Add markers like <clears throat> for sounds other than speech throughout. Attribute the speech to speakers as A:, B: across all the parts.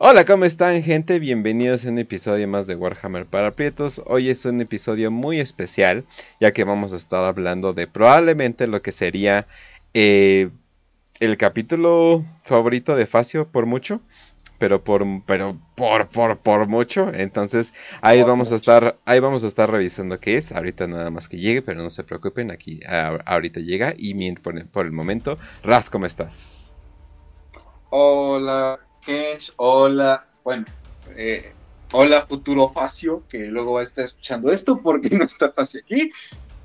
A: Hola, ¿cómo están gente? Bienvenidos a un episodio más de Warhammer para Prietos. Hoy es un episodio muy especial, ya que vamos a estar hablando de probablemente lo que sería eh, el capítulo favorito de Facio por mucho, pero por pero por por por mucho. Entonces ahí vamos a estar ahí vamos a estar revisando qué es. Ahorita nada más que llegue, pero no se preocupen, aquí ahorita llega y por, por el momento, Raz, ¿cómo estás?
B: Hola, hola, bueno, eh, hola futuro Facio, que luego va a estar escuchando esto porque <laughs> no está Facio aquí.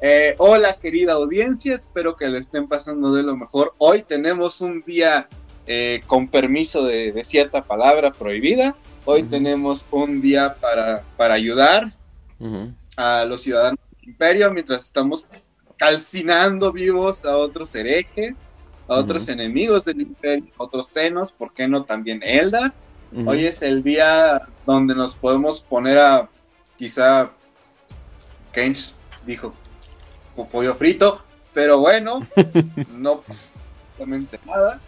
B: Eh, hola querida audiencia, espero que le estén pasando de lo mejor. Hoy tenemos un día eh, con permiso de, cierta palabra prohibida. Hoy tenemos un día para, para ayudar a los ciudadanos del imperio mientras estamos calcinando vivos a otros herejes a otros enemigos del imperio, otros senos, ¿por qué no también Elda? Hoy es el día donde nos podemos poner a, quizá, Kench dijo pollo frito, pero bueno, <laughs> no absolutamente nada.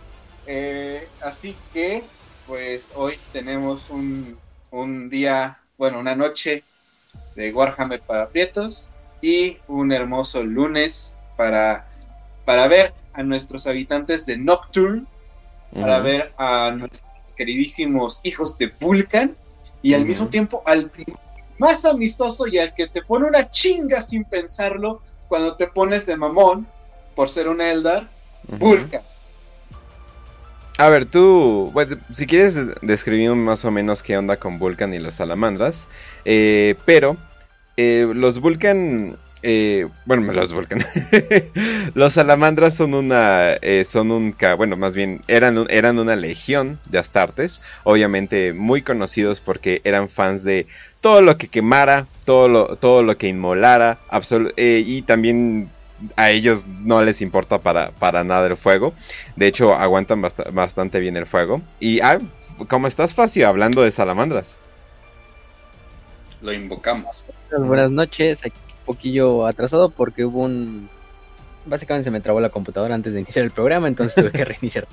B: Eh, así que, pues hoy tenemos un, un día, bueno, una noche de Warhammer para Prietos y un hermoso lunes para, para ver a nuestros habitantes de Nocturne, para ver a nuestros queridísimos hijos de Vulcan, y al mismo tiempo al más amistoso y al que te pone una chinga sin pensarlo cuando te pones de mamón por ser un Eldar, Vulcan.
A: A ver, tú, si quieres describir más o menos qué onda con Vulcan y los salamandras, eh, pero eh, los Vulcan eh, bueno, los Vulcan. <laughs> los salamandras son una, eh, son un, bueno, más bien eran, eran una legión de astartes, obviamente muy conocidos porque eran fans de todo lo que quemara, todo lo, todo lo que inmolara, eh, y también a ellos no les importa para, para nada el fuego. De hecho, aguantan bastante bien el fuego. Y, ah, ¿cómo estás, Facio? Hablando de salamandras.
B: Lo invocamos.
C: Buenas noches, poquillo atrasado porque hubo un... Básicamente se me trabó la computadora antes de iniciar el programa, entonces tuve que <laughs> reiniciar.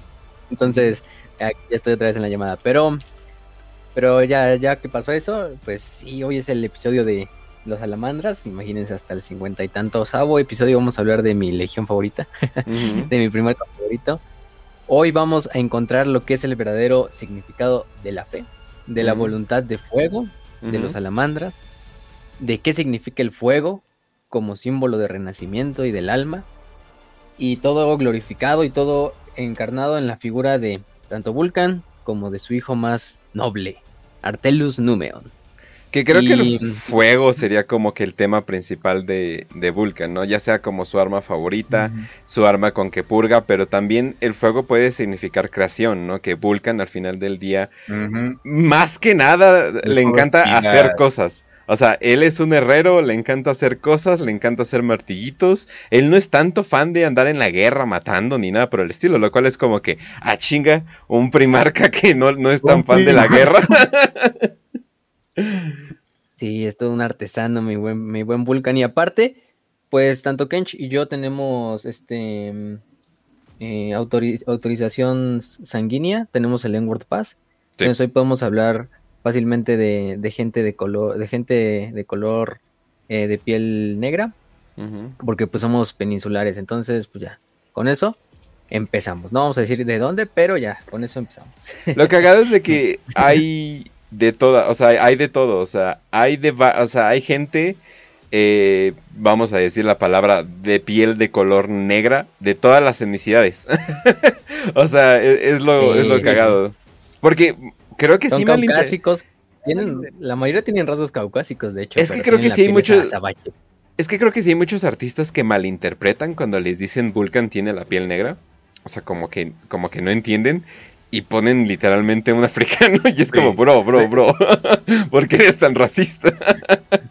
C: Entonces, ya estoy otra vez en la llamada. Pero, pero ya, ya que pasó eso, pues sí, hoy es el episodio de Los Salamandras. Imagínense hasta el cincuenta y tanto sabo episodio vamos a hablar de mi legión favorita, <laughs> de mi primer favorito. Hoy vamos a encontrar lo que es el verdadero significado de la fe, de la voluntad de fuego, de los salamandras, de qué significa el fuego como símbolo de renacimiento y del alma, y todo glorificado y todo encarnado en la figura de tanto Vulcan como de su hijo más noble, Artelus Numeon.
A: Que creo que el fuego sería como que el tema principal de, de Vulcan, ¿no? Ya sea como su arma favorita, su arma con que purga, pero también el fuego puede significar creación, ¿no? Que Vulcan al final del día, más que nada, le encanta hacer cosas. O sea, él es un herrero, le encanta hacer cosas, le encanta hacer martillitos. Él no es tanto fan de andar en la guerra matando ni nada por el estilo, lo cual es como que, ah, chinga, un primarca que no, no es tan fan de la guerra. <laughs>
C: sí, es todo un artesano, mi buen, mi buen Vulcan. Y aparte, pues tanto Kench y yo tenemos este eh, autorización sanguínea, tenemos el Enward Pass. Entonces hoy podemos hablar fácilmente de, gente de color, de gente de color eh, de piel negra, porque pues somos peninsulares, entonces pues ya, con eso empezamos. No vamos a decir de dónde, pero ya, con eso empezamos. <laughs>
A: Lo haga es de que <laughs> hay de toda, o sea, hay de todo, o sea, hay de, o sea, hay gente, eh, vamos a decir la palabra, de piel de color negra, de todas las etnicidades. <laughs> o sea, e, es, lo, es lo cagado. Porque creo que sí
C: caucásicos. Tienen, la mayoría tienen rasgos caucásicos, de hecho.
A: Es que creo que sí hay muchos. Es que creo que sí hay muchos artistas que malinterpretan cuando les dicen Vulcan tiene la piel negra. O sea, como que, como que no entienden y ponen literalmente un africano <laughs> y es como, bro, bro, bro, <laughs> ¿por qué eres tan racista?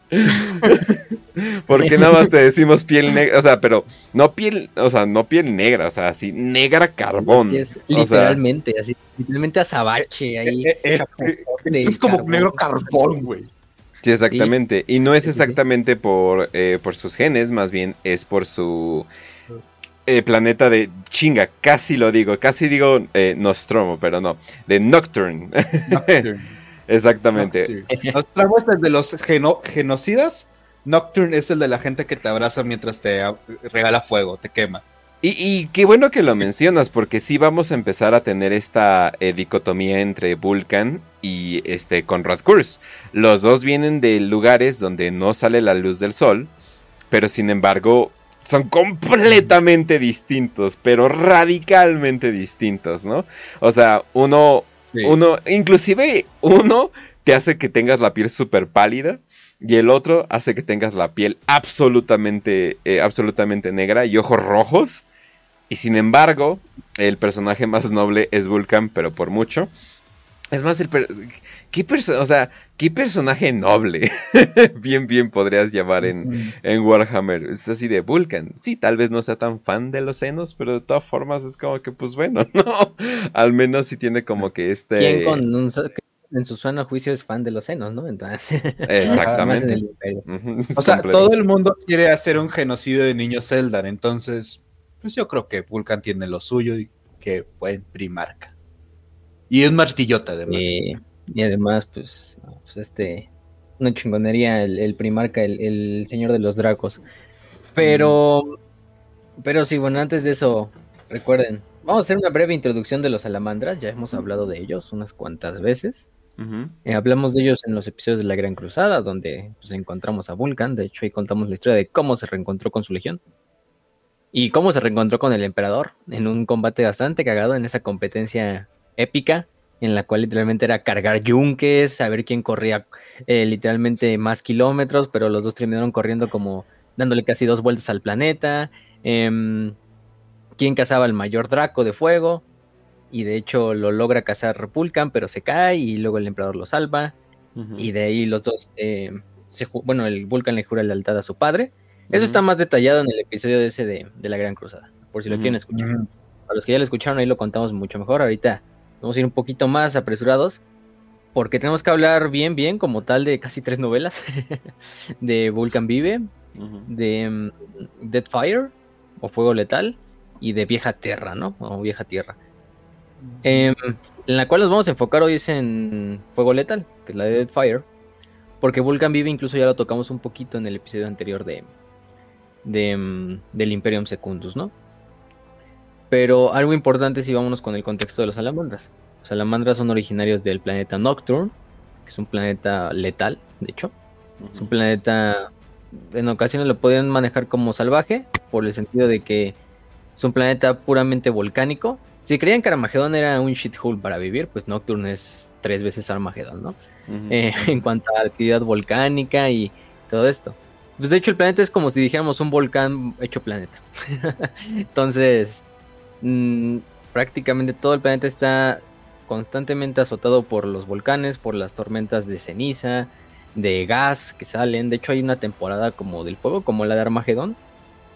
A: <laughs> Porque nada más te decimos piel negra, o sea, pero no piel, o sea, no piel negra, o sea, así negra carbón.
C: Es, literalmente, así, literalmente azabache ahí.
D: Eh, eh, es, como negro carbón, güey.
A: Sí, exactamente. Y no es exactamente por, eh, por sus genes, más bien es por su eh, planeta de chinga, casi lo digo, casi digo eh, Nostromo, pero no, de Nocturne. <laughs> Exactamente.
D: Nostromo es el de los genocidas. Nocturne es el de la gente que te abraza mientras te regala fuego, te quema.
A: Y, qué bueno que lo mencionas, porque sí vamos a empezar a tener esta eh, dicotomía entre Vulcan y este Conrad Kurz. Los dos vienen de lugares donde no sale la luz del sol, pero sin embargo son completamente distintos, pero radicalmente distintos, ¿no? O sea, uno, uno, inclusive uno te hace que tengas la piel súper pálida y el otro hace que tengas la piel absolutamente, eh, absolutamente negra y ojos rojos. Y sin embargo, el personaje más noble es Vulcan, pero por mucho. Es más, el ¿qué, o sea, ¿qué personaje noble? <laughs> bien, bien podrías llamar en, en, Warhammer. Es así de Vulcan. Sí, tal vez no sea tan fan de los senos, pero de todas formas es como que, pues bueno, <laughs> ¿no? Al menos si tiene como que este...
C: ¿Quién con en su sueno juicio es fan de los senos, ¿no?
A: Entonces, <laughs> Exactamente.
D: o sea, todo el mundo quiere hacer un genocidio de niños Zelda, entonces pues yo creo que Vulcan tiene lo suyo y que buen primarca. Y es martillota además.
C: Y además, pues, pues, este, una chingonería el, primarca, el, señor de los dracos. Pero, pero sí, bueno, antes de eso, recuerden, vamos a hacer una breve introducción de los salamandras, ya hemos hablado de ellos unas cuantas veces. Eh, hablamos de ellos en los episodios de la Gran Cruzada, donde pues, encontramos a Vulcan. De hecho, ahí contamos la historia de cómo se reencontró con su legión. Y cómo se reencontró con el emperador en un combate bastante cagado en esa competencia épica en la cual literalmente era cargar yunques, saber quién corría eh, literalmente más kilómetros, pero los dos terminaron corriendo como dándole casi dos vueltas al planeta. Em, quién cazaba el mayor Draco de fuego. Y de hecho lo logra cazar Repulcan, pero se cae y luego el emperador lo salva. Y de ahí los dos, eh, bueno, el Vulcan le jura lealtad a su padre. Eso está más detallado en el episodio de ese de, la Gran Cruzada, por si lo quieren escuchar. A los que ya lo escucharon, ahí lo contamos mucho mejor. Ahorita vamos a ir un poquito más apresurados, porque tenemos que hablar bien, bien, como tal, de casi tres novelas: <laughs> de Vulcan Vive, de um, Dead Fire, o Fuego Letal, y de Vieja Tierra, ¿no? O Vieja Tierra. Em, en la cual nos vamos a enfocar hoy es en Fuego Letal, que es la de Dead Fire. Porque Vulcan Vive incluso ya lo tocamos un poquito en el episodio anterior de, de, mm, del Imperium Secundus, ¿no? Pero algo importante si vámonos con el contexto de los salamandras. Los salamandras son originarios del planeta Nocturne, que es un planeta letal, de hecho. Es un planeta, en ocasiones lo podrían manejar como salvaje, por el sentido de que es un planeta puramente volcánico. Si creían que Armagedón era un shithole para vivir, pues Nocturne es tres veces Armagedón, ¿no? Eh, <laughs> en cuanto a actividad volcánica y todo esto. Pues de hecho el planeta es como si dijéramos un volcán hecho planeta. <laughs> Entonces, mm, prácticamente todo el planeta está constantemente azotado por los volcanes, por las tormentas de ceniza, de gas que salen. De hecho hay una temporada como del fuego, como la de Armagedón,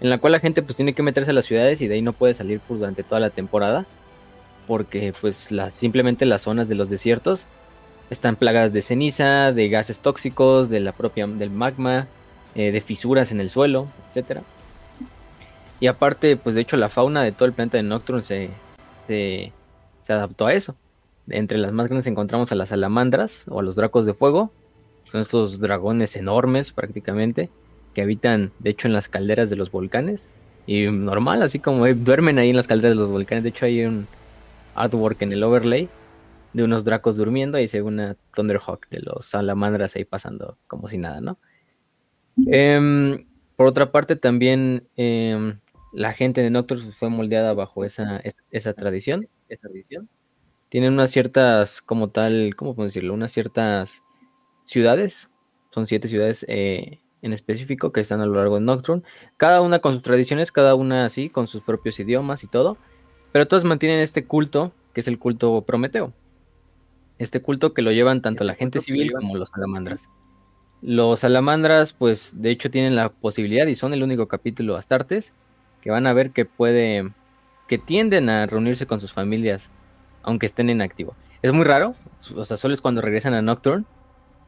C: en la cual la gente pues tiene que meterse a las ciudades y de ahí no puede salir durante toda la temporada. Porque pues simplemente las zonas de los desiertos están plagadas de ceniza, de gases tóxicos, de la propia, del magma, eh, de fisuras en el suelo, etcétera. Y aparte, pues de hecho la fauna de todo el planeta de Nocturne se, se, adaptó a eso. Entre las más grandes encontramos a las salamandras o a los dracos de fuego. Son estos dragones enormes prácticamente que habitan de hecho en las calderas de los volcanes. Y normal, así como duermen ahí en las calderas de los volcanes. De hecho hay un artwork en el overlay de unos dracos durmiendo y se ve una Thunderhawk de los salamandras ahí pasando como si nada, ¿no? Em, por otra parte, también em, la gente de Nocturne fue moldeada bajo esa, esa tradición. Esa tradición. Tienen unas ciertas, como tal, ¿cómo puedo decirlo? Unas ciertas ciudades. Son siete ciudades eh, en específico que están a lo largo de Nocturne. Cada una con sus tradiciones, cada una así, con sus propios idiomas y todo. Pero todos mantienen este culto, que es el culto Prometeo. Este culto que lo llevan tanto la gente civil como los salamandras. Los salamandras, pues de hecho tienen la posibilidad y son el único capítulo astartes que van a ver que puede, que tienden a reunirse con sus familias, aunque estén en activo. Es muy raro, o sea, solo es cuando regresan a Nocturne,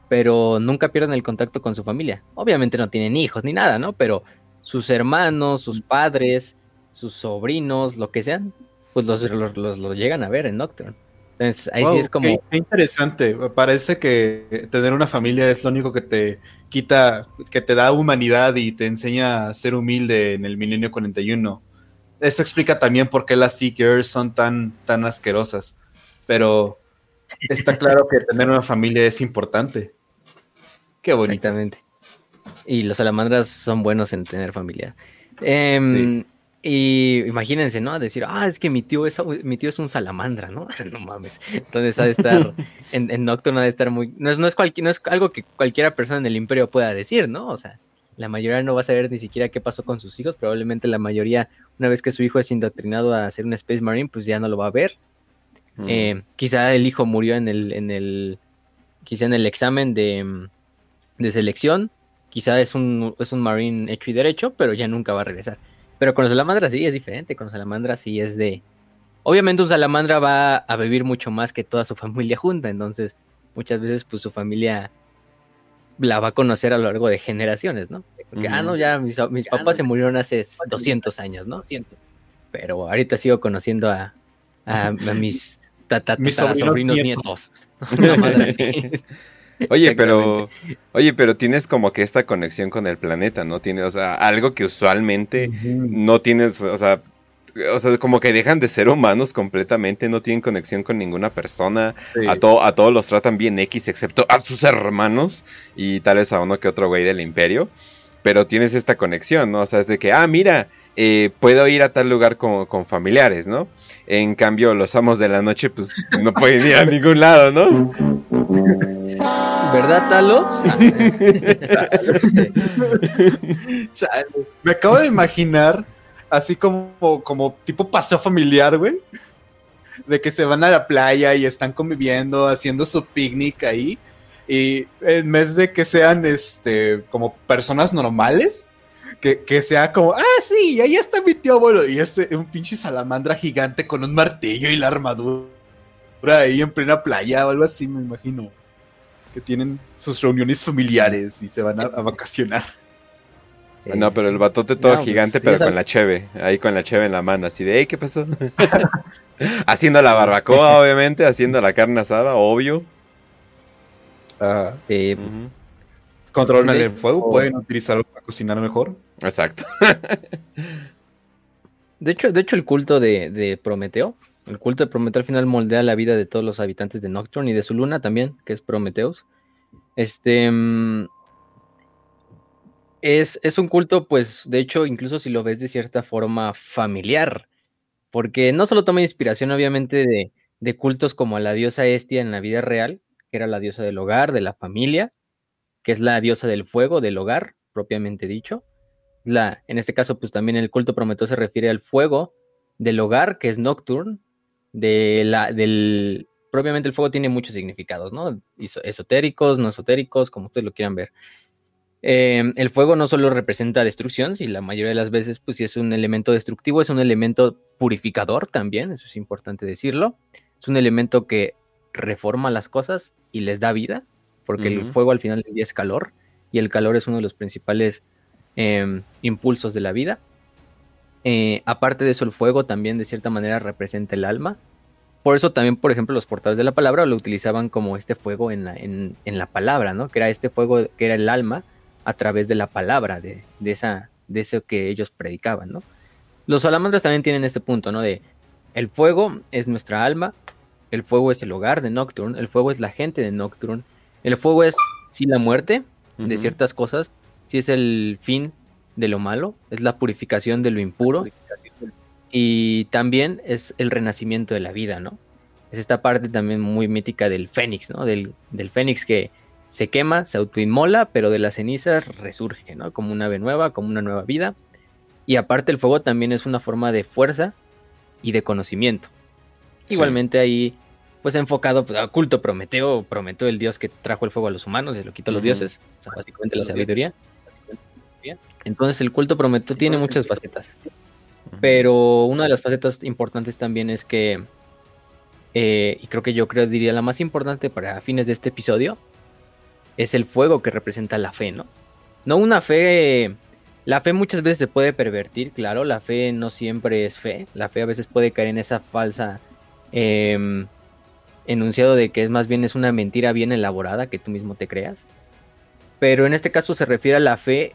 C: pero nunca pierden el contacto con su familia. Obviamente no tienen hijos ni nada, ¿no? Pero sus hermanos, sus padres, sus sobrinos, lo que sean, pues los, los, llegan a ver en Nocturne. Entonces, ahí sí es como.
B: Qué, interesante. Parece que tener una familia es lo único que te quita, que te da humanidad y te enseña a ser humilde en el milenio 41. Eso explica también por qué las Seekers son tan, tan asquerosas. Pero está claro que tener una familia es importante. Qué bonito.
C: Exactamente. Y los salamandras son buenos en tener familia. Em, y imagínense, ¿no? Decir, ah, es que mi tío es, mi tío es un salamandra, ¿no? <laughs> no mames. Entonces ha de estar, <laughs> en, en Nocturne ha de estar muy... No es, no, es no es algo que cualquiera persona en el imperio pueda decir, ¿no? O sea, la mayoría no va a saber ni siquiera qué pasó con sus hijos. Probablemente la mayoría, una vez que su hijo es indoctrinado a ser un Space Marine, pues ya no lo va a ver. Mm. Eh, quizá el hijo murió en el, en el, quizá en el examen de, de selección. Quizá es un, es un Marine hecho y derecho, pero ya nunca va a regresar. Pero con los salamandras sí es diferente. Con los salamandras sí es de. Obviamente, un salamandra va a vivir mucho más que toda su <laughs> familia junta. Entonces, muchas veces, pues su familia la va a conocer a lo largo de generaciones, ¿no? Porque, ah, no, ya mis, papás se murieron hace 200 años, ¿no? Pero ahorita sigo conociendo a, a, mis, <laughs> mis sobrinos, nietos. <laughs>
A: Oye, pero, oye, pero tienes como que esta conexión con el planeta, ¿no? Tienes, o sea, algo que usualmente no tienes, o sea, o sea, como que dejan de ser humanos completamente, no tienen conexión con ninguna persona, a, todo, a todos los tratan bien X, excepto a sus hermanos y tal vez a uno que otro güey del imperio, pero tienes esta conexión, ¿no? O sea, es de que, ah, mira, eh, puedo ir a tal lugar con, con familiares, ¿no? En cambio, los amos de la noche, pues no pueden ir a <laughs> ningún lado, ¿no?
C: ¿Verdad, Talo? <laughs>
B: Me acabo de imaginar así como, como tipo paseo familiar, güey. De que se van a la playa y están conviviendo, haciendo su picnic ahí. Y en vez de que sean este como personas normales, que, sea como, ah, sí, ahí está mi tío abuelo. Y es un pinche salamandra gigante con un martillo y la armadura ahí en plena playa o algo así, me imagino. Que tienen sus reuniones familiares y se van a vacacionar.
A: No, pero el batote todo pues, gigante, pero con la cheve, ahí con la cheve en la mano, así de, hey, ¿qué pasó? <laughs> haciendo la barbacoa, <laughs> obviamente, haciendo la carne asada, obvio.
B: Ah. Controlan el fuego, pueden utilizarlo para cocinar mejor.
A: Exacto. <laughs>
C: de hecho, de hecho, el culto de, de, Prometeo, el culto de Prometeo al final moldea la vida de todos los habitantes de Nocturne y de su luna también, que es Prometeus. Este, mm, es, un culto, pues, de hecho, incluso si lo ves de cierta forma familiar, porque no solo toma inspiración, obviamente, de, de cultos como la diosa Estia en la vida real, que era la diosa del hogar, de la familia, que es la diosa del fuego, del hogar, propiamente dicho. La, en este caso, pues también el culto Prometeo se refiere al fuego del hogar, que es Nocturne, de la, del, propiamente el fuego tiene muchos significados, ¿no? Esotéricos, no esotéricos, como ustedes lo quieran ver. Em, el fuego no solo representa destrucción, si la mayoría de las veces, pues si es un elemento destructivo, es un elemento purificador también, eso es importante decirlo. Es un elemento que reforma las cosas y les da vida, porque el fuego al final del día es calor, y el calor es uno de los principales em, impulsos de la vida. Eh, aparte de eso, el fuego también de cierta manera representa el alma. Por eso también, por ejemplo, los portadores de la palabra lo utilizaban como este fuego en la, en la palabra, ¿no? Que era este fuego que era el alma, a través de la palabra, de, esa, de eso que ellos predicaban, ¿no? Los salamandras también tienen este punto, ¿no? De el fuego es nuestra alma, el fuego es el hogar de Nocturne, el fuego es la gente de Nocturne, el fuego es sí la muerte de ciertas cosas, sí es el fin de lo malo, es la purificación de lo impuro y también es el renacimiento de la vida, ¿no? Es esta parte también muy mítica del fénix, ¿no? Del, del fénix que se quema, se autoinmola, pero de las cenizas resurge, ¿no? Como una ave nueva, como una nueva vida. Y aparte el fuego también es una forma de fuerza y de conocimiento. Igualmente ahí, pues enfocado pues, a culto Prometeo, Prometeo el dios que trajo el fuego a los humanos y lo quitó a los dioses, o sea, básicamente la sabiduría. Entonces el culto Prometeo tiene muchas facetas. Pero una de las facetas importantes también es que, eh, y creo que yo creo diría la más importante para fines de este episodio, es el fuego que representa la fe, ¿no? No una fe La fe muchas veces se puede pervertir, claro, la fe no siempre es fe, la fe a veces puede caer en esa falsa em, enunciado de que es más bien es una mentira bien elaborada que tú mismo te creas. Pero en este caso se refiere a la fe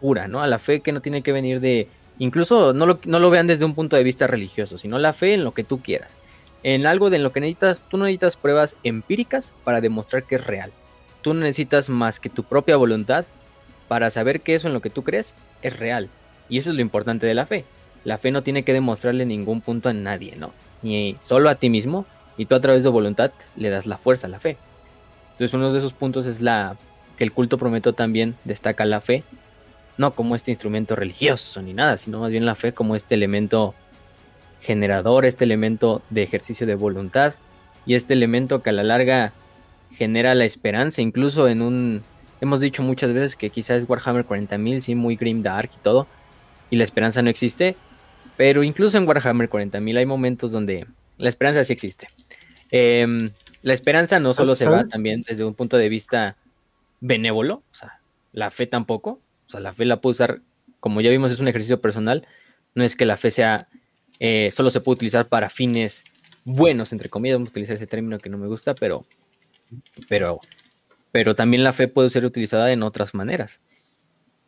C: pura, ¿no? A la fe que no tiene que venir de, incluso no lo, no lo vean desde un punto de vista religioso, sino la fe en lo que tú quieras. En algo de lo que necesitas, tú no necesitas pruebas empíricas para demostrar que es real. Tú no necesitas más que tu propia voluntad para saber que eso en lo que tú crees es real. Y eso es lo importante de la fe. La fe no tiene que demostrarle ningún punto a nadie, ¿no? Ni solo a ti mismo, y tú a través de voluntad le das la fuerza la fe. Entonces uno de esos puntos es la que el culto prometo también destaca la fe, no como este instrumento religioso ni nada, sino más bien la fe como este elemento generador, este elemento de ejercicio de voluntad y este elemento que a la larga genera la esperanza, incluso en un Hemos dicho muchas veces que quizás es Warhammer 40.000, sí, muy grim dark y todo, y la esperanza no existe, pero incluso en Warhammer 40.000 hay momentos donde la esperanza sí existe. Em, la esperanza no solo se va también desde un punto de vista benévolo, o sea, la fe tampoco, o sea, la fe la puede usar, como ya vimos, es un ejercicio personal, no es que la fe sea, eh, solo se puede utilizar para fines buenos, entre comillas, vamos a utilizar ese término que no me gusta, pero, pero pero también la fe puede ser utilizada en otras maneras.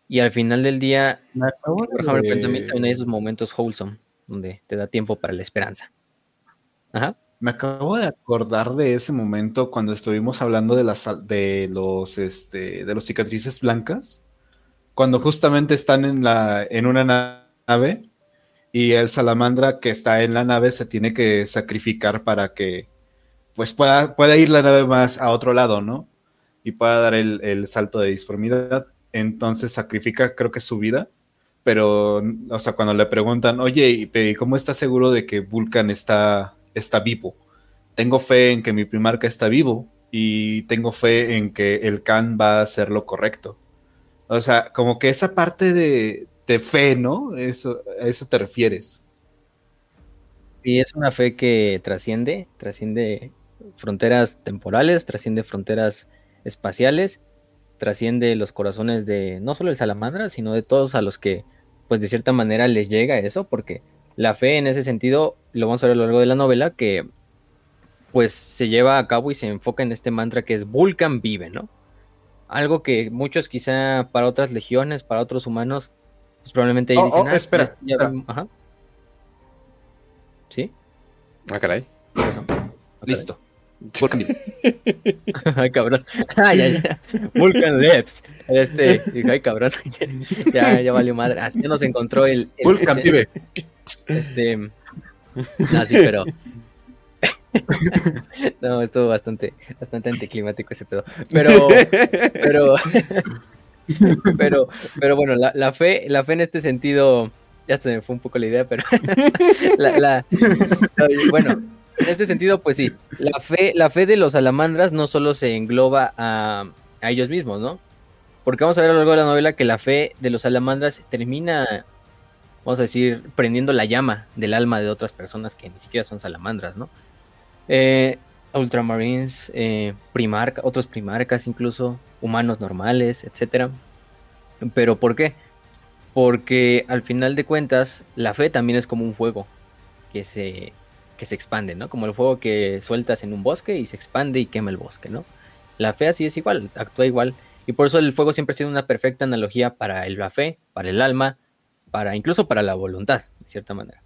C: Y al final del día, por ejemplo, también hay esos momentos wholesome, donde te da tiempo para la esperanza.
D: Ajá. Me acabo de acordar de ese momento cuando estuvimos hablando de las de los este, de los cicatrices blancas, cuando justamente están en la en una nave y el salamandra que está en la nave se tiene que sacrificar para que pues pueda, pueda ir la nave más a otro lado, ¿no? y pueda dar el, salto de disformidad. Entonces sacrifica, creo que su vida. Pero, o sea, cuando le preguntan, oye, ¿cómo estás seguro de que Vulcan está, está vivo? Tengo fe en que mi primarca está vivo y tengo fe en que el Khan va a hacer lo correcto. O sea, como que esa parte de, fe, ¿no? Eso, a eso te refieres.
C: Y es una fe que trasciende, trasciende fronteras temporales, trasciende fronteras espaciales, trasciende los corazones de no solo el salamandra, sino de todos a los que, pues de cierta manera les llega eso, porque la fe en ese sentido, lo vamos a ver a lo largo de la novela, que pues se lleva a cabo y se enfoca en este mantra que es Vulcan vive, ¿no? Algo que muchos quizá para otras legiones, para otros humanos, pues probablemente
D: oh, dicen, oh, ah, espera,
C: Ajá. ¿Sí?
A: Ah, caray.
D: Listo.
C: Vulcan <laughs> ay, cabrón. Ay, ay, Vulcan Lips. Este, ay, cabrón. <laughs> ya, ya valió madre. Así nos encontró el.
D: Vulcan vive.
C: Este. <laughs> Así, pero. <laughs> no, estuvo bastante, bastante anticlimático ese pedo. Pero, pero, <laughs> pero, pero bueno, la, la, fe, la fe en este sentido, ya se me fue un poco la idea, pero la, la, bueno, en este sentido, pues sí, la fe, la fe de los salamandras no solo se engloba a, ellos mismos, ¿no? Porque vamos a ver a lo largo de la novela que la fe de los salamandras termina, vamos a decir, prendiendo la llama del alma de otras personas que ni siquiera son salamandras, ¿no? Eh, ultramarines, eh, otros primarcas incluso, humanos normales, etcétera. Pero ¿por qué? Porque al final de cuentas, la fe también es como un fuego que se que se expande, ¿no? Como el fuego que sueltas en un bosque y se expande y quema el bosque, ¿no? La fe así es igual, actúa igual. Y por eso el fuego siempre ha sido una perfecta analogía para la fe, para el alma, incluso para la voluntad, de cierta manera.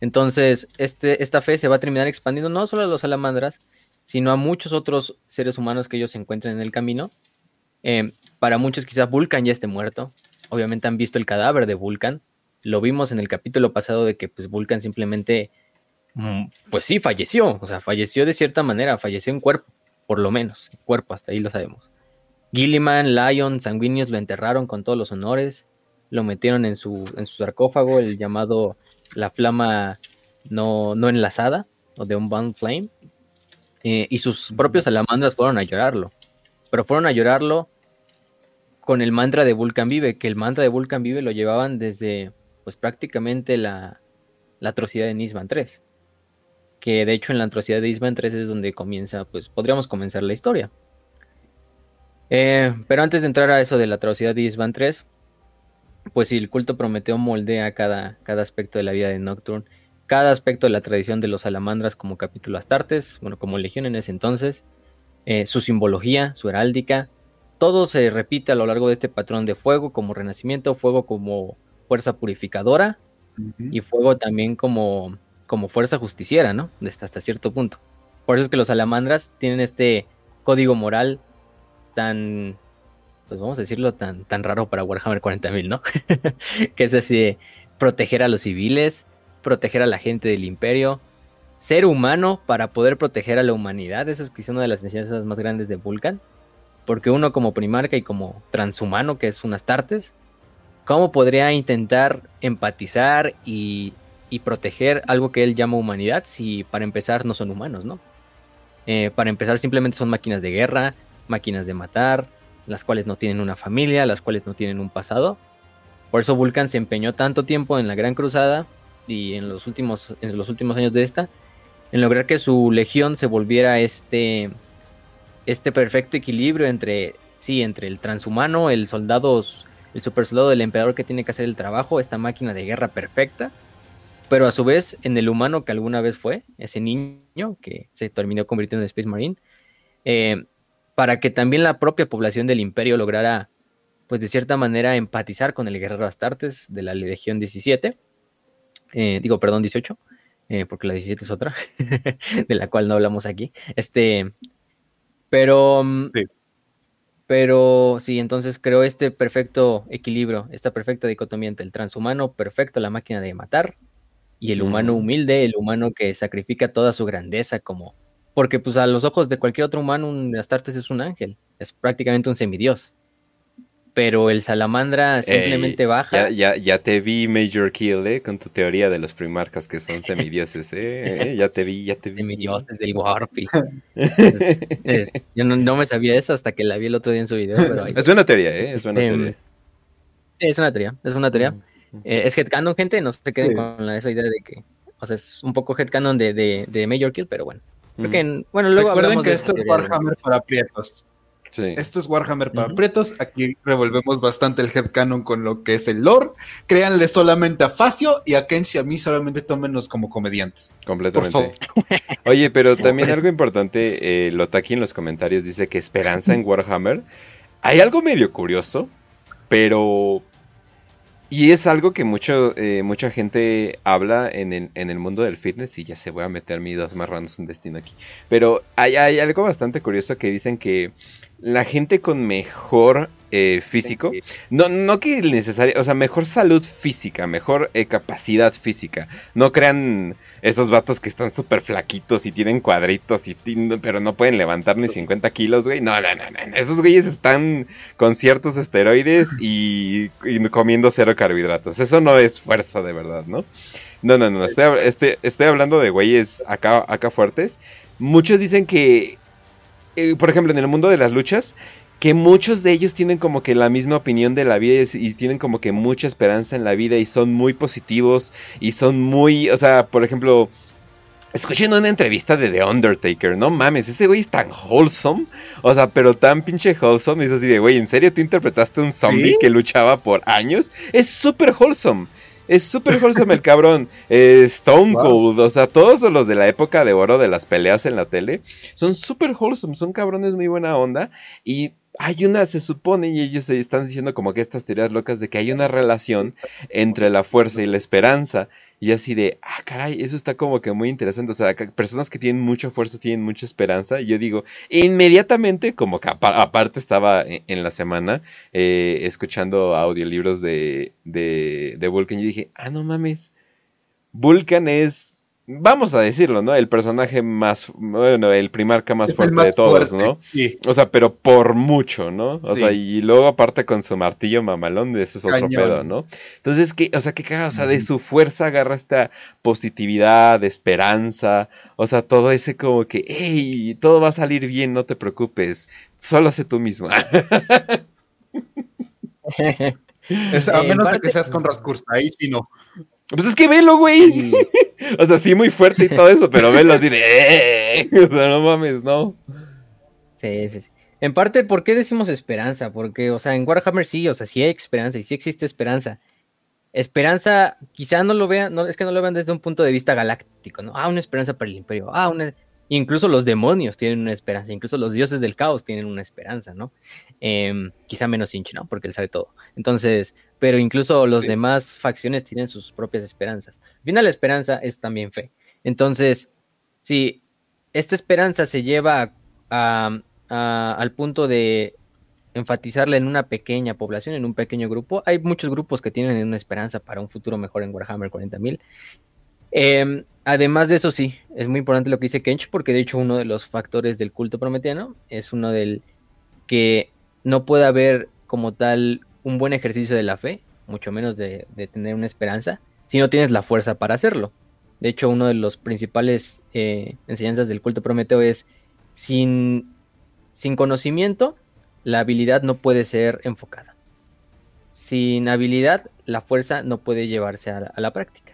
C: Entonces, este, esta fe se va a terminar expandiendo no solo a los salamandras, sino a muchos otros seres humanos que ellos se encuentran en el camino. Eh, para muchos quizás Vulcan ya esté muerto. Obviamente han visto el cadáver de Vulcan. Lo vimos en el capítulo pasado de que pues Vulcan simplemente Mm, pues sí, falleció, o sea, falleció de cierta manera, falleció en cuerpo, por lo menos, en cuerpo, hasta ahí lo sabemos. Gilliman, Lion, Sanguinius lo enterraron con todos los honores, lo metieron en su, en su sarcófago, el llamado la flama no, no enlazada, o de un Bound Flame, eh, y sus propios salamandras fueron a llorarlo, pero fueron a llorarlo con el mantra de Vulcan Vive, que el mantra de Vulcan Vive lo llevaban desde, pues prácticamente la, la atrocidad de Nisban 3 que de hecho en la atrocidad de Isman 3 es donde comienza, pues podríamos comenzar la historia. Eh, pero antes de entrar a eso de la atrocidad de Isman 3, pues sí, el culto Prometeo moldea cada, cada aspecto de la vida de Nocturne, cada aspecto de la tradición de los salamandras como capítulo Astartes, bueno, como legión en ese entonces, eh, su simbología, su heráldica, todo se repite a lo largo de este patrón de fuego como renacimiento, fuego como fuerza purificadora y fuego también como, como fuerza justiciera, ¿no? Hasta, hasta cierto punto. Por eso es que los salamandras tienen este código moral tan, pues vamos a decirlo, tan, tan raro para Warhammer 40.000, ¿no? <laughs> que es así, proteger a los civiles, proteger a la gente del imperio, ser humano para poder proteger a la humanidad, eso es una de las enseñanzas más grandes de Vulcan, porque uno como primarca y como transhumano, que es un Astartes, ¿cómo podría intentar empatizar y, y proteger algo que él llama humanidad si para empezar no son humanos, ¿no? Eh, para empezar, simplemente son máquinas de guerra, máquinas de matar, las cuales no tienen una familia, las cuales no tienen un pasado. Por eso Vulcan se empeñó tanto tiempo en la Gran Cruzada y en los últimos, en los últimos años de esta, en lograr que su legión se volviera este, este perfecto equilibrio entre, sí, entre el transhumano, el soldado, el super soldado del emperador que tiene que hacer el trabajo, esta máquina de guerra perfecta, pero a su vez en el humano que alguna vez fue, ese niño que se terminó convirtiendo en Space Marine, eh, para que también la propia población del imperio lograra, pues de cierta manera, empatizar con el guerrero Astartes de la Legión 17, eh, digo, perdón, 18, eh, porque la 17 es otra, <laughs> de la cual no hablamos aquí, este, pero... Mm, sí. Pero sí, entonces creo este perfecto equilibrio, esta perfecta dicotomía entre el transhumano perfecto, la máquina de matar, y el humano humilde, el humano que sacrifica toda su grandeza como... Porque pues a los ojos de cualquier otro humano un Astartes es un ángel, es prácticamente un semidios. Pero el salamandra simplemente baja.
A: Ya, ya, te vi Major Kill, ¿eh? Con tu teoría de los primarcas que son semidioses, ¿eh? ¿Eh? Ya te vi, ya te vi.
C: Semidioses del Warpy. <laughs> yo no, me sabía eso hasta que la vi el otro día en su video. Pero
A: Es una teoría, ¿eh? Es una este, teoría.
C: Sí, es una teoría, es una teoría. Eh, es headcanon, gente, no se queden con esa idea de que, o sea, es un poco headcanon de, de, de Major Kill, pero bueno. Bueno, luego
D: Recuerden que esto es Warhammer para prietos. Sí. Esto es Warhammer para prietos. Aquí revolvemos bastante el headcanon con lo que es el lore. Créanle solamente a Facio y a Kenshi a mí solamente tómenos como comediantes.
A: Completamente. <laughs> Oye, pero también algo importante, eh, Lotaki en los comentarios dice que esperanza <laughs> en Warhammer. Hay algo medio curioso, pero y es algo que mucho, eh, mucha gente habla en el, en el, mundo del fitness, y ya se voy a meter mis dos marranos un destino aquí. Pero hay, hay, algo bastante curioso que dicen que la gente con mejor eh, físico, no, no que necesario, o sea, mejor salud física, mejor eh, capacidad física. No crean esos vatos que están súper flaquitos y tienen cuadritos, y, pero no pueden levantar ni 50 kilos, güey. No, no, no, no. Esos güeyes están con ciertos esteroides y, comiendo cero carbohidratos. Eso no es fuerza de verdad, ¿no? No, no, no. Estoy, estoy, estoy hablando de güeyes acá, acá fuertes. Muchos dicen que, eh, por ejemplo, en el mundo de las luchas, que muchos de ellos tienen como que la misma opinión de la vida y, tienen como que mucha esperanza en la vida y son muy positivos y son muy, o sea, por ejemplo, escuchen una entrevista de The Undertaker, no mames, ese güey es tan wholesome, o sea, pero tan pinche wholesome, es así de, güey, ¿en serio tú interpretaste un zombie que luchaba por años? Es súper wholesome. Es súper wholesome el cabrón. Stone Cold, o sea, todos los de la época de oro de las peleas en la tele son súper wholesome, son cabrones muy buena onda. Y hay una, se supone, y ellos se están diciendo como que estas teorías locas de que hay una relación entre la fuerza y la esperanza. Y así de, ah, caray, eso está como que muy interesante. O sea, personas que tienen mucha fuerza tienen mucha esperanza. Y yo digo, inmediatamente, como que aparte estaba en, la semana eh, escuchando audiolibros de, de, de Vulcan, y dije, ah, no mames, Vulcan es vamos a decirlo, ¿no? El personaje más, bueno, el primarca más fuerte de todos, ¿no? Sí. O sea, pero por mucho, ¿no? O sea, y luego aparte con su martillo mamalón, ese es otro pedo, ¿no? Entonces, ¿qué, o sea, qué caga, o sea, de su fuerza agarra esta positividad, esperanza, o sea, todo ese como que, hey, todo va a salir bien, no te preocupes, solo sé tú mismo. <laughs>
D: es, a menos de que seas con Rascurs, ahí sí no.
A: Pues es que velo, güey. <laughs> o sea, sí, muy fuerte y todo eso, pero velo así de. Eh". <laughs> O sea, no mames, no.
C: Sí, sí, sí. En parte, ¿por qué decimos esperanza? Porque, o sea, en Warhammer sí, o sea, sí hay esperanza y sí existe esperanza. Esperanza, quizá no lo vean, no, es que no lo vean desde un punto de vista galáctico, ¿no? Ah, una esperanza para el imperio. Ah, una... Incluso los demonios tienen una esperanza, incluso los dioses del caos tienen una esperanza, ¿no? Em, quizá menos Inch, ¿no? Porque él sabe todo. Entonces, pero incluso los demás facciones tienen sus propias esperanzas. Al final, la esperanza es también fe. Entonces, si esta esperanza se lleva al punto de enfatizarla en una pequeña población, en un pequeño grupo, hay muchos grupos que tienen una esperanza para un futuro mejor en Warhammer 40.000. Eh, además de eso, sí, es muy importante lo que dice Kench, porque de hecho uno de los factores del culto prometeano es uno del que no puede haber como tal un buen ejercicio de la fe, mucho menos de, tener una esperanza, si no tienes la fuerza para hacerlo. De hecho, uno de los principales eh, enseñanzas del culto prometeo es sin, sin conocimiento, la habilidad no puede ser enfocada. Sin habilidad, la fuerza no puede llevarse a la práctica.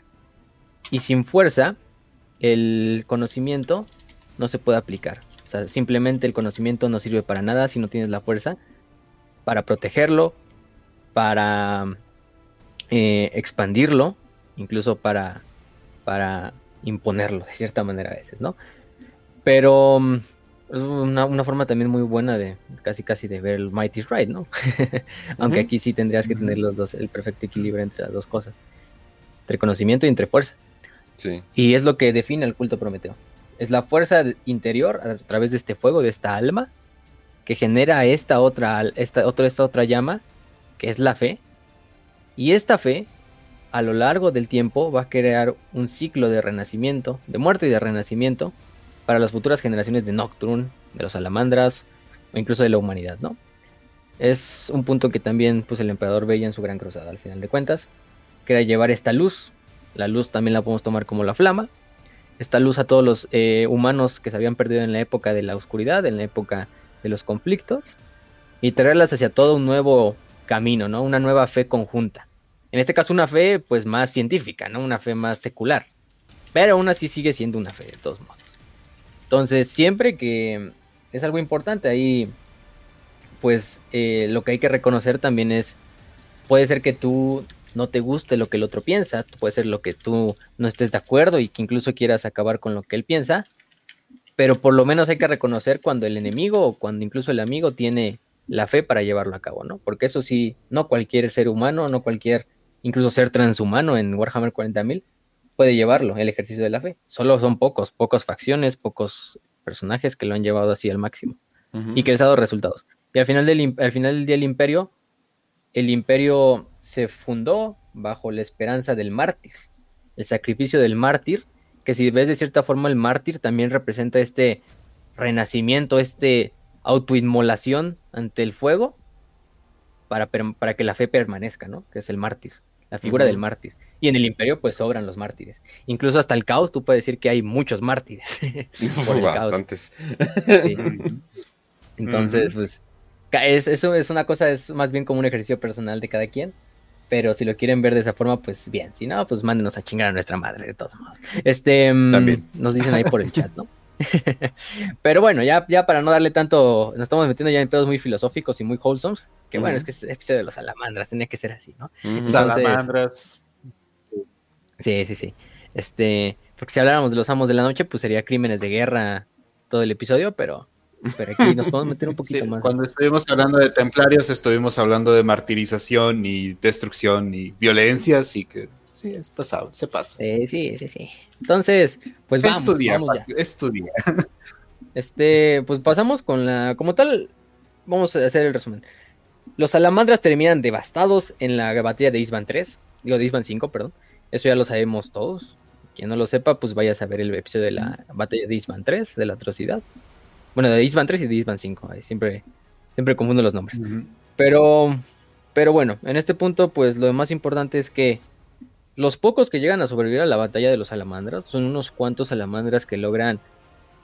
C: Y sin fuerza, el conocimiento no se puede aplicar. O sea, simplemente el conocimiento no sirve para nada si no tienes la fuerza para protegerlo, para eh, expandirlo, incluso para, para imponerlo de cierta manera a veces, ¿no? Pero mm, es una, forma también muy buena de casi casi de ver el Mighty Right, ¿no? <laughs> Aunque aquí sí tendrías que tener los dos, el perfecto equilibrio entre las dos cosas, entre conocimiento y entre fuerza. Y es lo que define el culto Prometeo. Es la fuerza interior a través de este fuego, de esta alma, que genera esta otra, esta, otra, esta otra llama, que es la fe. Y esta fe, a lo largo del tiempo, va a crear un ciclo de renacimiento, de muerte y de renacimiento, para las futuras generaciones de Nocturne, de los salamandras, o incluso de la humanidad, ¿no? Es un punto que también pues, el emperador veía en su gran cruzada, al final de cuentas, que era llevar esta luz la luz también la podemos tomar como la flama. Esta luz a todos los eh, humanos que se habían perdido en la época de la oscuridad, en la época de los conflictos, y traerlas hacia todo un nuevo camino, ¿no? Una nueva fe conjunta. En este caso una fe pues más científica, ¿no? Una fe más secular. Pero aún así sigue siendo una fe de todos modos. Entonces siempre que es algo importante ahí, pues eh, lo que hay que reconocer también es, puede ser que tú no te guste lo que el otro piensa, puede ser lo que tú no estés de acuerdo y que incluso quieras acabar con lo que él piensa, pero por lo menos hay que reconocer cuando el enemigo o cuando incluso el amigo tiene la fe para llevarlo a cabo, ¿no? Porque eso sí, no cualquier ser humano, no cualquier, incluso ser transhumano en Warhammer 40.000 puede llevarlo, el ejercicio de la fe. Solo son pocos, pocas facciones, pocos personajes que lo han llevado así al máximo y que les ha dado resultados. Y al final, del, al final del día el imperio, el imperio se fundó bajo la esperanza del mártir, el sacrificio del mártir, que si ves de cierta forma el mártir también representa este renacimiento, este autoinmolación ante el fuego para, para, que la fe permanezca, ¿no? Que es el mártir, la figura del mártir. Y en el imperio pues sobran los mártires. Incluso hasta el caos tú puedes decir que hay muchos mártires. <laughs>
A: Bastantes.
C: Entonces, pues, es, eso es una cosa, es más bien como un ejercicio personal de cada quien. Pero si lo quieren ver de esa forma, pues bien. Si no, pues mándenos a chingar a nuestra madre, de todos modos. Este, mm, También. Nos dicen ahí por el chat, ¿no? <laughs> <laughs> Pero bueno, ya, ya para no darle tanto, nos estamos metiendo ya en pedos muy filosóficos y muy wholesomes, que bueno, es que es episodio de los salamandras, tenía que ser así, ¿no?
D: salamandras.
C: Sí, sí, sí. Este, porque si habláramos de los amos de la noche, pues sería crímenes de guerra todo el episodio, pero pero aquí nos podemos meter un poquito más.
D: Cuando estuvimos hablando de templarios, estuvimos hablando de martirización y destrucción y violencia, así que sí, es pasado, se pasa.
C: Sí, sí, sí, sí. Entonces, pues vamos.
D: Estudia,
C: vamos
D: estudia. <laughs>
C: Este, pues pasamos con la, como tal, vamos a hacer el resumen. Los salamandras terminan devastados en la batalla de Isban 3, digo de Isban 5, perdón. Eso ya lo sabemos todos. Quien no lo sepa, pues vaya a saber el episodio de la batalla de Isban 3, de la atrocidad. Bueno, de Isban 3 y de Isban 5. siempre, siempre confundo los nombres. Pero, pero bueno, en este punto, pues lo más importante es que los pocos que llegan a sobrevivir a la batalla de los salamandras son unos cuantos salamandras que logran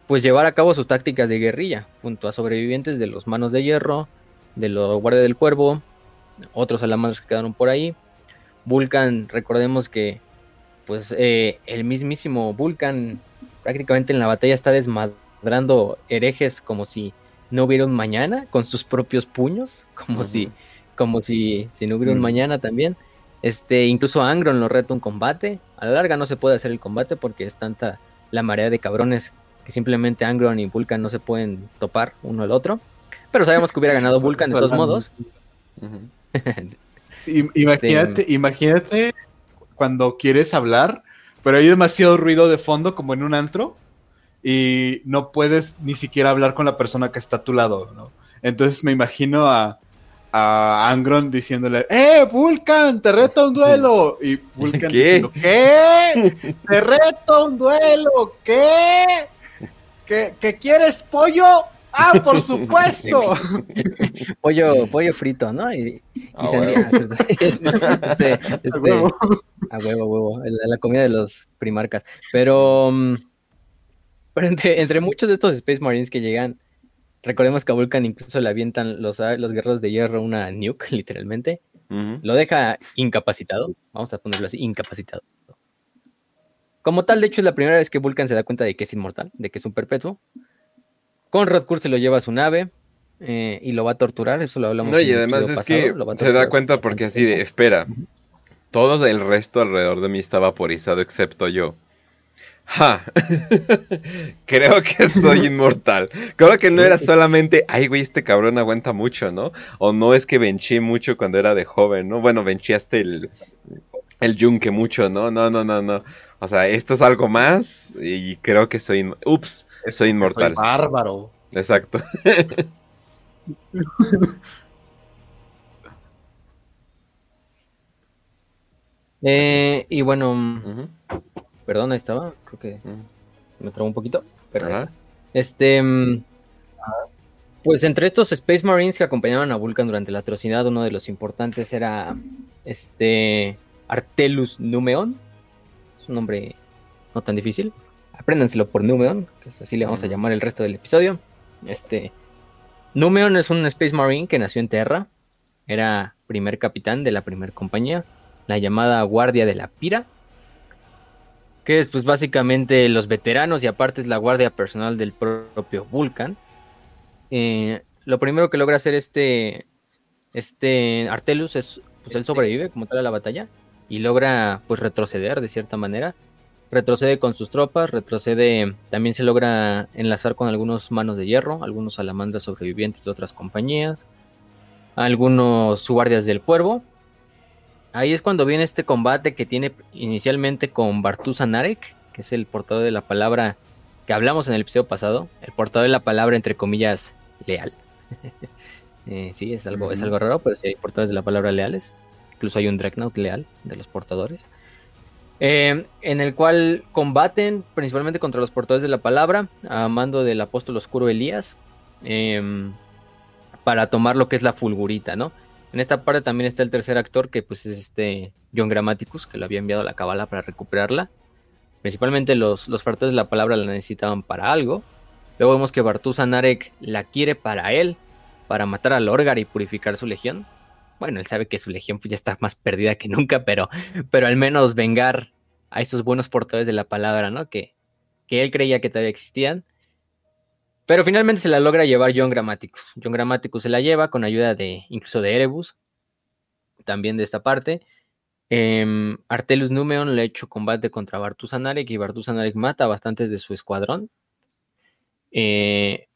C: pues llevar a cabo sus tácticas de guerrilla, junto a sobrevivientes de los manos de hierro, de los guardia del cuervo, otros salamandras que quedaron por ahí. Vulcan, recordemos que pues eh, el mismísimo Vulcan prácticamente en la batalla está desmadrando herejes como si no hubiera un mañana con sus propios puños, como si, como si, si no hubiera un
D: Mm.
C: mañana también. Este, incluso Angron lo reta un combate. A la larga no se puede hacer el combate porque es tanta la marea de cabrones que simplemente Angron y Vulcan no se pueden topar uno al otro. Pero sabemos que hubiera <laughs> ganado Vulcan de todos modos. <laughs>
D: Sí, imagínate, imagínate cuando quieres hablar, pero hay demasiado ruido de fondo como en un antro y no puedes ni siquiera hablar con la persona que está a tu lado, ¿no? Entonces me imagino a, a Angron diciéndole, ¡Eh, Vulcan, te reto a un duelo! Y Vulcan
A: ¿Qué?
D: diciendo, ¿qué? ¡Te reto a un duelo! ¿Qué? ¿Que, que quieres pollo? ¡Ah, por supuesto! <laughs>
C: Pollo, pollo frito, ¿no? Y, y
A: Ah, huevo. <laughs>
C: este, <laughs> este,
D: A huevo.
C: A huevo, a huevo. La, la comida de los primarcas. Pero, mm, pero entre, entre muchos de estos Space Marines que llegan, recordemos que a Vulcan incluso le avientan los, los guerreros de hierro una nuke, <laughs> literalmente. Lo deja incapacitado. Vamos a ponerlo así, incapacitado. Como tal, de hecho, es la primera vez que Vulcan se da cuenta de que es inmortal, de que es un perpetuo. Conrad Kurz se lo lleva a su nave eh, y lo va a torturar. Eso lo hablamos.
A: No, y además es
C: pasado,
A: que se da cuenta porque así de, espera, todo el resto alrededor de mí está vaporizado excepto yo. Ja, <laughs> creo que soy <laughs> inmortal. Creo que no era solamente, ay güey, este cabrón aguanta mucho, ¿no? O no es que venché mucho cuando era de joven, ¿no? Bueno, vencheaste el, el yunque mucho, ¿no? No, no, no, no. O sea, esto es algo más y creo que soy, ups, soy inmortal.
D: Soy bárbaro.
A: Exacto. <laughs>
C: Eh, y bueno, perdón, ahí estaba. Creo que
A: ujú.
C: me trabó un poquito. Pero
A: Ajá.
C: Este. mm, Pues entre estos Space Marines que acompañaban a Vulcan durante la atrocidad, uno de los importantes era este Artelus Numeon. Es un nombre no tan difícil. Apréndanselo por Numeon, que es así le vamos a llamar el resto del episodio. Este Numeon es un Space Marine que nació en Terra. Era primer capitán de la primer compañía, la llamada Guardia de la Pira. Que es pues básicamente los veteranos y aparte es la guardia personal del propio Vulcan. Eh, lo primero que logra hacer este, este Artelus es, pues él sobrevive como tal a la batalla y logra pues retroceder de cierta manera. Retrocede con sus tropas, retrocede, también se logra enlazar con algunos manos de hierro, algunos salamandras sobrevivientes de otras compañías, algunos guardias del cuervo. Ahí es cuando viene este combate que tiene inicialmente con Bartusa Narek, que es el portador de la palabra que hablamos en el episodio pasado, el portador de la palabra entre comillas leal. <laughs> Eh, sí, es algo, es algo raro, pero sí hay portadores de la palabra leales. Incluso hay un Dreadnought leal de los portadores. Eh, en el cual combaten principalmente contra los portadores de la palabra, a mando del apóstol oscuro Elías, em, para tomar lo que es la fulgurita, ¿no? En esta parte también está el tercer actor, que pues es este John Grammaticus, que lo había enviado a la cabala para recuperarla. Principalmente los, los portadores de la palabra la necesitaban para algo. Luego vemos que Bartusa Narek la quiere para él, para matar a Lorgar y purificar su legión. Bueno, él sabe que su legión pues, ya está más perdida que nunca, pero, pero al menos vengar a estos buenos portadores de la palabra, ¿no? Que, que él creía que todavía existían. Pero finalmente se la logra llevar John Grammaticus. John Grammaticus se la lleva con ayuda de incluso de Erebus, también de esta parte. Em, Artelus Numeon le ha hecho combate contra Bartusanarek y Bartusanarek mata a bastantes de su escuadrón. Eh,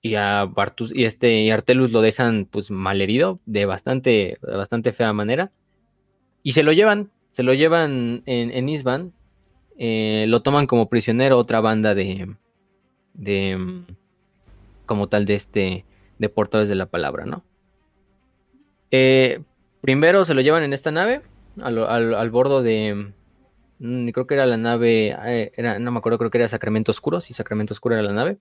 C: y a Bartus y este y Artelus lo dejan pues malherido de bastante, de bastante fea manera. Y se lo llevan, se lo llevan en, en Isban. eh, lo toman como prisionero otra banda de, de mm, como tal de este de portadores de la palabra, ¿no? Eh, primero se lo llevan en esta nave al, al, al bordo de mm, creo que era la nave eh, era, no me acuerdo creo que era Sacramento Oscuro sí Sacramento Oscuro era la nave.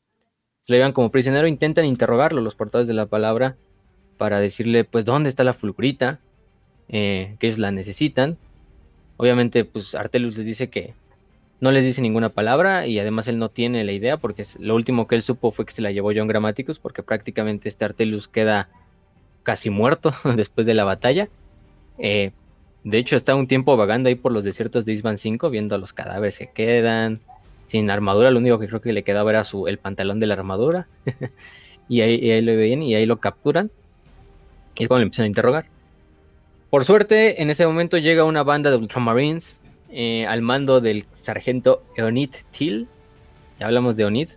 C: Se lo llevan como prisionero intentan interrogarlo los portadores de la palabra para decirle pues dónde está la fulgurita eh, que ellos la necesitan obviamente pues Artelus les dice que no les dice ninguna palabra y además él no tiene la idea porque lo último que él supo fue que se la llevó John Grammaticus porque prácticamente este Artelus queda casi muerto <laughs> después de la batalla. Eh, de hecho está un tiempo vagando ahí por los desiertos de Isban 5 viendo los cadáveres que quedan sin armadura, lo único que creo que le quedaba era su, el pantalón de la armadura. <laughs> y ahí, y ahí lo ven y ahí lo capturan. Y es cuando lo empiezan a interrogar. Por suerte, en ese momento llega una banda de Ultramarines eh, al mando del sargento Eonid Till. Ya hablamos de Eonid.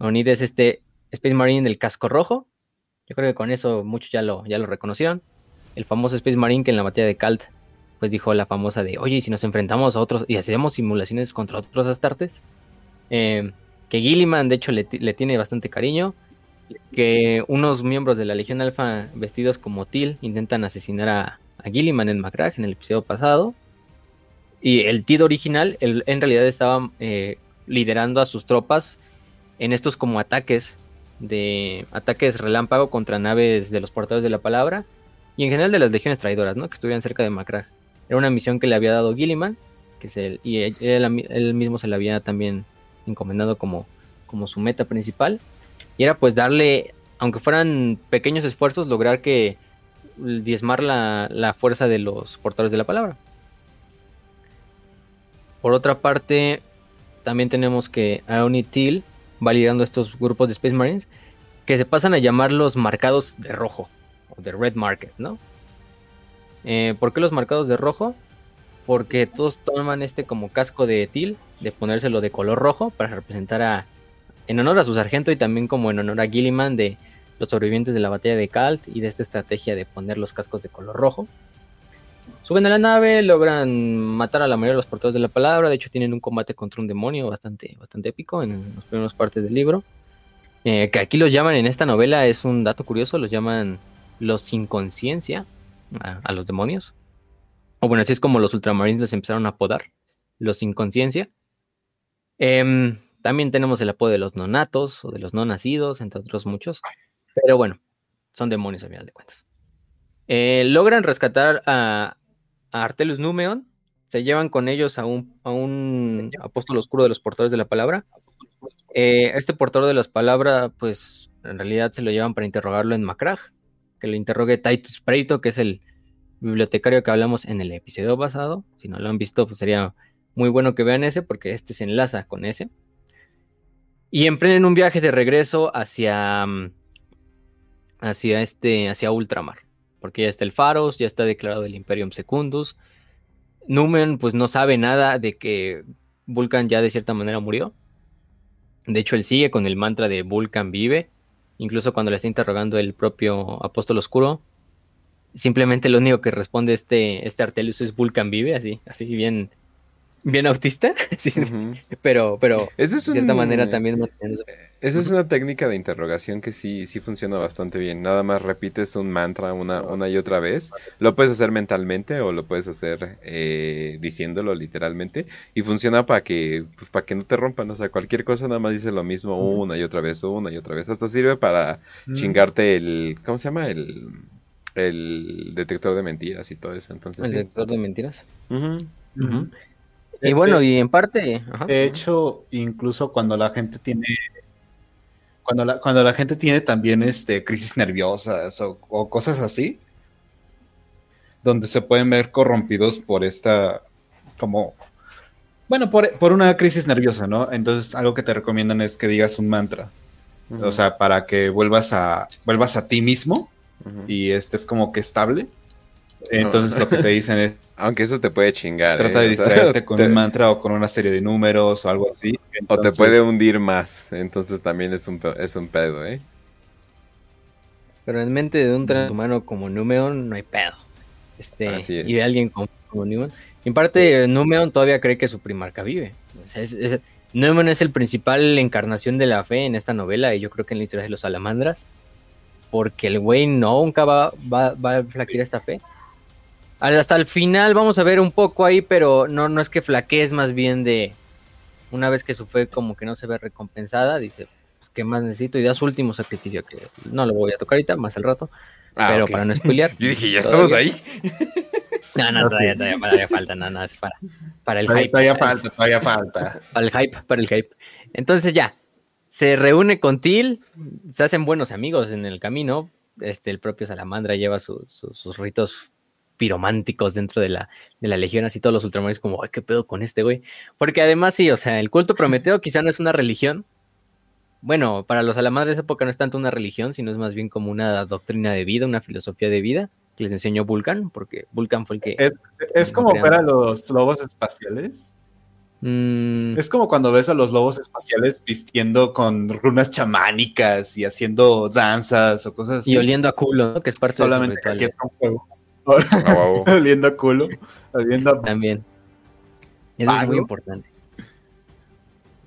C: Eonid es este Space Marine del casco rojo. Yo creo que con eso muchos ya lo, ya lo reconocieron. El famoso Space Marine que en la batalla de Kalt pues dijo la famosa de, oye, si nos enfrentamos a otros y hacemos simulaciones contra otros Astartes, eh, que Gilliman de hecho le, le, tiene bastante cariño, que unos miembros de la Legión Alfa vestidos como Til intentan asesinar a, a Gilliman en Macragge en el episodio pasado, y el Tid original el, en realidad estaba eh, liderando a sus tropas en estos como ataques de ataques relámpago contra naves de los portadores de la palabra y en general de las legiones traidoras, ¿no? Que estuvieran cerca de Macragge. Era una misión que le había dado Gilliman, que es el, y él, mismo se le había también encomendado como, como su meta principal. Y era pues darle, aunque fueran pequeños esfuerzos, lograr que diezmar la, la fuerza de los portadores de la palabra. Por otra parte, también tenemos que Aoni Till va liderando estos grupos de Space Marines que se pasan a llamar los marcados de rojo o de Red Market, ¿no? Eh, ¿Por qué los marcados de rojo? Porque todos toman este como casco de Til, de ponérselo de color rojo para representar a, en honor a su sargento y también como en honor a Gilliman de los sobrevivientes de la batalla de Kalt y de esta estrategia de poner los cascos de color rojo. Suben a la nave, logran matar a la mayoría de los portadores de la palabra. De hecho, tienen un combate contra un demonio bastante, bastante épico en las primeras partes del libro. Eh, que aquí los llaman en esta novela, es un dato curioso, los llaman los sin conciencia a, los demonios. O bueno, así es como los ultramarines les empezaron a apodar, los sin conciencia. Eh, también tenemos el apodo de los nonatos o de los no nacidos, entre otros muchos. Pero bueno, son demonios a final de cuentas. Eh, logran rescatar a, a Artelus Numeon, se llevan con ellos a un, a un apóstol oscuro de los portadores de la palabra. Eh, este portador de las palabras, pues en realidad se lo llevan para interrogarlo en Macragge, que lo interrogue Titus Preito, que es el bibliotecario que hablamos en el episodio pasado. Si no lo han visto, pues sería muy bueno que vean ese, porque este se enlaza con ese. Y emprenden un viaje de regreso hacia, hacia, este, hacia Ultramar porque ya está el Faros, ya está declarado el Imperium Secundus. Numen pues no sabe nada de que Vulcan ya de cierta manera murió. De hecho, él sigue con el mantra de Vulcan vive. Incluso cuando le está interrogando el propio apóstol oscuro. Simplemente lo único que responde este, este Artelius es Vulcan vive, así, así bien, bien autista, <laughs> sí, uh -huh. pero, pero
A: Eso es
C: de cierta
A: un-
C: manera también
A: Esa es una técnica de interrogación que sí, sí funciona bastante bien. Nada más repites un mantra una, una y otra vez. Lo puedes hacer mentalmente o lo puedes hacer eh, diciéndolo literalmente. Y funciona para que, pues, para que no te rompan. O sea, cualquier cosa nada más dices lo mismo una y otra vez, una y otra vez. Hasta sirve para
D: Mm.
A: chingarte el, ¿cómo se llama? El, el detector de mentiras y todo eso. Entonces,
C: el
A: sí.
C: detector de mentiras. Y bueno,
D: de-
C: y en parte, ajá.
D: De hecho, incluso cuando la gente tiene cuando la, cuando la gente tiene también este crisis nerviosas o, o cosas así, donde se pueden ver corrompidos por esta como bueno, por, por una crisis nerviosa, ¿no? Entonces, algo que te recomiendan es que digas un mantra. O sea, para que vuelvas a vuelvas a ti mismo
A: Ujú.
D: y estés como que estable. Entonces, lo que te dicen es
A: Aunque eso te puede chingar.
D: trata
A: ¿eh?
D: de
A: O sea,
D: distraerte con <laughs>
A: te-
D: un mantra o con una serie de números o algo así.
A: O te puede hundir más. Entonces también es un, es un pedo, ¿eh?
C: Pero en mente de un transhumano como Numeon no hay pedo. Este,
A: Así es.
C: Y de alguien como, como Numeon. Y en parte, Numeon todavía cree que su primarca vive. O sea, es- es- Numeon es el principal encarnación de la fe en esta novela y yo creo que en la historia de los salamandras. Porque el güey nunca va, va, va a flaquear esta fe. Al- Hasta el final vamos a ver un poco ahí, pero no, no es que flaquee, es más bien de una vez que su fe como que no se ve recompensada, dice, pues, ¿qué más necesito? Y da su último sacrificio, que no lo voy a tocar ahorita, más al rato,
A: Ah,
C: pero para no spoilear. <laughs>
A: Yo dije, ¿ya estamos ahí?
C: No, no, todavía, todavía, todavía falta, no, no, es para, para el
D: todavía,
C: hype.
D: todavía
C: es-
D: falta, todavía falta.
C: Para el hype, para el hype. Entonces ya, se reúne con Til, se hacen buenos amigos en el camino. Este, el propio Salamandra lleva su- su- sus ritos pirománticos dentro de la, de la legión, así todos los ultramarines como, ay, qué pedo con este güey. Porque además sí, o sea, el culto prometeo quizá no es una religión, bueno, para los salamandras de esa época no es tanto una religión, sino es más bien como una doctrina de vida, una filosofía de vida que les enseñó Vulcan, porque Vulcan fue el que...
D: Es, es como ver a los lobos espaciales.
C: Mm,
D: Es como cuando ves a los lobos espaciales vistiendo con runas chamánicas y haciendo danzas o cosas así.
C: y oliendo a culo, ¿no? que es parte
D: Solamente
C: de
D: que aquí
C: rituales
D: es con fuego. <laughs> Oliendo a culo. Oliendo a...
C: también. Eso es muy importante.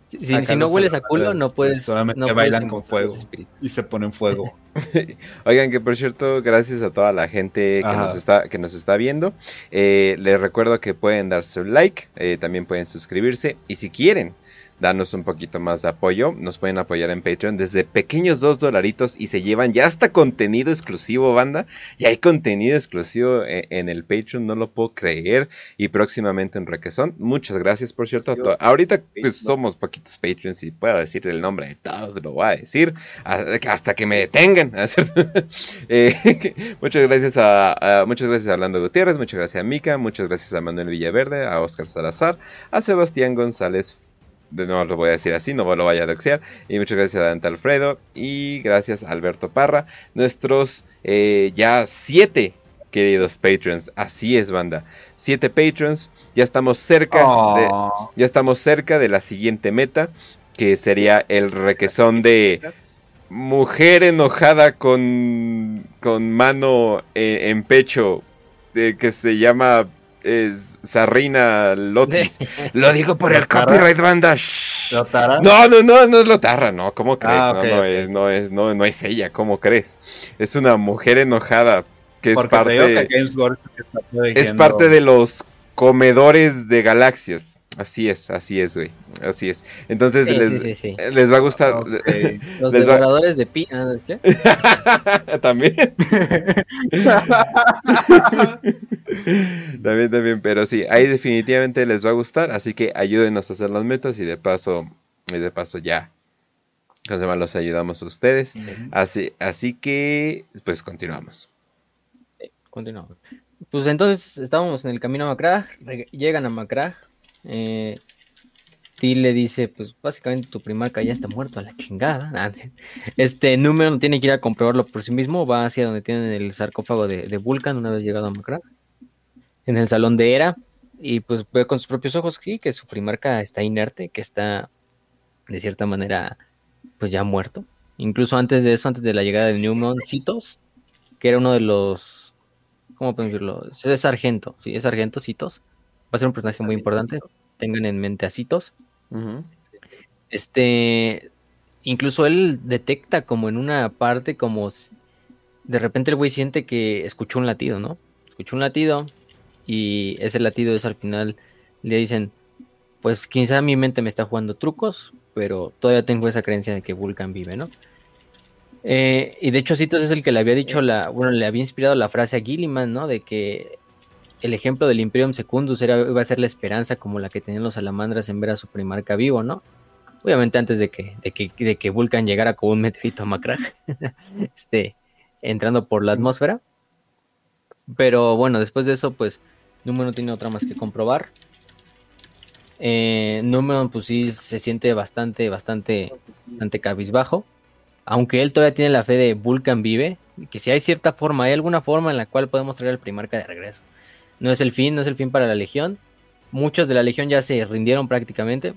C: Si, no hueles a culo, no puedes.
D: solamente
C: no puedes
D: bailan con fuego. y se ponen fuego. <laughs>
A: Oigan, que por cierto, gracias a toda la gente que, nos está, que nos está viendo. Eh, les recuerdo que pueden darse un like, eh, también pueden suscribirse. Y si quieren darnos un poquito más de apoyo, nos pueden apoyar en Patreon desde pequeños dos dolaritos y se llevan ya hasta contenido exclusivo, banda. Ya hay contenido exclusivo en, en el Patreon, no lo puedo creer. Y próximamente en Requesón. Muchas gracias, por cierto. Ahorita pues, somos poquitos Patreons y puedo decir el nombre de todos, lo voy a decir hasta que me detengan. <laughs> Eh, <laughs> muchas gracias a, a- muchas gracias a Orlando Gutiérrez, muchas gracias a Mica, muchas gracias a Manuel Villaverde, a Oscar Salazar, a Sebastián González. De nuevo lo voy a decir así, no lo vaya a doxear. Y muchas gracias a Dante Alfredo. Y gracias a Alberto Parra. Nuestros eh, ya siete queridos patrons. Así es, banda. Siete patrons. Ya estamos cerca de,
D: Oh,
A: ya estamos cerca de la siguiente meta, que sería el requesón de mujer enojada con, con mano eh, en pecho, eh, que se llama es, Sarrina Lotis. Lo digo por el
D: ¿Lotarra?
A: copyright banda. shh.
D: ¿Lotara?
A: No, no, no, no es Lotarra, no, ¿cómo crees?
D: Ah,
A: no. Es, no, es, no, no es ella, ¿cómo crees? Es una mujer enojada que es
D: Porque
A: parte
D: que
A: es parte de los comedores de galaxias. Así es, así es, güey. Así es. Entonces
C: Sí,
A: les,
C: sí, sí, sí.
A: les va a gustar. <laughs>
C: Los
A: les va-
C: de pi. ah, ¿qué? <laughs>
A: también. <laughs> también, también. Pero sí, ahí definitivamente les va a gustar. Así que ayúdenos a hacer las metas y de paso, y de paso ya. ¿Cómo se llama? Los ayudamos a ustedes. Así, así que, pues continuamos.
C: Continuamos. Pues entonces estábamos en el camino a Macrag, llegan a Macrag. Eh, le dice, pues básicamente tu primarca ya está muerto a la chingada. <laughs> Ah. Este número no tiene que ir a comprobarlo por sí mismo, va hacia donde tienen el sarcófago de, de Vulcan una vez llegado a Macrag. En el salón de Hera. Y pues ve con sus propios ojos sí, que su primarca está inerte, que está de cierta manera pues ya muerto. Incluso antes de eso, antes de la llegada de Newman, Citos, que era uno de los ¿cómo puedo decirlo? Es sargento, sí, es sargento Citos. Va a ser un personaje muy importante. Tengan en mente a Citos. Este, incluso él detecta como en una parte como de repente el güey siente que escuchó un latido, ¿no? Escuchó un latido y ese latido es al final le dicen, pues quizá mi mente me está jugando trucos, pero todavía tengo esa creencia de que Vulcan vive, ¿no? Eh, y de hecho Citos es el que le había dicho la, bueno, le había inspirado la frase a Gilliman, ¿no? De que el ejemplo del Imperium Secundus era, iba a ser la esperanza como la que tenían los salamandras en ver a su primarca vivo, ¿no? Obviamente antes de que, de que, Vulcan llegara con un meteorito a Macrag, <laughs> este, entrando por la atmósfera. Pero bueno, después de eso, pues, Número no tiene otra más que comprobar. Eh, Número, pues sí, se siente bastante, bastante, bastante cabizbajo. Aunque él todavía tiene la fe de Vulcan vive, que si hay cierta forma, hay alguna forma en la cual podemos traer al primarca de regreso. No es el fin, no es el fin para la Legión. Muchos de la Legión ya se rindieron prácticamente.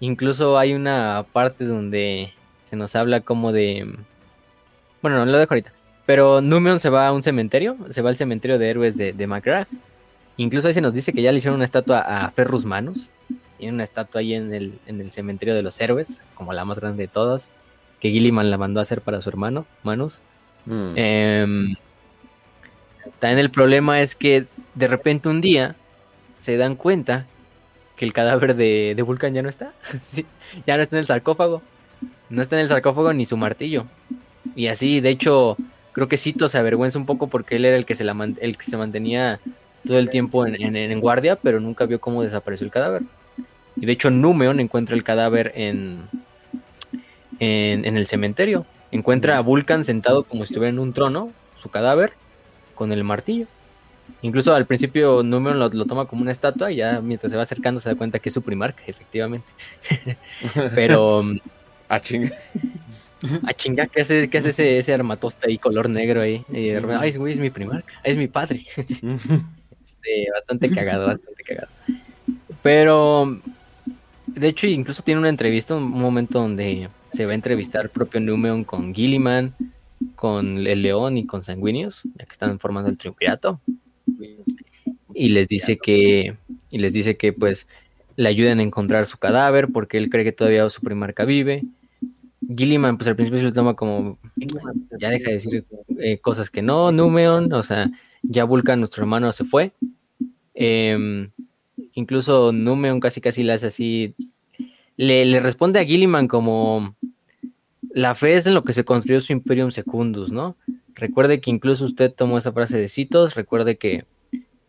C: Incluso hay una parte donde se nos habla como de... Bueno, no lo dejo ahorita. Pero Numeon se va a un cementerio, se va al cementerio de héroes de, de Macragge. Incluso ahí se nos dice que ya le hicieron una estatua a Ferrus Manus. Tiene una estatua ahí en el, en el cementerio de los héroes, como la más grande de todas, que Gilliman la mandó a hacer para su hermano, Manus.
A: Mm.
C: Em, también el problema es que de repente un día se dan cuenta que el cadáver de, de Vulcan ya no está. <laughs> Sí, ya no está en el sarcófago. No está en el sarcófago ni su martillo. Y así, de hecho, creo que Cito se avergüenza un poco porque él era el que se, la el que se mantenía todo el tiempo en, en- en guardia, pero nunca vio cómo desapareció el cadáver. Y de hecho, Númeon encuentra el cadáver en, en, en el cementerio. Encuentra a Vulcan sentado como si estuviera en un trono, su cadáver, con el martillo. Incluso al principio Númeon lo, lo toma como una estatua y ya mientras se va acercando se da cuenta que es su primarca, efectivamente. <laughs> Pero,
A: Ah, chinga.
C: Ah, chinga, ¿qué hace, qué hace ese, ese armatoste ahí color negro ahí? Y repente, ay, güey, es mi primarca, es mi padre. <laughs> Este, bastante cagado, bastante cagado. Pero, de hecho, incluso tiene una entrevista, un momento donde se va a entrevistar propio Numeon con Gilliman, con el León y con Sanguinius, ya que están formando el triunvirato. Y les dice que, y les dice que pues le ayuden a encontrar su cadáver porque él cree que todavía su primarca vive. Gilliman, pues al principio se lo toma como, ya deja de decir eh, cosas que no, Numeon, o sea, ya Vulcan, nuestro hermano, se fue. Em, incluso Numeon casi casi le hace así, le, le responde a Gilliman como, la fe es en lo que se construyó su Imperium Secundus, ¿no? Recuerde que incluso usted tomó esa frase de citos, recuerde que,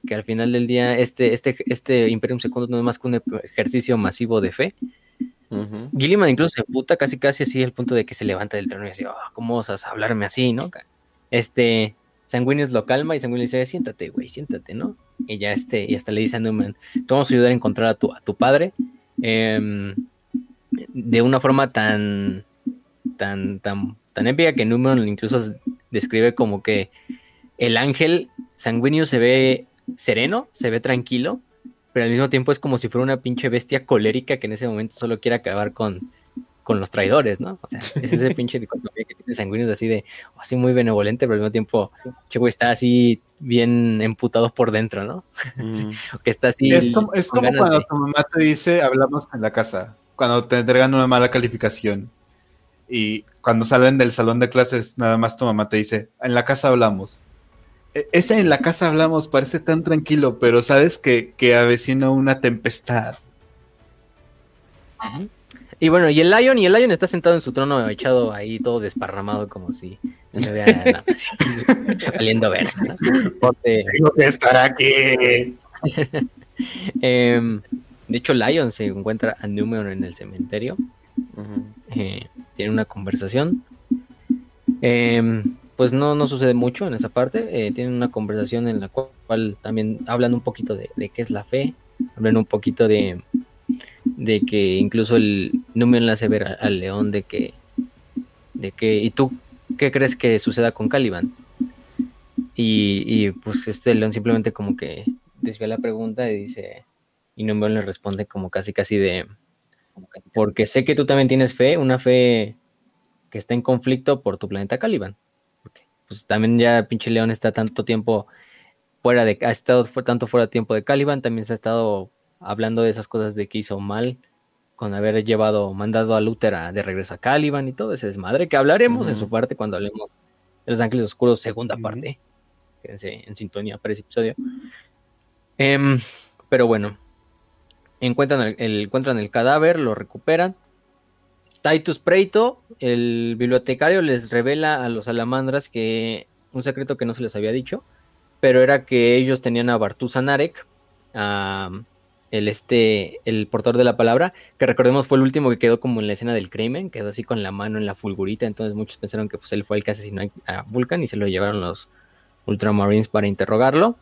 C: que al final del día este, este, este Imperium Secundus no es más que un ejercicio masivo de fe.
A: Ujú.
C: Gilliman incluso se puta casi casi así al punto de que se levanta del trono y dice, "Oh, ¿cómo osas hablarme así, no? Este, Sanguinius lo calma y Sanguinius dice, siéntate, güey, siéntate, ¿no? Y ya este, y hasta le dice a Newman, te vamos a ayudar a encontrar a tu, a tu padre em, de una forma tan, tan, tan, tan épica que Newman incluso describe como que el ángel Sanguinius se ve sereno, se ve tranquilo, pero al mismo tiempo es como si fuera una pinche bestia colérica que en ese momento solo quiere acabar con, con los traidores, ¿no? O sea, es ese pinche dicotomía que tiene Sanguinius así de, así muy benevolente, pero al mismo tiempo, che, güey, está así bien emputado por dentro, ¿no?
A: Mm. <laughs>
C: Que está así.
D: Es como, es como cuando
C: de-
D: tu mamá te dice, hablamos en la casa, cuando te entregan una mala calificación. Y cuando salen del salón de clases, nada más tu mamá te dice, en la casa hablamos. E- Ese en la casa hablamos parece tan tranquilo, pero sabes que, que avecina una tempestad.
C: Y bueno, y el Lion, y el Lion está sentado en su trono echado ahí todo desparramado como si <laughs> no le vea nada así, valiendo ver, ¿no? Ponte-
D: Tengo que estar aquí. <laughs>
C: Em, de hecho, Lion se encuentra a Numenor en el cementerio.
A: Ujú.
C: eh, tiene una conversación. Em, pues no, no sucede mucho en esa parte. eh, tienen una conversación en la cual, también hablan un poquito de, qué es la fe. Hablan un poquito de, de que incluso el Numenor le hace ver al león de que, de ¿y tú qué crees que suceda con Caliban? Y, pues este león simplemente como que desvía la pregunta y dice, y Numenor le responde como casi casi de, porque sé que tú también tienes fe, una fe que está en conflicto por tu planeta Caliban. Porque, pues también ya pinche León está tanto tiempo fuera de, ha estado tanto fuera de tiempo de Caliban, también se ha estado hablando de esas cosas de que hizo mal con haber llevado, mandado a Luther a- de regreso a Caliban y todo ese desmadre que hablaremos en su parte cuando hablemos de los Ángeles Oscuros, segunda parte. Quédense en sintonía para ese episodio. Em, pero bueno, encuentran el, encuentran el cadáver, lo recuperan. Titus Preito, el bibliotecario, les revela a los salamandras que un secreto que no se les había dicho, pero era que ellos tenían a Bartusa Narek, a el este, el portador de la palabra, que recordemos fue el último que quedó como en la escena del crimen, quedó así con la mano en la fulgurita, entonces muchos pensaron que pues, él fue el que asesinó a Vulcan y se lo llevaron los Ultramarines para interrogarlo.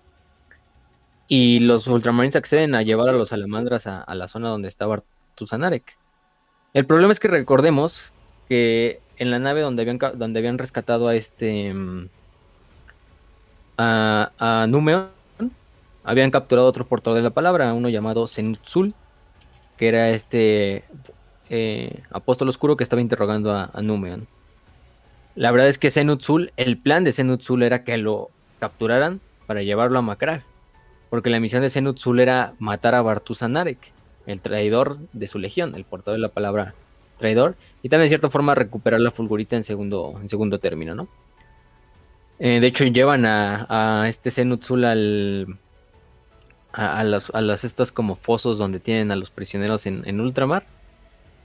C: Y los Ultramarines acceden a llevar a los salamandras a, la zona donde está Bartusa Narek. El problema es que recordemos que en la nave donde habían, donde habían rescatado a este. mm, a, Numeon, habían capturado otro portador de la palabra, uno llamado Zenutsul, que era este eh, apóstol oscuro que estaba interrogando a, a Numeon. La verdad es que Zenutsul, el plan de Zenutsul era que lo capturaran para llevarlo a Macrag, porque la misión de Zenutsul era matar a Bartusa Narek, el traidor de su legión, el portador de la palabra traidor, y también de cierta forma recuperar la fulgurita en segundo, en segundo término, ¿no? Eh, de hecho, llevan a, a este Zenutsul al, a, a las, estas como fosos donde tienen a los prisioneros en, en ultramar.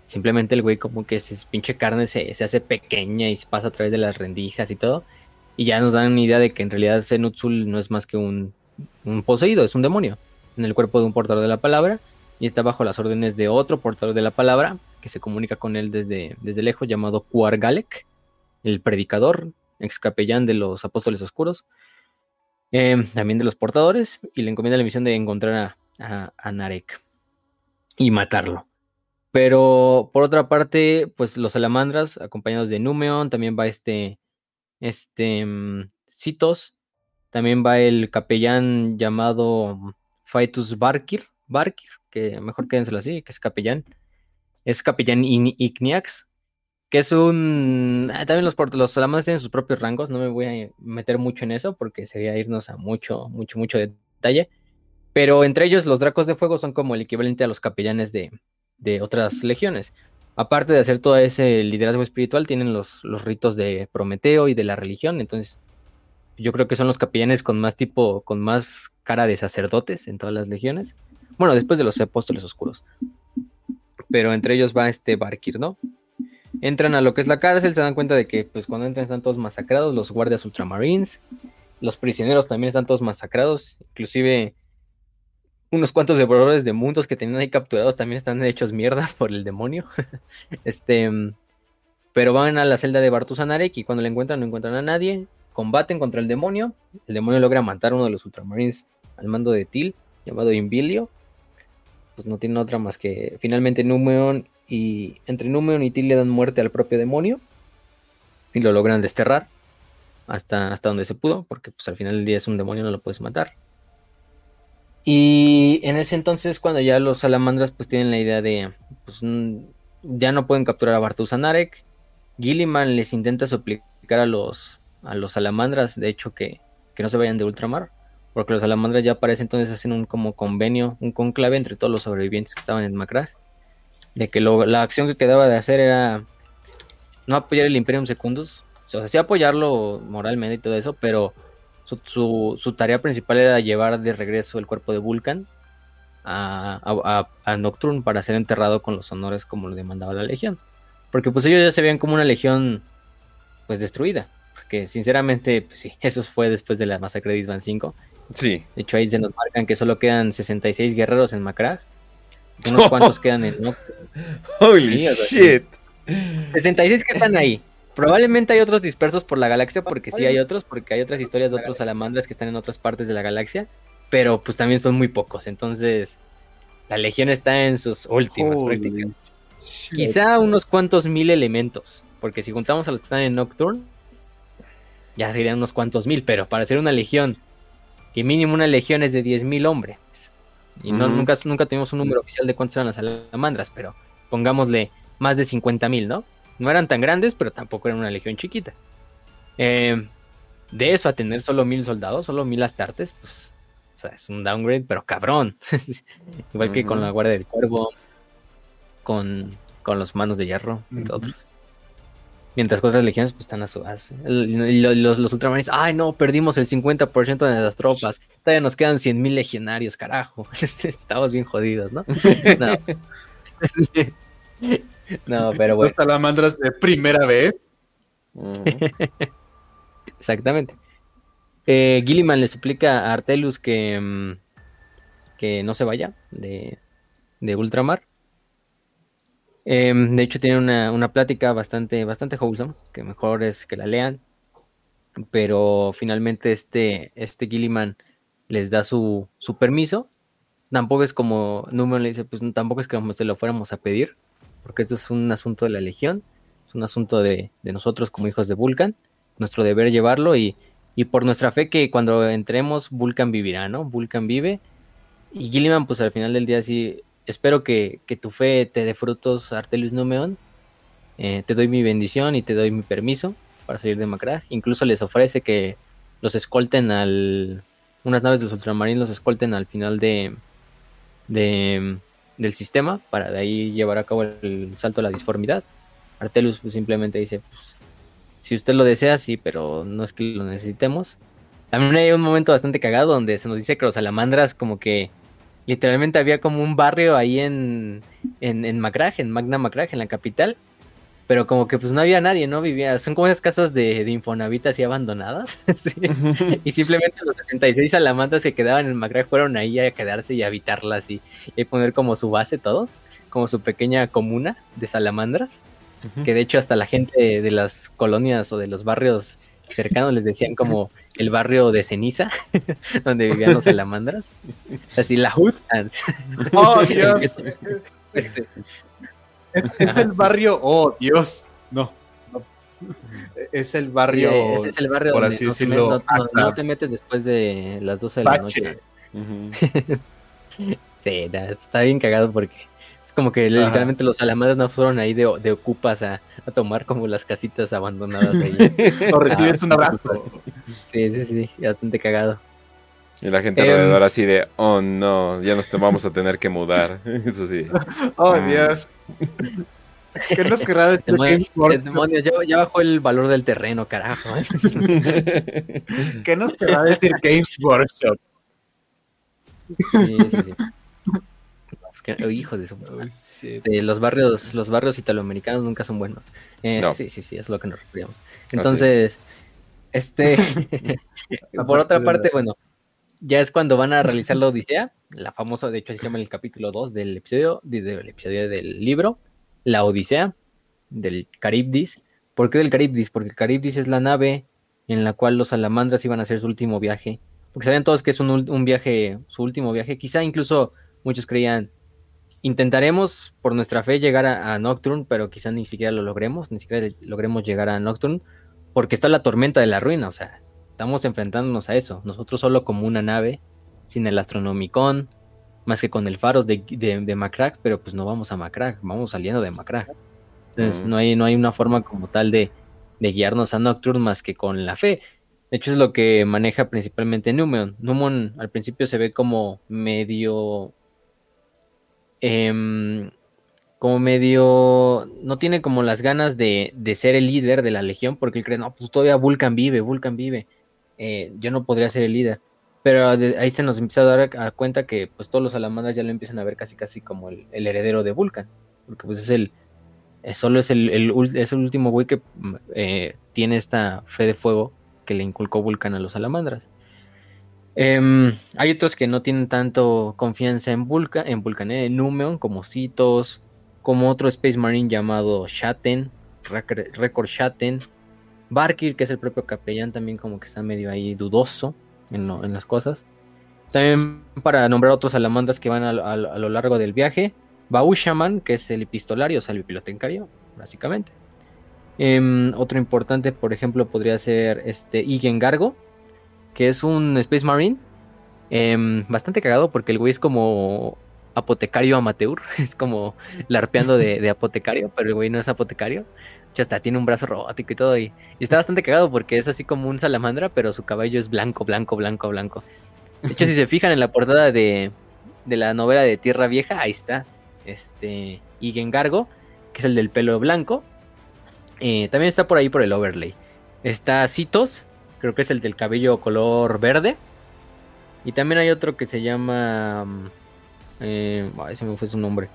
C: Simplemente el güey como que su pinche carne se, se hace pequeña y pasa a través de las rendijas y todo. Y ya nos dan una idea de que en realidad Zenutsul no es más que un, un poseído, es un demonio en el cuerpo de un portador de la palabra y está bajo las órdenes de otro portador de la palabra que se comunica con él desde, desde lejos llamado Kuargalek, el predicador, ex capellán de los apóstoles oscuros, eh, también de los portadores, y le encomienda la misión de encontrar a, a- Narek y matarlo. Pero por otra parte, pues los salamandras, acompañados de Numeon, también va este, este, mm, Citos, también va el capellán llamado Faitus Barkir, Barkir, que mejor quédenselo así, que es capellán. Es capellán Igniax, que es un... Ah, también los, los salamandras tienen sus propios rangos, no me voy a meter mucho en eso porque sería irnos a mucho, mucho, mucho detalle. Pero entre ellos los dracos de fuego son como el equivalente a los capellanes de, de otras legiones. Aparte de hacer todo ese liderazgo espiritual, tienen los, los ritos de Prometeo y de la religión. Entonces, yo creo que son los capellanes con más tipo, con más cara de sacerdotes en todas las legiones. Bueno, después de los apóstoles oscuros. Pero entre ellos va este Barkir, ¿no? Entran a lo que es la cárcel, se dan cuenta de que pues cuando entran están todos masacrados, los guardias ultramarines, los prisioneros también están todos masacrados, inclusive unos cuantos devoradores de mundos que tenían ahí capturados también están hechos mierda <laughs> por el demonio. <laughs> este, pero van a la celda de Bartusanarek y cuando le encuentran no encuentran a nadie. Combaten contra el demonio. El demonio logra matar a uno de los ultramarines al mando de Til, llamado Invilio. Pues no tiene otra más que finalmente Numeon y entre Numeon y Til le dan muerte al propio demonio y lo logran desterrar hasta, hasta donde se pudo, porque pues al final del día es un demonio, no lo puedes matar. Y en ese entonces, cuando ya los salamandras pues tienen la idea de, pues ya no pueden capturar a Bartus Anarek, Gilliman les intenta suplicar a los, a los salamandras, de hecho, que, no se vayan de ultramar, porque los salamandras ya para ese entonces hacen un como convenio, un conclave entre todos los sobrevivientes que estaban en Macra, de que la acción que quedaba de hacer era no apoyar el Imperium Secundus, o sea, sí apoyarlo moralmente y todo eso, pero su, tarea principal era llevar de regreso el cuerpo de Vulcan a, Nocturne para ser enterrado con los honores como lo demandaba la Legión. Porque pues ellos ya se veían como una Legión pues destruida. Porque sinceramente, pues sí, <laughs> eso fue después de la masacre de Isvan 5.
A: Sí.
C: De hecho ahí se nos marcan que solo quedan 66 guerreros en Macrag. Unos <laughs> cuantos quedan en.
A: Holy shit.
C: 66 que están ahí. Probablemente hay otros dispersos por la galaxia, porque sí hay otros, porque hay otras historias de otros salamandras que están en otras partes de la galaxia, pero pues también son muy pocos, entonces la legión está en sus últimas prácticas. Quizá unos cuantos mil elementos, porque si juntamos a los que están en Nocturne, ya serían unos cuantos mil, pero para ser una legión, que mínimo una legión es de 10.000 hombres, y no, nunca, nunca tuvimos un número oficial de cuántos eran las salamandras, pero pongámosle más de 50.000, ¿no? No eran tan grandes, pero tampoco eran una legión chiquita. Eh, de eso a tener solo mil soldados, solo mil astartes, pues, o sea, es un downgrade, pero cabrón. <laughs> Igual que con la Guardia del Cuervo, con, con los manos de hierro, entre otros. Mientras que otras legiones pues están a su base. Los, los, ultramarines, ay no, perdimos el 50% de las tropas. Todavía nos quedan 100.000 legionarios, carajo. <laughs> Estamos bien jodidos, ¿no? <laughs> no. <laughs> No, pero bueno.
D: Los salamandras de primera vez.
C: Exactamente. Eh, Gilliman le suplica a Artelus que, mm, que no se vaya de, de Ultramar. Em, de hecho, tiene una, una, plática bastante, bastante wholesome, que mejor es que la lean. Pero finalmente este, este Gilliman les da su, su permiso. Tampoco es como Número le dice, pues tampoco es que se lo fuéramos a pedir porque esto es un asunto de la Legión, es un asunto de, nosotros como hijos de Vulcan, nuestro deber llevarlo y, por nuestra fe que cuando entremos Vulcan vivirá, ¿no? Vulcan vive y Gilliman pues al final del día sí, espero que, tu fe te dé frutos, Artelius Numeon, eh, te doy mi bendición y te doy mi permiso para salir de Macrag, incluso les ofrece que los escolten al, unas naves de los ultramarines los escolten al final de, de del sistema para de ahí llevar a cabo el salto a la disformidad. Artelus pues, simplemente dice, pues, si usted lo desea, sí, pero no es que lo necesitemos. También hay un momento bastante cagado donde se nos dice que los salamandras como que literalmente había como un barrio ahí en, en, en en Magna Macrag, en la capital, pero como que pues no había nadie, ¿no? Vivía, son como esas casas de, de Infonavit así abandonadas, <laughs> y simplemente los 66 salamandras que quedaban en Macrae fueron ahí a quedarse y a habitarlas y, y poner como su base todos, como su pequeña comuna de salamandras, que de hecho hasta la gente de las colonias o de los barrios cercanos les decían como el barrio de ceniza, <laughs> donde vivían los salamandras, así la Hood.
D: oh, <laughs> Dios.
C: Este,
D: Es, es el barrio, oh Dios, no, no. Es el barrio,
C: Ese es el barrio
D: por
C: donde
D: así
C: no,
D: decirlo,
C: no- te metes después de las 12 de la noche. <laughs> Sí, está bien cagado porque como que literalmente los alamanes no fueron ahí de, de ocupas a, a tomar como las casitas abandonadas ahí. <laughs>
D: o recibes un abrazo.
C: Sí, sí, sí, bastante cagado.
A: Y la gente
C: Em.
A: alrededor así de, oh no, ya nos vamos a tener que mudar. <laughs> Eso sí. <laughs>
D: Oh
A: Mm.
D: Dios. ¿Qué nos querrá decir Workshop?
C: demonios, ya, ya bajó el valor del terreno, carajo.
D: ¿Qué nos querrá decir Games Workshop?
C: Sí, sí, sí. Que, oh, hijo de su
D: Oh.
C: Eh, los barrios, los barrios italoamericanos nunca son buenos. Eh,
A: No.
C: Sí, sí, sí, es lo que nos referíamos. Entonces, este, <laughs> <laughs> por otra parte, bueno, ya es cuando van a realizar la Odisea, la famosa, de hecho, así se llama el capítulo 2 del episodio, de- del episodio del libro, la Odisea del Caribdis. ¿Por qué del Caribdis? Porque el Caribdis es la nave en la cual los salamandras iban a hacer su último viaje. Porque sabían todos que es un, un viaje, su último viaje. Quizá incluso muchos creían, intentaremos por nuestra fe llegar a, a Nocturne, pero quizá ni siquiera lo logremos, ni siquiera logremos llegar a Nocturne, porque está la tormenta de la ruina, o sea, estamos enfrentándonos a eso. Nosotros solo como una nave, sin el Astronomicon, más que con el faros de, de, de Macrack, pero pues no vamos a Macrack, vamos saliendo de Macrack. Entonces no, hay, no hay una forma como tal de, de guiarnos a Nocturne más que con la fe. De hecho es lo que maneja principalmente Numeon. Numeon al principio se ve como medio... em, como medio... No tiene como las ganas de, ser el líder de la legión porque él cree, no, pues todavía Vulcan vive, Vulcan vive. Eh, yo no podría ser el líder. Pero ahí se nos empieza a dar cuenta que pues todos los salamandras ya lo empiezan a ver casi casi como el, heredero de Vulcan. Porque pues es el... eh, solo es el, es el último güey que mm, eh, tiene esta fe de fuego que le inculcó Vulcan a los salamandras. Em, hay otros que no tienen tanto confianza en Vulcan, en Vulcan, eh, en Numeon, como Citos, como otro Space Marine llamado Shatten, Record Shatten, Barkir, que es el propio capellán, también como que está medio ahí dudoso en, las cosas. También para nombrar otros salamandras que van a lo largo del viaje, Baushaman, que es el epistolario, o sea, el bibliotecario, básicamente. Em, otro importante, por ejemplo, podría ser este Igen Gargo, que es un Space Marine. em, bastante cagado porque el güey es como apotecario amateur, <laughs> es como larpeando de, de apotecario, pero el güey no es apotecario. Hecho, hasta tiene un brazo robótico y todo. Y, y está bastante cagado porque es así como un salamandra, pero su cabello es blanco, blanco, blanco, blanco. De hecho, si <laughs> se fijan en la portada de, de la novela de Tierra Vieja, ahí está. Este Igen Gargo, que es el del pelo blanco. Eh, también está por ahí por el overlay. Está Citos, creo que es el del cabello color verde. Y también hay otro que se llama. mm, eh, me fue su nombre.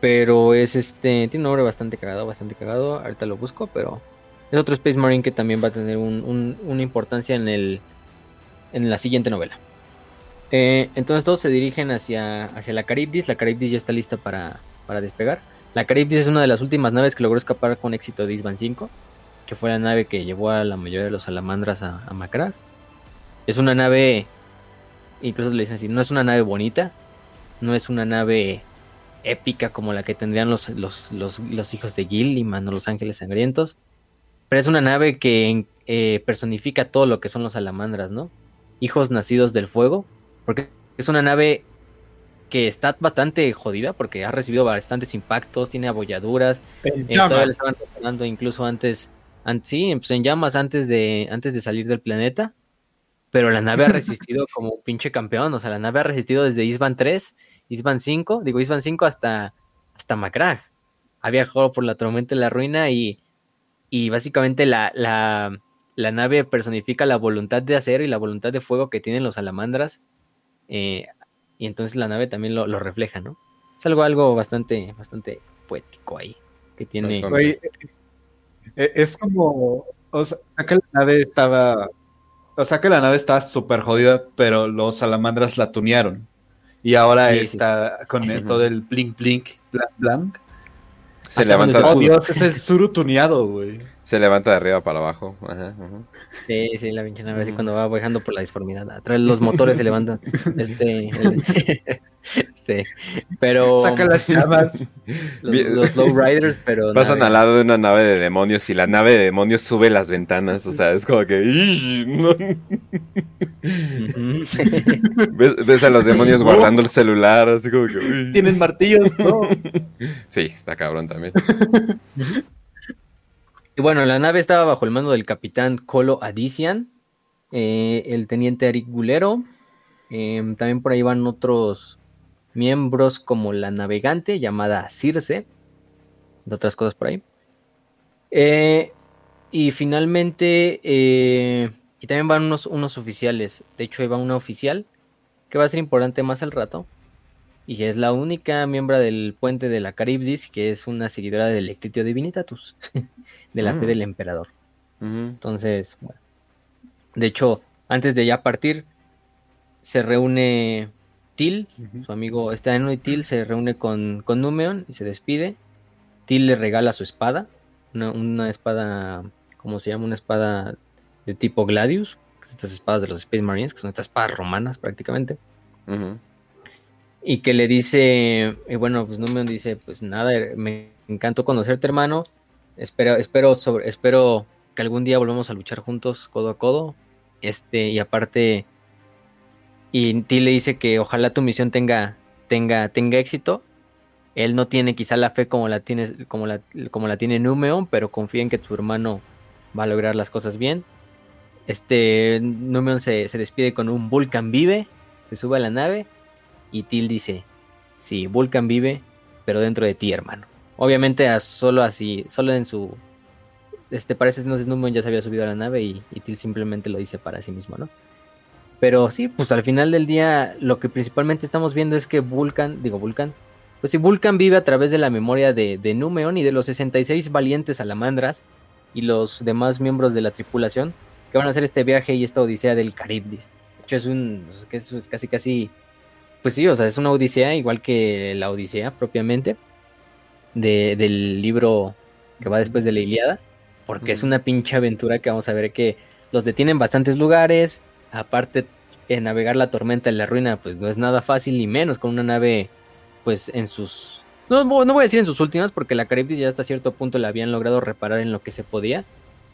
C: Pero es este. Tiene un nombre bastante cagado, bastante cagado. Ahorita lo busco, pero. Es otro Space Marine que también va a tener un- un- una importancia en el. En la siguiente novela. Eh, entonces todos se dirigen hacia, hacia la Caribdis. La Caribdis ya está lista para, para despegar. La Caribdis es una de las últimas naves que logró escapar con éxito de Isban 5. Que fue la nave que llevó a la mayoría de los salamandras a, a Macragge. Es una nave. Incluso le dicen así: no es una nave bonita. No es una nave épica como la que tendrían los, los, los, los hijos de Gilliman o los ángeles sangrientos. Pero es una nave que eh, personifica todo lo que son los salamandras, ¿no? Hijos nacidos del fuego. Porque es una nave que está bastante jodida porque ha recibido bastantes impactos, tiene abolladuras. Eh, todavía le estaban incluso antes, an- sí, pues en llamas antes de, antes de salir del planeta. Pero la nave ha <laughs> resistido como un pinche campeón. O sea, la nave ha resistido desde Isban 3, Isban 5, digo Isban 5 hasta, hasta Macragge. Ha viajado por la tormenta de la ruina y, y básicamente la, la, la nave personifica la voluntad de acero y la voluntad de fuego que tienen los salamandras. eh, y entonces la nave también lo, lo refleja, ¿no? Es algo, algo bastante, bastante poético ahí. Que tiene.
A: Bastante.
D: Eh, es como. O sea, que la nave estaba. O sea que la nave estaba súper jodida, pero los salamandras la tunearon. Y ahora
C: Sí, sí.
D: está con el- todo el blink blink blank blank.
A: Se
C: se
D: Oh. Dios, es el suru tuneado, güey.
A: Se levanta de arriba para abajo. Ajá, ajá.
C: Sí, sí, la pinche nave así cuando va viajando por la disformidad. Atrás los motores se levantan. <laughs> Este, el- <laughs> este, pero
D: Saca las <laughs> llamas.
C: los, los low riders, pero
A: Pasan
C: nave.
A: al lado de una nave de demonios y la nave de demonios sube las ventanas. O sea, es como que. ¡Ih! no. Ves, ves a los demonios guardando el celular, así como que.
D: Tienen martillos, ¿no?
A: Sí, está cabrón también.
C: Y bueno, la nave estaba bajo el mando del capitán Colo Adician, eh, el teniente Eric Gulero. em, también por ahí van otros miembros como la navegante llamada Circe, de otras cosas por ahí. Eh, y finalmente, eh, y también van unos, unos oficiales. De hecho, ahí va una oficial que va a ser importante más al rato. Y es la única miembro del puente de la Caribdis que es una seguidora del Lectitio Divinitatus, <laughs> de la fe
A: Mm.
C: del emperador. Entonces, bueno. De hecho, antes de ya partir, se reúne Til, su amigo Estaeno y Til se reúne con, con Numeon y se despide. Til le regala su espada, una, una espada, ¿cómo se llama? Una espada de tipo Gladius, que son estas espadas de los Space Marines, que son estas espadas romanas prácticamente. Y que le dice, y bueno, pues Numeon dice, pues nada, me encantó conocerte, hermano. Espero, espero, sobre, espero que algún día volvamos a luchar juntos, codo a codo. Este, y aparte, y Ti le dice que ojalá tu misión tenga, tenga, tenga éxito. Él no tiene quizá la fe como la tiene, como la, como la tiene Numeon, pero confía en que tu hermano va a lograr las cosas bien. Este Numeon se, se despide con un Vulcan vive, se sube a la nave y Til dice, sí, Vulcan vive, pero dentro de ti, hermano. Obviamente solo así, solo en su... Este, parece entonces Numeon ya se había subido a la nave y, y Til simplemente lo dice para sí mismo, ¿no? Pero sí, pues al final del día lo que principalmente estamos viendo es que Vulcan, digo Vulcan, pues sí, Vulcan vive a través de la memoria de, de Numeon y de los 66 valientes salamandras y los demás miembros de la tripulación que van a hacer este viaje y esta odisea del Caribdis. De hecho, es un, es que eso es casi casi, pues sí, o sea, es una odisea igual que la odisea propiamente de- del libro que va después de la Iliada, porque es una pinche aventura que vamos a ver que los detienen en bastantes lugares, aparte eh, navegar la tormenta en la ruina pues no es nada fácil ni menos con una nave pues en sus no, no voy a decir en sus últimas porque la Caribdis ya hasta cierto punto la habían logrado reparar en lo que se podía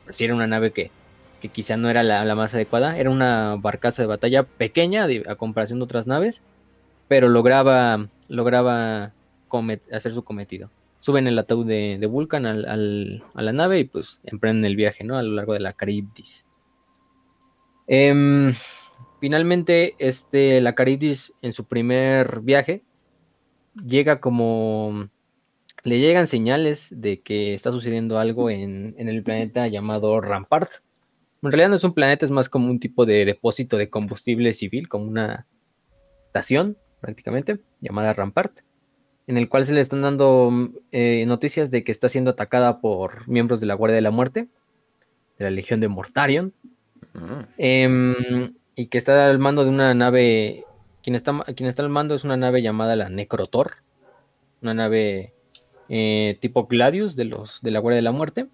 C: pero sí era una nave que, que quizá no era la, la más adecuada era una barcaza de batalla pequeña de- a comparación de otras naves pero lograba lograba hacer su cometido. Suben el ataúd de, Vulcan al- a la nave y pues emprenden el viaje no a lo largo de la Caribdis. Em, finalmente, este, la Caribdis en su primer viaje llega como... Le llegan señales de que está sucediendo algo en, en el planeta llamado Rampart. En realidad no es un planeta, es más como un tipo de depósito de combustible civil, como una estación prácticamente, llamada Rampart, en el cual se le están dando mm, eh, noticias de que está siendo atacada por miembros de la Guardia de la Muerte, de la Legión de Mortarion,
A: Ujú.
C: Em, y que está al mando de una nave. Quien está, quien está al mando es una nave llamada la Necrotor. Una nave eh, tipo Gladius de los de la Guardia de la Muerte.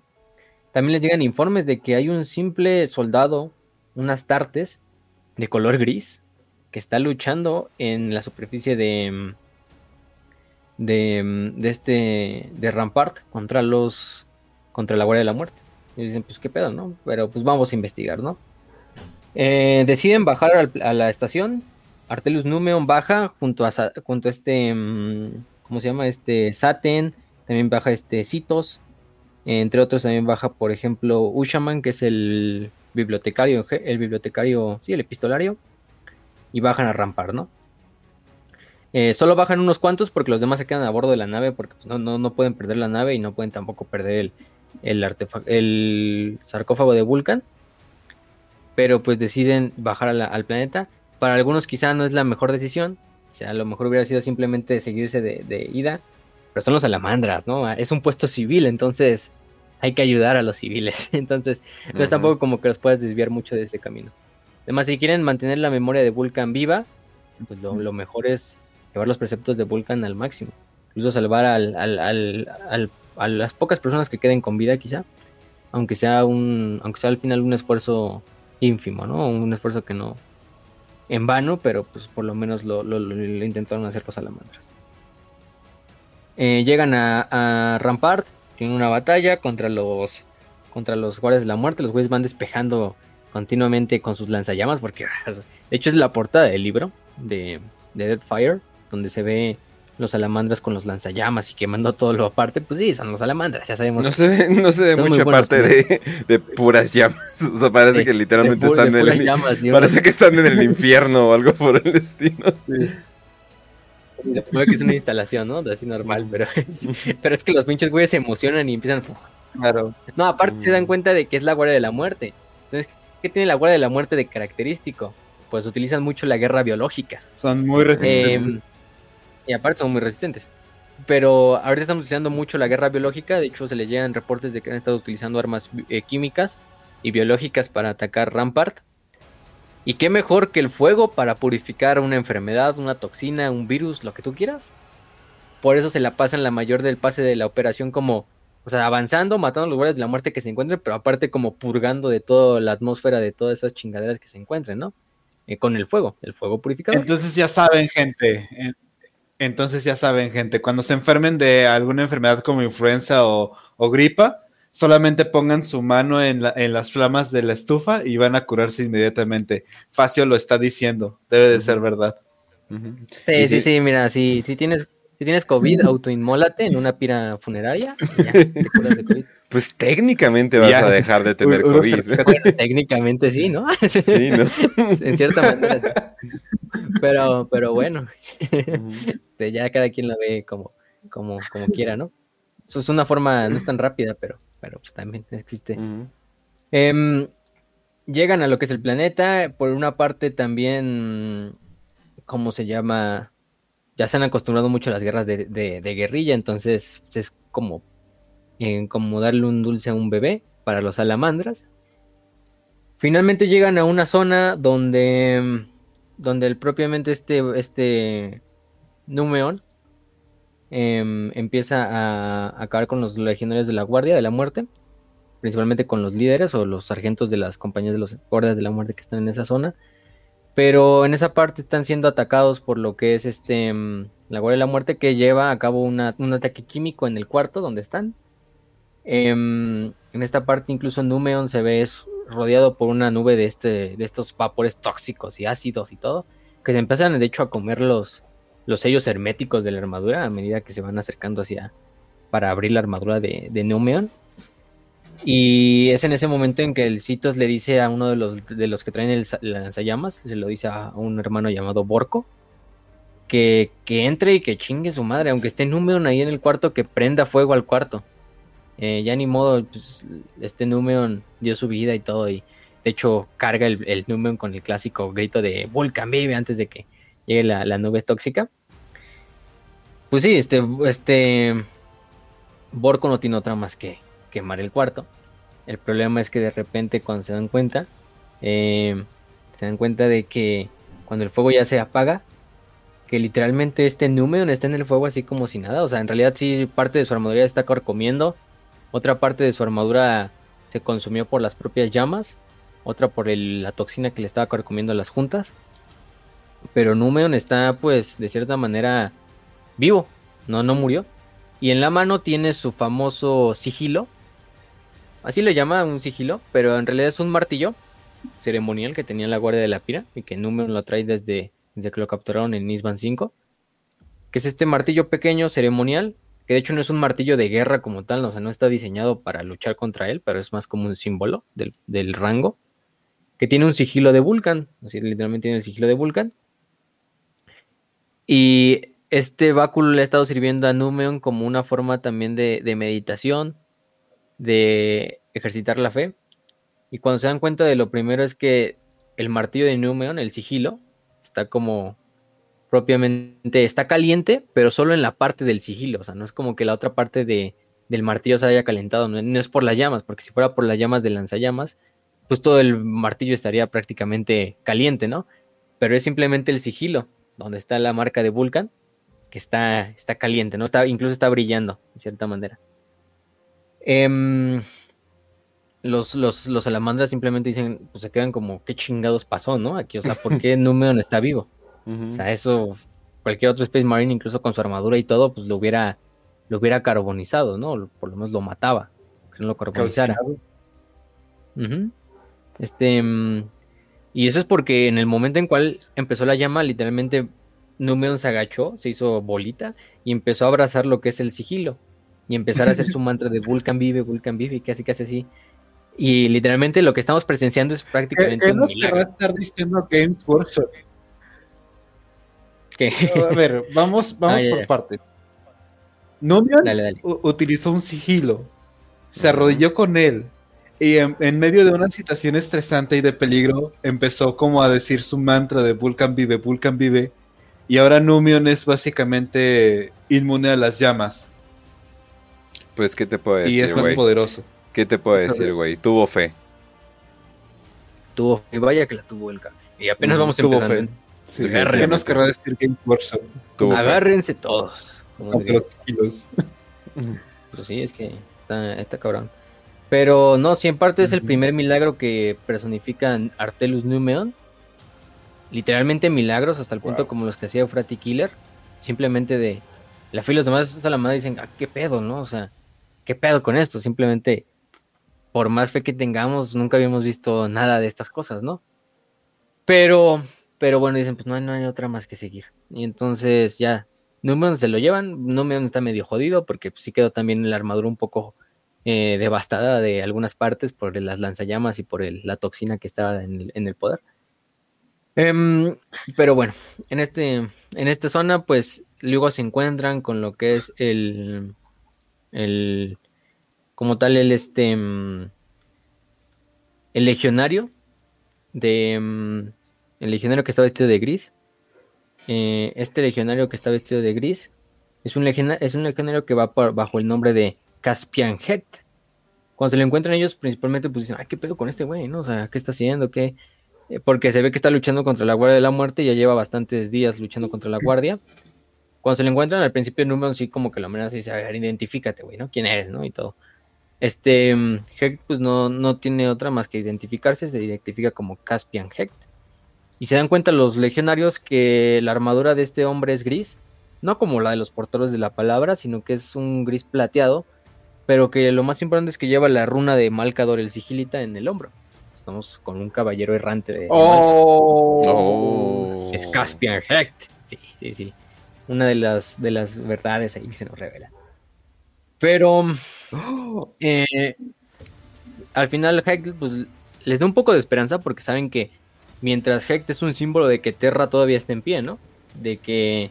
C: También les llegan informes de que hay un simple soldado, unas tartes de color gris, que está luchando en la superficie de. de, em, de este. de Rampart contra los. contra la Guardia de la Muerte. Y dicen, pues qué pedo, ¿no? Pero pues vamos a investigar, ¿no? Eh, deciden bajar a la estación. Artelius Numeon baja junto a, junto a este. mm, ¿Cómo se llama? Este Saten. También baja este Citos. Entre otros también baja, por ejemplo, Ushaman, que es el bibliotecario, el bibliotecario, sí, el epistolario. Y bajan a rampar, ¿no? Eh, solo bajan unos cuantos porque los demás se quedan a bordo de la nave porque pues, no, no, no pueden perder la nave y no pueden tampoco perder el, el, el sarcófago de Vulcan. Pero pues deciden bajar la- al planeta. Para algunos quizá no es la mejor decisión. O sea, a lo mejor hubiera sido simplemente seguirse de, de ida. Pero son los salamandras, ¿no? Es un puesto civil, entonces hay que ayudar a los civiles. <laughs> Entonces, no es
A: Ujú.
C: tampoco como que los puedas desviar mucho de ese camino. Además, si quieren mantener la memoria de Vulcan viva, pues lo, mejor es llevar los preceptos de Vulcan al máximo. Incluso salvar al, al- al- a las pocas personas que queden con vida, quizá. aunque sea un, aunque sea al final un esfuerzo ínfimo, ¿no? Un esfuerzo que no, en vano, pero pues por lo menos lo, intentaron hacer los salamandras. Eh, llegan a, Rampart, tienen una batalla contra los contra los guardias de la muerte. Los güeyes van despejando continuamente con sus lanzallamas, porque <laughs> de hecho es la portada del libro de, de Deadfire, donde se ve los salamandras con los lanzallamas y quemando todo lo aparte, pues sí, son los salamandras, ya sabemos.
A: No se ve, no se ve mucha parte de, puras llamas. <laughs> O sea, parece que literalmente están en el Parece que están en el <laughs> infierno o algo por el estilo. Sí.
C: Se puede que es una instalación, ¿no? Así normal, pero, pero es que los pinches güeyes se emocionan y empiezan.
D: Claro.
C: No, aparte se dan mm. cuenta de que es la guardia de la muerte. Entonces, ¿qué tiene la guardia de la muerte de característico? Pues utilizan mucho la guerra biológica.
D: Son muy resistentes.
C: Eh, y aparte son muy resistentes. Pero ahorita estamos utilizando mucho la guerra biológica. De hecho, se les llegan reportes de que han estado utilizando armas eh, químicas y biológicas para atacar Rampart. Y qué mejor que el fuego para purificar una enfermedad, una toxina, un virus, lo que tú quieras. Por eso se la pasan la mayor del pase de la operación como, o sea, avanzando, matando a los guardias de la muerte que se encuentren, pero aparte como purgando de toda la atmósfera de todas esas chingaderas que se encuentren, ¿no? Eh, con el fuego, el fuego purificador.
D: Entonces ya saben, gente, entonces ya saben, gente, cuando se enfermen de alguna enfermedad como influenza o, gripa, solamente pongan su mano en, las flamas de la estufa y van a curarse inmediatamente. Facio lo está diciendo, debe de ser verdad.
C: Sí, sí, sí, mira, si, si tienes si tienes COVID, <laughs> autoinmólate en una pira funeraria. <laughs>
A: Pues técnicamente vas a dejar de tener COVID. <laughs>
C: técnicamente sí, ¿no? Sí, ¿no? en cierta manera. Pero, pero bueno, este, ya cada quien la ve como, como, como quiera, ¿no? Eso es una forma, no es tan rápida, pero, pero pues también existe. Em, llegan a lo que es el planeta, por una parte también, ¿cómo se llama? Ya se han acostumbrado mucho a las guerras de, guerrilla, entonces es como, eh, como darle un dulce a un bebé para los salamandras. Finalmente llegan a una zona donde donde el, propiamente este, este Numeon em, empieza a, acabar con los legionarios de la Guardia de la Muerte, principalmente con los líderes o los sargentos de las compañías de los guardias de la muerte que están en esa zona. Pero en esa parte están siendo atacados por lo que es este em, la Guardia de la Muerte que lleva a cabo un ataque químico en el cuarto donde están. Em, en esta parte incluso Numeon se ve rodeado por una nube de, este, de estos vapores tóxicos y ácidos y todo, que se empiezan de hecho a comer los, los sellos herméticos de la armadura a medida que se van acercando hacia para abrir la armadura de, de Numeon. Y es en ese momento en que el Citos le dice a uno de los, de los que traen el, lanzallamas, se lo dice a un hermano llamado Borco, que, que entre y que chingue su madre, aunque esté Numeon ahí en el cuarto, que prenda fuego al cuarto. Eh, ya ni modo, pues, este Numeon dio su vida y todo, y de hecho carga el, el Numeon con el clásico grito de Vulcan Baby antes de que llegue la, nube tóxica. Pues sí, este, este Borco no tiene otra más que quemar el cuarto. El problema es que de repente cuando se dan cuenta, eh, se dan cuenta de que cuando el fuego ya se apaga, que literalmente este Numeon está en el fuego así como si nada. O sea, en realidad sí parte de su armadura está carcomiendo otra parte de su armadura se consumió por las propias llamas. Otra por la toxina que le estaba comiendo las juntas. Pero Numeon está, pues, de cierta manera vivo. No, no murió. Y en la mano tiene su famoso sigilo. Así le llama un sigilo, pero en realidad es un martillo ceremonial que tenía la Guardia de la Pira y que Numeon lo trae desde, desde que lo capturaron en Nisban 5. Que es este martillo pequeño ceremonial que de hecho no es un martillo de guerra como tal, o sea, no está diseñado para luchar contra él, pero es más como un símbolo del, rango, que tiene un sigilo de Vulcan, así literalmente tiene el sigilo de Vulcan. Y este báculo le ha estado sirviendo a Numeon como una forma también de meditación, de ejercitar la fe. Y cuando se dan cuenta de lo primero es que el martillo de Numeon, el sigilo, está como propiamente está caliente, pero solo en la parte del sigilo, o sea, no es como que la otra parte de, del martillo se haya calentado, no, es por las llamas, porque si fuera por las llamas del lanzallamas, pues todo el martillo estaría prácticamente caliente, ¿no? Pero es simplemente el sigilo, donde está la marca de Vulcan, que está, está caliente, ¿no? Está, incluso está brillando, de cierta manera. Em, los, los, los salamandras simplemente dicen, pues se quedan como, ¿qué chingados pasó, no? Aquí, o sea, ¿por qué <laughs> Numeon está vivo? O sea, eso, cualquier otro Space Marine, incluso con su armadura y todo, pues lo hubiera, lo hubiera carbonizado, ¿no? Por lo menos lo mataba, que no lo carbonizara. Este, mm, y eso es porque en el momento en cual empezó la llama, literalmente Numeon se agachó, se hizo bolita y empezó a abrazar lo que es el sigilo y empezar a hacer su <laughs> mantra de Vulcan vive, Vulcan vive, y casi casi así. Y literalmente lo que estamos presenciando es
D: ¿Qué,
C: prácticamente
D: qué
C: un
D: nos
C: milagro.
D: querrá estar diciendo Games Workshop? A ver, vamos, vamos
C: Ah, ya,
D: por
C: ya.
D: partes. Numion
C: Dale, dale.
D: u- utilizó un sigilo, se arrodilló con él y en, en medio de una situación estresante y de peligro empezó como a decir su mantra de Vulcan vive, Vulcan vive y ahora Numion es básicamente inmune a las llamas
A: Pues, ¿qué te puedo
D: y es
A: decir,
D: más
A: güey?
D: poderoso.
A: ¿Qué te puedo decir, güey? Tuvo fe.
C: Tuvo, y vaya que la tuvo el ca- Y apenas vamos
D: Tuvo
C: empezando.
D: fe. Sí,
A: Agárrense.
D: ¿Qué nos querrá decir Games Workshop
A: Tuvo fe.
C: Agárrense todos. como
D: los sigilos?
C: Pues sí, es que está, está cabrón. Pero no, si en parte es el primer milagro que personifican Artelus Numeon. Literalmente milagros, hasta el punto
D: Wow.
C: como los que hacía Eufrati Killer. Simplemente de. La fe y los demás a la madre dicen, ah, qué pedo, ¿no? O sea, qué pedo con esto. Simplemente, por más fe que tengamos, nunca habíamos visto nada de estas cosas, ¿no? Pero, pero bueno, dicen, pues no no hay otra más que seguir. Y entonces ya, se lo llevan. Numeon está medio jodido porque pues, sí quedó también la armadura un poco eh, devastada de algunas partes por las lanzallamas y por la toxina que estaba en el, en el poder. Em, pero bueno, en, este, en esta zona, pues luego se encuentran con lo que es el, el como tal, el este, mm, el legionario de, mm, el legionario que está vestido de gris. Eh, este legionario que está vestido de gris es un, legiona- es un legionario que va bajo el nombre de Caspian Hecht. Cuando se lo encuentran ellos, principalmente, pues dicen, ay, ¿qué pedo con este güey? ¿no? O sea, ¿qué está haciendo? ¿Qué? Eh, Porque se ve que está luchando contra la Guardia de la Muerte, ya lleva bastantes días luchando contra la Guardia. Cuando se lo encuentran, al principio Numeon sí como que lo amenaza y dice, a ver, identifícate, güey, ¿no? ¿Quién eres, no? Y todo. Este, mm, Hecht, pues no, no tiene otra más que identificarse, se identifica como Caspian Hecht. Y se dan cuenta los legionarios que la armadura de este hombre es gris, no como la de los portadores de la palabra, sino que es un gris plateado, pero que lo más importante es que lleva la runa de Malcador el sigilita en el hombro. Estamos con un caballero errante de
D: Oh,
A: Oh.
C: es Caspian Hecht. Sí, sí, sí. Una de las, de las verdades ahí que se nos revela. Pero <gasps> eh, al final Hecht pues, les da un poco de esperanza porque saben que mientras Hecht es un símbolo de que Terra todavía está en pie, ¿no? De que,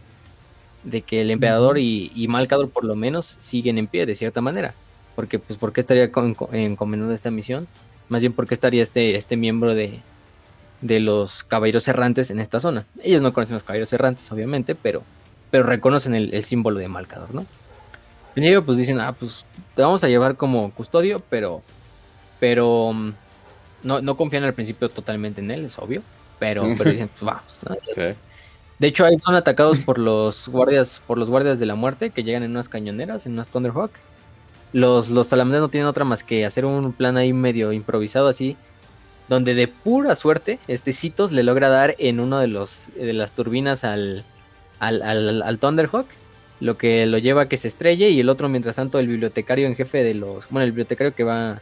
C: de que el emperador y, y Malcador por lo menos siguen en pie de cierta manera. Porque, pues, ¿por qué estaría encomendando esta misión? Más bien, ¿por qué estaría este, este miembro de, de los caballeros errantes en esta zona? Ellos no conocen los caballeros errantes, obviamente, pero, pero reconocen el, el símbolo de Malcador, ¿no? Primero, pues dicen, ah, pues te vamos a llevar como custodio, pero, pero mm, no, no confían al principio totalmente en él, es obvio, pero, pero dicen, pues vamos. ¿no? <laughs>
A: Sí.
C: De hecho, ahí son atacados por los guardias, por los guardias de la muerte que llegan en unas cañoneras, en unas Thunderhawk. Los, los no tienen otra más que hacer un plan ahí medio improvisado así, donde de pura suerte, este Citos le logra dar en uno de los de las turbinas al, al, al, al Thunderhawk, lo que lo lleva a que se estrelle, y el otro, mientras tanto, el bibliotecario en jefe de los, bueno, el bibliotecario que va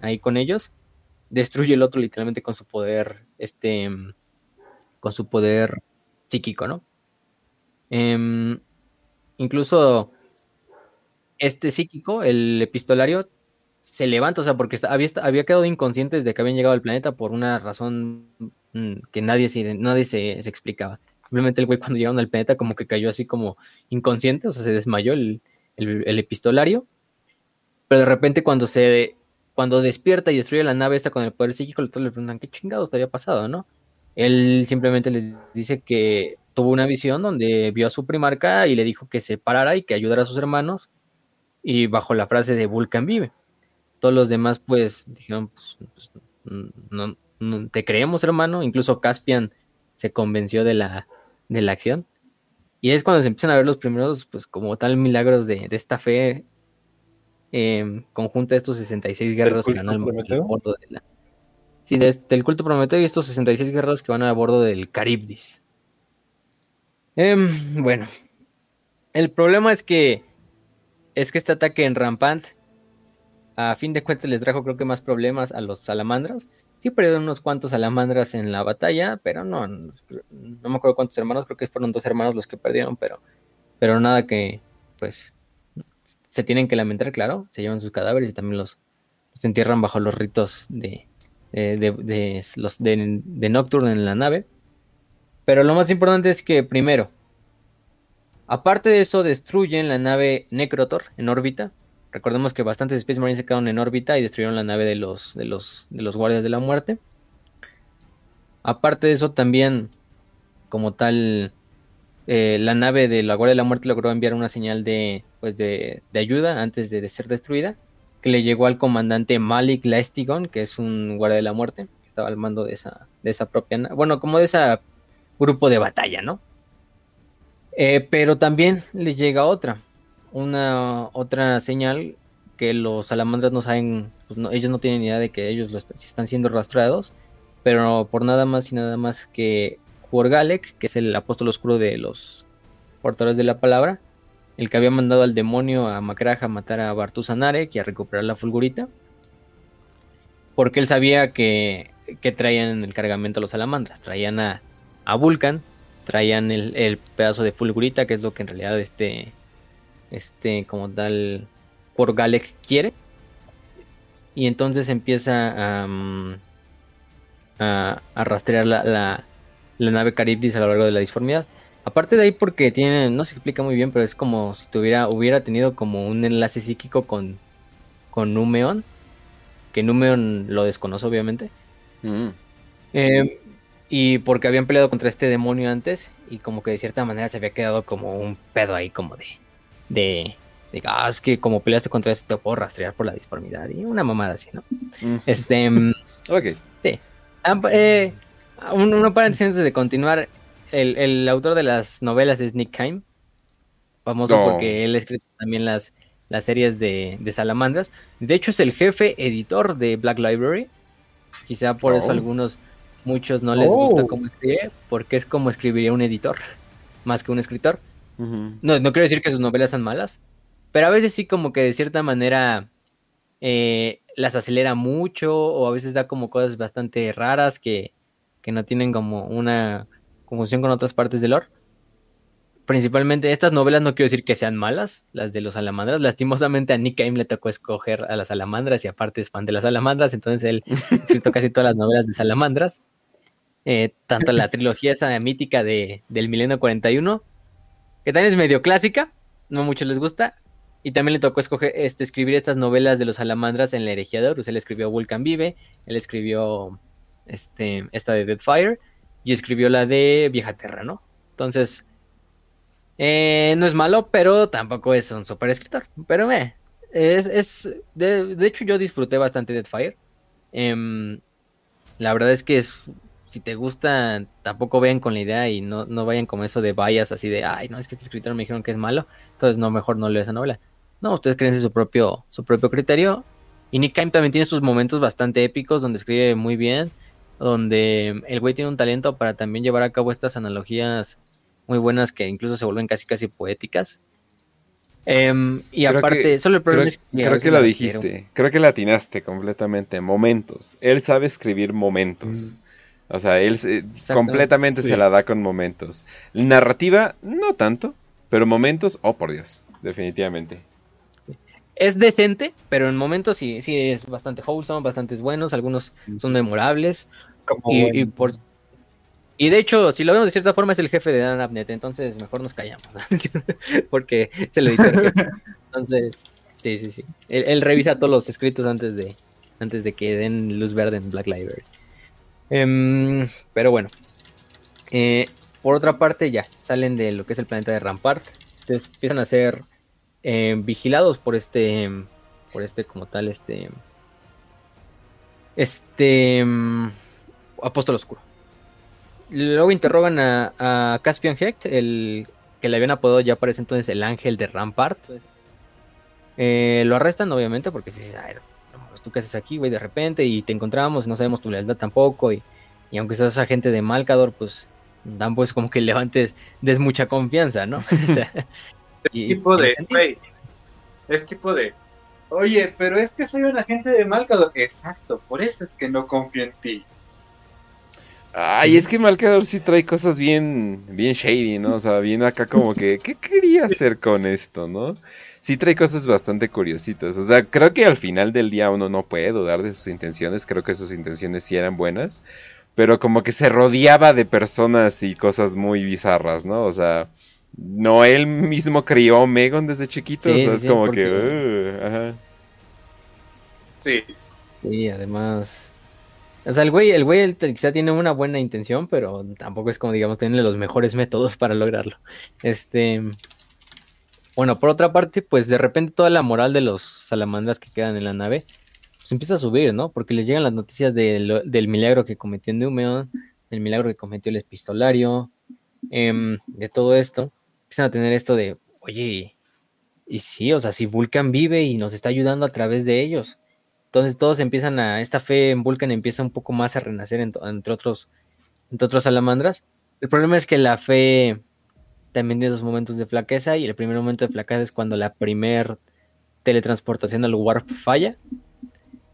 C: ahí con ellos, destruye el otro literalmente con su poder, este, con su poder psíquico, ¿no? Em, incluso este psíquico, el epistolario, se levanta, o sea, porque había, había quedado inconsciente desde que habían llegado al planeta por una razón mm, que nadie, se, nadie se explicaba. Simplemente el güey cuando llegaron al planeta como que cayó así como inconsciente, o sea, se desmayó el, el- epistolario. Pero de repente cuando se cuando despierta y destruye la nave esta con el poder psíquico, todos le preguntan qué chingados había pasado, ¿no? Él simplemente les dice que tuvo una visión donde vio a su primarca y le dijo que se parara y que ayudara a sus hermanos y bajo la frase de Vulcan vive. Todos los demás pues dijeron, pues, pues, no- te creemos hermano, incluso Caspian se convenció de la, de la acción. Y es cuando se empiezan a ver los primeros, pues como tal, milagros de, de esta fe eh, conjunta estos 66 guerreros que van al, bordo de la... Sí, de- del culto Prometeo y estos 66 guerreros que van a bordo del Caribdis. Em, bueno, el problema es que es que este ataque en Rampant a fin de cuentas les trajo creo que más problemas a los salamandras. Sí perdieron unos cuantos salamandras en la batalla, pero no, no, me acuerdo cuántos hermanos, creo que fueron dos hermanos los que perdieron, pero, pero nada que, pues, se tienen que lamentar, claro, se llevan sus cadáveres y también los, entierran bajo los ritos de, eh, de, de los de, de Nocturne en la nave. Pero lo más importante es que, primero, aparte de eso, destruyen la nave Necrotor en órbita. Recordemos que bastantes Space Marines se quedaron en órbita y destruyeron la nave de los, de los, de los Guardias de la Muerte. Aparte de eso, también, como tal, eh, la nave de la Guardia de la Muerte logró enviar una señal de, pues de, de ayuda antes de, ser destruida, que le llegó al comandante Malik Laestigon, que es un Guardia de la Muerte, que estaba al mando de esa, de esa propia, na- bueno, como de ese grupo de batalla, ¿no? Eh, pero también les llega otra, una otra señal que los salamandras no saben, pues ellos no tienen idea de que ellos lo est- si están siendo rastreados, pero por nada más y nada más que Jorgalek, que es el apóstol oscuro de los portadores de la palabra, el que había mandado al demonio a Macraj a matar a Bartusanarek y a recuperar la fulgurita, porque él sabía que, que traían el cargamento a los salamandras, traían a, a Vulcan, traían el, el pedazo de fulgurita, que es lo que en realidad este, este como tal, Jorgalek quiere. Y entonces empieza a, mm, a, a rastrear la, la, la nave Caribdis a lo largo de la disformidad. Aparte de ahí porque tiene, no se explica muy bien, pero es como si tuviera, hubiera tenido como un enlace psíquico con, con Numeon, que Numeon lo desconoce obviamente.
A: Mm.
C: Eh, y porque habían peleado contra este demonio antes y como que de cierta manera se había quedado como un pedo ahí como de... de, de, ah, es que como peleaste contra este te puedo rastrear por la disformidad y una mamada así, ¿no?
A: Mm.
C: Este... mm, <laughs>
A: Ok.
C: Ah, eh, un, una paréntesis antes de continuar. El, el autor de las novelas es Nick Kime. Famoso
A: No.
C: porque él ha escrito también las, las series de, de Salamandras. De hecho, es el jefe editor de Black Library. Quizá por eso
A: Oh.
C: a algunos, muchos no les
D: Oh.
C: gusta cómo escribe, porque es como escribiría un editor, <laughs> más que un escritor. No, no quiero decir que sus novelas son malas, pero a veces sí como que de cierta manera eh, las acelera mucho o a veces da como cosas bastante raras que, que no tienen como una conjunción con otras partes del lore. Principalmente estas novelas no quiero decir que sean malas, las de los salamandras. Lastimosamente a Nick Cave le tocó escoger a las salamandras y aparte es fan de las salamandras, entonces él escrito casi todas las novelas de salamandras. Eh, tanto la trilogía esa mítica de, del milenio 41, que también es medio clásica, no a muchos les gusta. Y también le tocó escoger, este, escribir estas novelas de los salamandras en la herejía de Horus. Él escribió Vulcan Vive, él escribió este, esta de Deadfire y escribió la de Vieja Terra, ¿no? Entonces, eh, no es malo, pero tampoco es un super escritor. Pero eh, es, es de, hecho yo disfruté bastante Deadfire. Em, la verdad es que es, si te gusta, tampoco vean con la idea y no, no vayan con eso de vallas así de, ay, no, es que este escritor me dijeron que es malo, entonces no, mejor no leo esa novela. No, ustedes creen su propio, su propio criterio. Y Nick Kime también tiene sus momentos bastante épicos donde escribe muy bien, donde el güey tiene un talento para también llevar a cabo estas analogías muy buenas que incluso se vuelven casi casi poéticas. Em, y
A: Creo
C: aparte,
A: que-
C: solo el
A: Creo,
C: problema es que
A: creo que lo
C: la
A: dijiste, creo que la atinaste completamente. Momentos. Él sabe escribir momentos. O sea, él se- completamente
D: Sí.
A: se la da con momentos. Narrativa, no tanto, pero momentos, oh por Dios, definitivamente.
C: Es decente, pero en momentos sí, sí es bastante wholesome, bastante buenos, algunos son memorables.
D: Como
C: Y, por y de hecho, si lo vemos de cierta forma, es el jefe de Dan Abnett, entonces mejor nos callamos, ¿no? <laughs> porque es el editor jefe. <laughs> Entonces, sí, sí, sí. Él, él revisa todos los escritos antes de, antes de que den luz verde en Black Library. Em, pero bueno. Eh, por otra parte, ya salen de lo que es el planeta de Rampart. Entonces empiezan a ser eh, vigilados por este, por este como tal, este, este mm, apóstol oscuro. Luego interrogan a, a Caspian Hecht, el que le habían apodado ya parece entonces el ángel de Rampart. Eh, lo arrestan, obviamente, porque dices, "Ay, pues, tú qué haces aquí, güey, de repente, y te encontramos, no sabemos tu lealtad tampoco, y, y aunque seas agente de Malcador, pues dan pues como que <laughs> levantes, des mucha confianza, ¿no? <laughs> O sea, y-
B: tipo de, güey, es tipo de, oye, pero es que soy un agente de Malcador. Exacto, por eso es que no confío en ti.
A: Ay, es que Malcador sí trae cosas bien, bien shady, ¿no? O sea, bien acá como que, ¿qué quería hacer con esto, no? Sí trae cosas bastante curiositas. O sea, creo que al final del día uno no puede dudar de sus intenciones. Creo que sus intenciones sí eran buenas. Pero como que se rodeaba de personas y cosas muy bizarras, ¿no? O sea, no él mismo crió a Megon desde chiquito.
C: Sí,
A: o sea,
C: sí,
A: es
C: sí,
A: como
C: porque-
A: que... uh, ajá.
B: Sí,
C: Y además. O sea, el güey, el güey quizá tiene una buena intención, pero tampoco es como, digamos, tiene los mejores métodos para lograrlo. Este. Bueno, por otra parte, pues de repente toda la moral de los salamandras que quedan en la nave, pues empieza a subir, ¿no? Porque les llegan las noticias del milagro que cometió Neumeon, del milagro que cometió el epistolario, em, de todo esto. Empiezan a tener esto de, oye, y sí, o sea, si Vulcan vive y nos está ayudando a través de ellos. Entonces todos empiezan a, esta fe en Vulcan empieza un poco más a renacer ent- entre otros, entre otros salamandras. El problema es que la fe también tiene esos momentos de flaqueza y el primer momento de flaqueza es cuando la primer teletransportación al warp falla.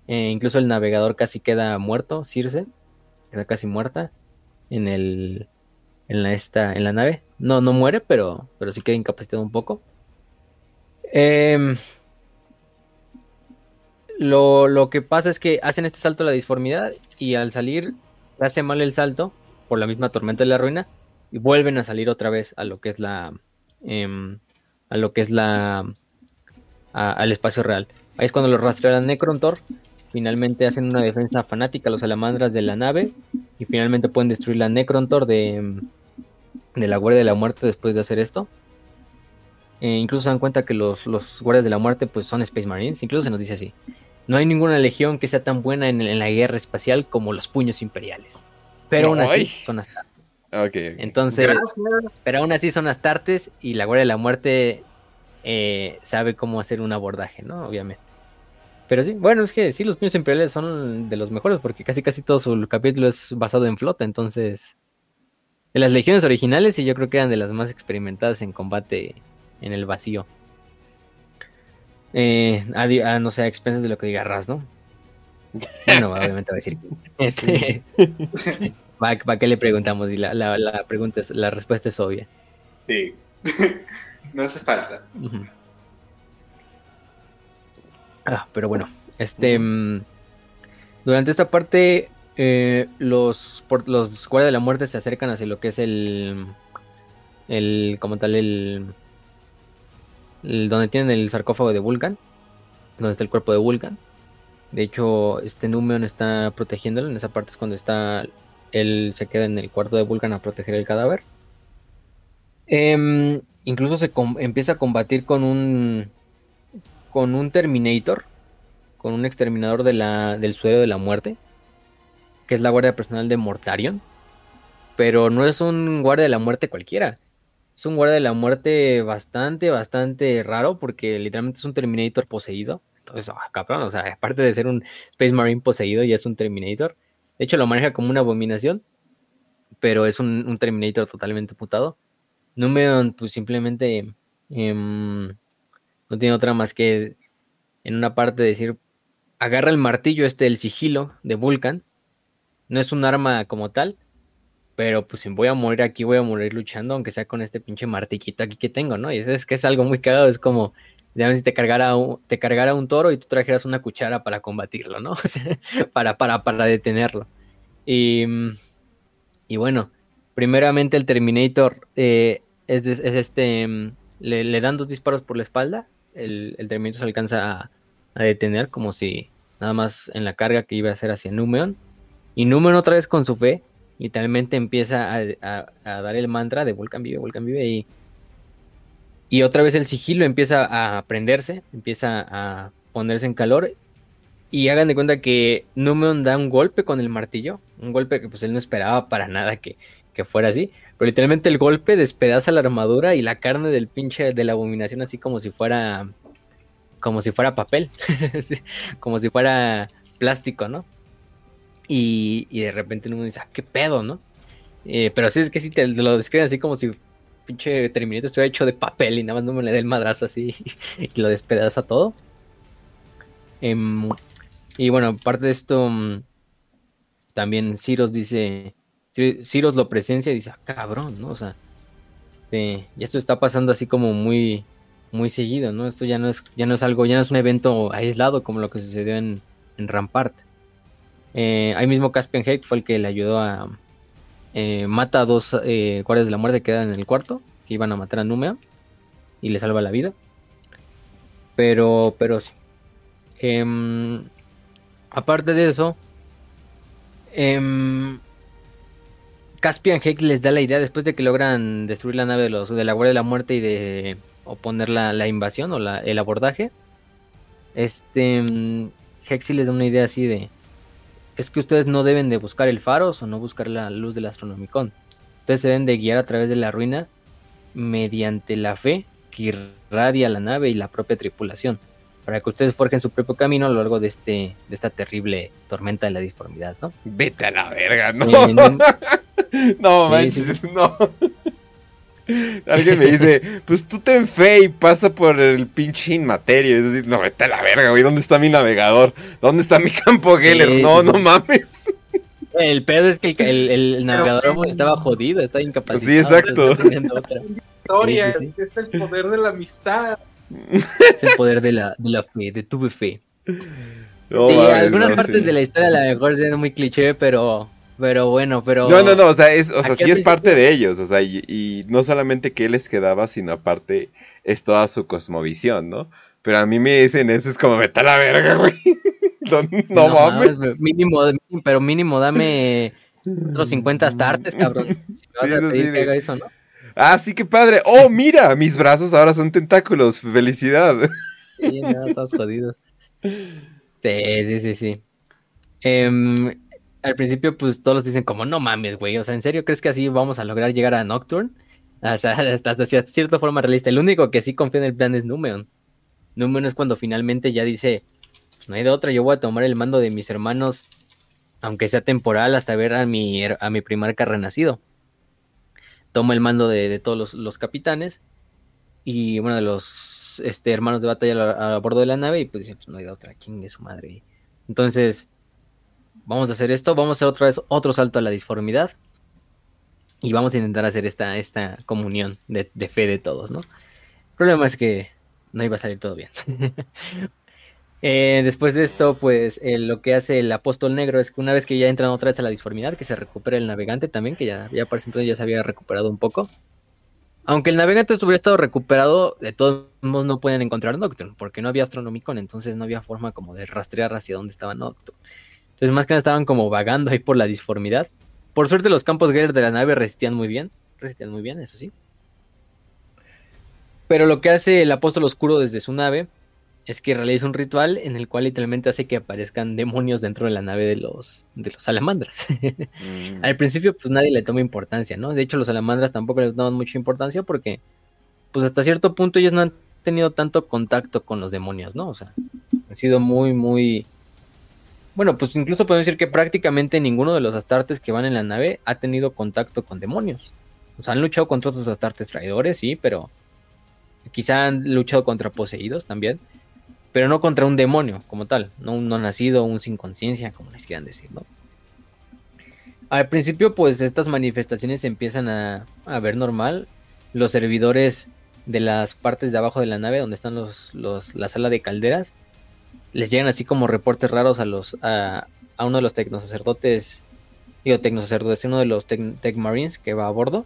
C: Eh, incluso el navegador casi queda muerto, Circe, queda casi muerta en el en la esta en la nave. No no muere, pero pero sí queda incapacitado un poco. Em, lo, lo que pasa es que hacen este salto a la disformidad y al salir hace mal el salto por la misma tormenta de la ruina y vuelven a salir otra vez a lo que es la em, a lo que es la a- al espacio real. Ahí es cuando los rastrean a Necrontor. Finalmente hacen una defensa fanática a los salamandras de la nave y finalmente pueden destruir la Necrontor de, em, de la Guardia de la Muerte después de hacer esto. Eh, incluso se dan cuenta que los, los guardias de la muerte pues son Space Marines. Incluso se nos dice así. No hay ninguna legión que sea tan buena en, en la guerra espacial como los puños imperiales. Pero aún así
A: Ay.
C: son astartes.
A: Ok, ok.
C: Entonces,
B: gracias.
C: pero aún así son astartes y la Guardia de la Muerte eh, sabe cómo hacer un abordaje, ¿no? Obviamente. Pero sí, bueno, es que sí, los puños imperiales son de los mejores porque casi casi todo su capítulo es basado en flota, entonces... De las legiones originales y yo creo que eran de las más experimentadas en combate en el vacío. Eh, a, no sé, a expensas de lo que diga Raz, ¿no? <laughs> Bueno, obviamente va a decir que... Este, <laughs> ¿Para qué le preguntamos? Y la, la, la pregunta es, la respuesta es obvia.
B: Sí. <laughs> no hace falta.
C: Ah, pero bueno, este mm, durante esta parte eh, los por- los guardias de la muerte se acercan hacia lo que es el el como tal el, el- donde tienen el sarcófago de Vulcan, donde está el cuerpo de Vulcan. De hecho, este Numeon está protegiéndolo. En esa parte es cuando está él se queda en el cuarto de Vulcan a proteger el cadáver. Em, incluso se empieza a combatir con un con un Terminator, con un exterminador de la, del suelo de la muerte, que es la guardia personal de Mortarion. Pero no es un guardia de la muerte cualquiera. Es un guardia de la muerte bastante, bastante raro, porque literalmente es un Terminator poseído. Entonces, cabrón, o sea, aparte de ser un Space Marine poseído, ya es un Terminator. De hecho, lo maneja como una abominación, pero es un, Terminator totalmente putado. Numeon, pues simplemente em, no tiene otra más que en una parte decir, agarra el martillo este, el sigilo de Vulcan. No es un arma como tal, pero pues si voy a morir aquí, voy a morir luchando, aunque sea con este pinche martillito aquí que tengo, ¿no? Y es, es que es algo muy cagado, es como, digamos, si te cargara, un, te cargara un toro y tú trajeras una cuchara para combatirlo, ¿no? <laughs> Para, para, para detenerlo. Y, y bueno, primeramente el Terminator eh, es, es, este, mm, le, le, dan dos disparos por la espalda, el, el Terminator se alcanza a, detener como si nada más en la carga que iba a hacer hacia Numeon. Y Numeon otra vez con su fe, literalmente empieza a, a, a, dar el mantra de Vulcan vive, Vulcan vive y, y otra vez el sigilo empieza a prenderse, empieza a ponerse en calor y hagan de cuenta que Numeon da un golpe con el martillo, un golpe que pues él no esperaba para nada que, que fuera así, pero literalmente el golpe despedaza la armadura y la carne del pinche de la abominación así como si fuera como si fuera papel, <laughs> como si fuera plástico, ¿no? Y, y, de repente uno dice, ah, qué pedo, ¿no? Eh, pero sí es que sí te lo describen así como si pinche Terminator estuviera hecho de papel y nada más no me le dé el madrazo así <laughs> y lo despedaza todo. Em, y bueno, aparte de esto, mm, también Ciros dice, Ciros lo presencia y dice, ah, cabrón, ¿no? O sea, este, y esto está pasando así como muy, muy seguido, ¿no? Esto ya no es, ya no es algo, ya no es un evento aislado como lo que sucedió en, en Rampart. Eh, ahí mismo Caspian Hate fue el que le ayudó a, eh, mata a dos eh, de la muerte que quedan en el cuarto, que iban a matar a Numeo, y le salva la vida. Pero, pero sí. Em, aparte de eso, em, Caspian Heck les da la idea después de que logran destruir la nave de, los, de la Guardia de la Muerte y de oponer la, la invasión o el abordaje. Este em, Heck sí les da una idea así de es que ustedes no deben de buscar el faros o no buscar la luz del astronomicón. Ustedes se deben de guiar a través de la ruina mediante la fe que irradia la nave y la propia tripulación, para que ustedes forjen su propio camino a lo largo de este de esta terrible tormenta de la disformidad, ¿no?
A: Vete a la verga, no. <laughs> no, no manches, no. Alguien me dice, pues tú ten fe y pasa por el pinche inmaterio. Es decir, no, vete a la verga, güey. ¿Dónde está mi navegador? ¿Dónde está mi campo Geller? no, no mames.
C: El pedo es que el, navegador estaba jodido, estaba incapacitado.
A: Sí, exacto.
B: Historia, es, el poder de la amistad. <laughs>
C: Es el poder de la, de la fe, de tu fe. sí, algunas partes de la historia a lo mejor siendo muy cliché, pero pero bueno, pero.
A: No, no, no, o sea, es, o sea sí es parte de ellos, o sea, y, no solamente que les quedaba, sino aparte es toda su cosmovisión, ¿no? Pero a mí me dicen eso, es como, vete a la verga, güey. <laughs> No, mames.
C: Mínimo, pero mínimo dame otros 50 startes, cabrón. <laughs> Si vas sí, a pedir que haga eso, ¿no?
A: Ah, sí, qué padre. Oh, mira, mis brazos ahora son tentáculos. Felicidad.
C: Sí, no, todos jodidos. <laughs> Sí, sí, sí, sí. Eh, al principio, pues todos dicen como, no mames, güey. O sea, ¿en serio crees que así vamos a lograr llegar a Nocturne? <laughs> O sea, hasta, cierta forma realista. El único que sí confía en el plan es Numeon. Numeon es cuando finalmente ya dice, pues no hay de otra, yo voy a tomar el mando de mis hermanos, aunque sea temporal, hasta ver a mi, a mi primarca renacido. Toma el mando de, todos los, capitanes y, bueno, de los este, hermanos de batalla a, bordo de la nave y pues dice, pues no hay de otra, ¿quién es su madre? Entonces vamos a hacer esto, vamos a hacer otra vez otro salto a la disformidad y vamos a intentar hacer esta, esta comunión de, fe de todos, ¿no? El problema es que no iba a salir todo bien. <laughs> Eh, después de esto, pues lo que hace el apóstol negro es que una vez que ya entran otra vez a la disformidad, que se recupera el navegante también, que ya, ya parece entonces ya se había recuperado un poco. Aunque el navegante hubiera estado recuperado, de todos modos no pueden encontrar Nocturne, porque no había Astronomicon, entonces no había forma como de rastrear hacia dónde estaba Nocturne. Entonces, más que nada estaban como vagando ahí por la disformidad. Por suerte, los campos Geller de la nave resistían muy bien. Resistían muy bien, eso sí. Pero lo que hace el apóstol oscuro desde su nave es que realiza un ritual en el cual literalmente hace que aparezcan demonios dentro de la nave de los, de los salamandras. Mm. <laughs> Al principio, pues nadie le toma importancia, ¿no? De hecho, los salamandras tampoco le toman mucha importancia porque, pues hasta cierto punto, ellos no han tenido tanto contacto con los demonios, ¿no? O sea, han sido muy, muy bueno, pues incluso podemos decir que prácticamente ninguno de los astartes que van en la nave ha tenido contacto con demonios. O sea, han luchado contra otros astartes traidores, sí, pero quizá han luchado contra poseídos también, pero no contra un demonio como tal, no un no nacido, un sin conciencia, como les quieran decir, ¿no? Al principio, pues estas manifestaciones empiezan a, ver normal. Los servidores de las partes de abajo de la nave, donde están los, los, la sala de calderas, les llegan así como reportes raros a los a, uno de los tecnosacerdotes, digo tecnosacerdotes, uno de los tech, marines que va a bordo.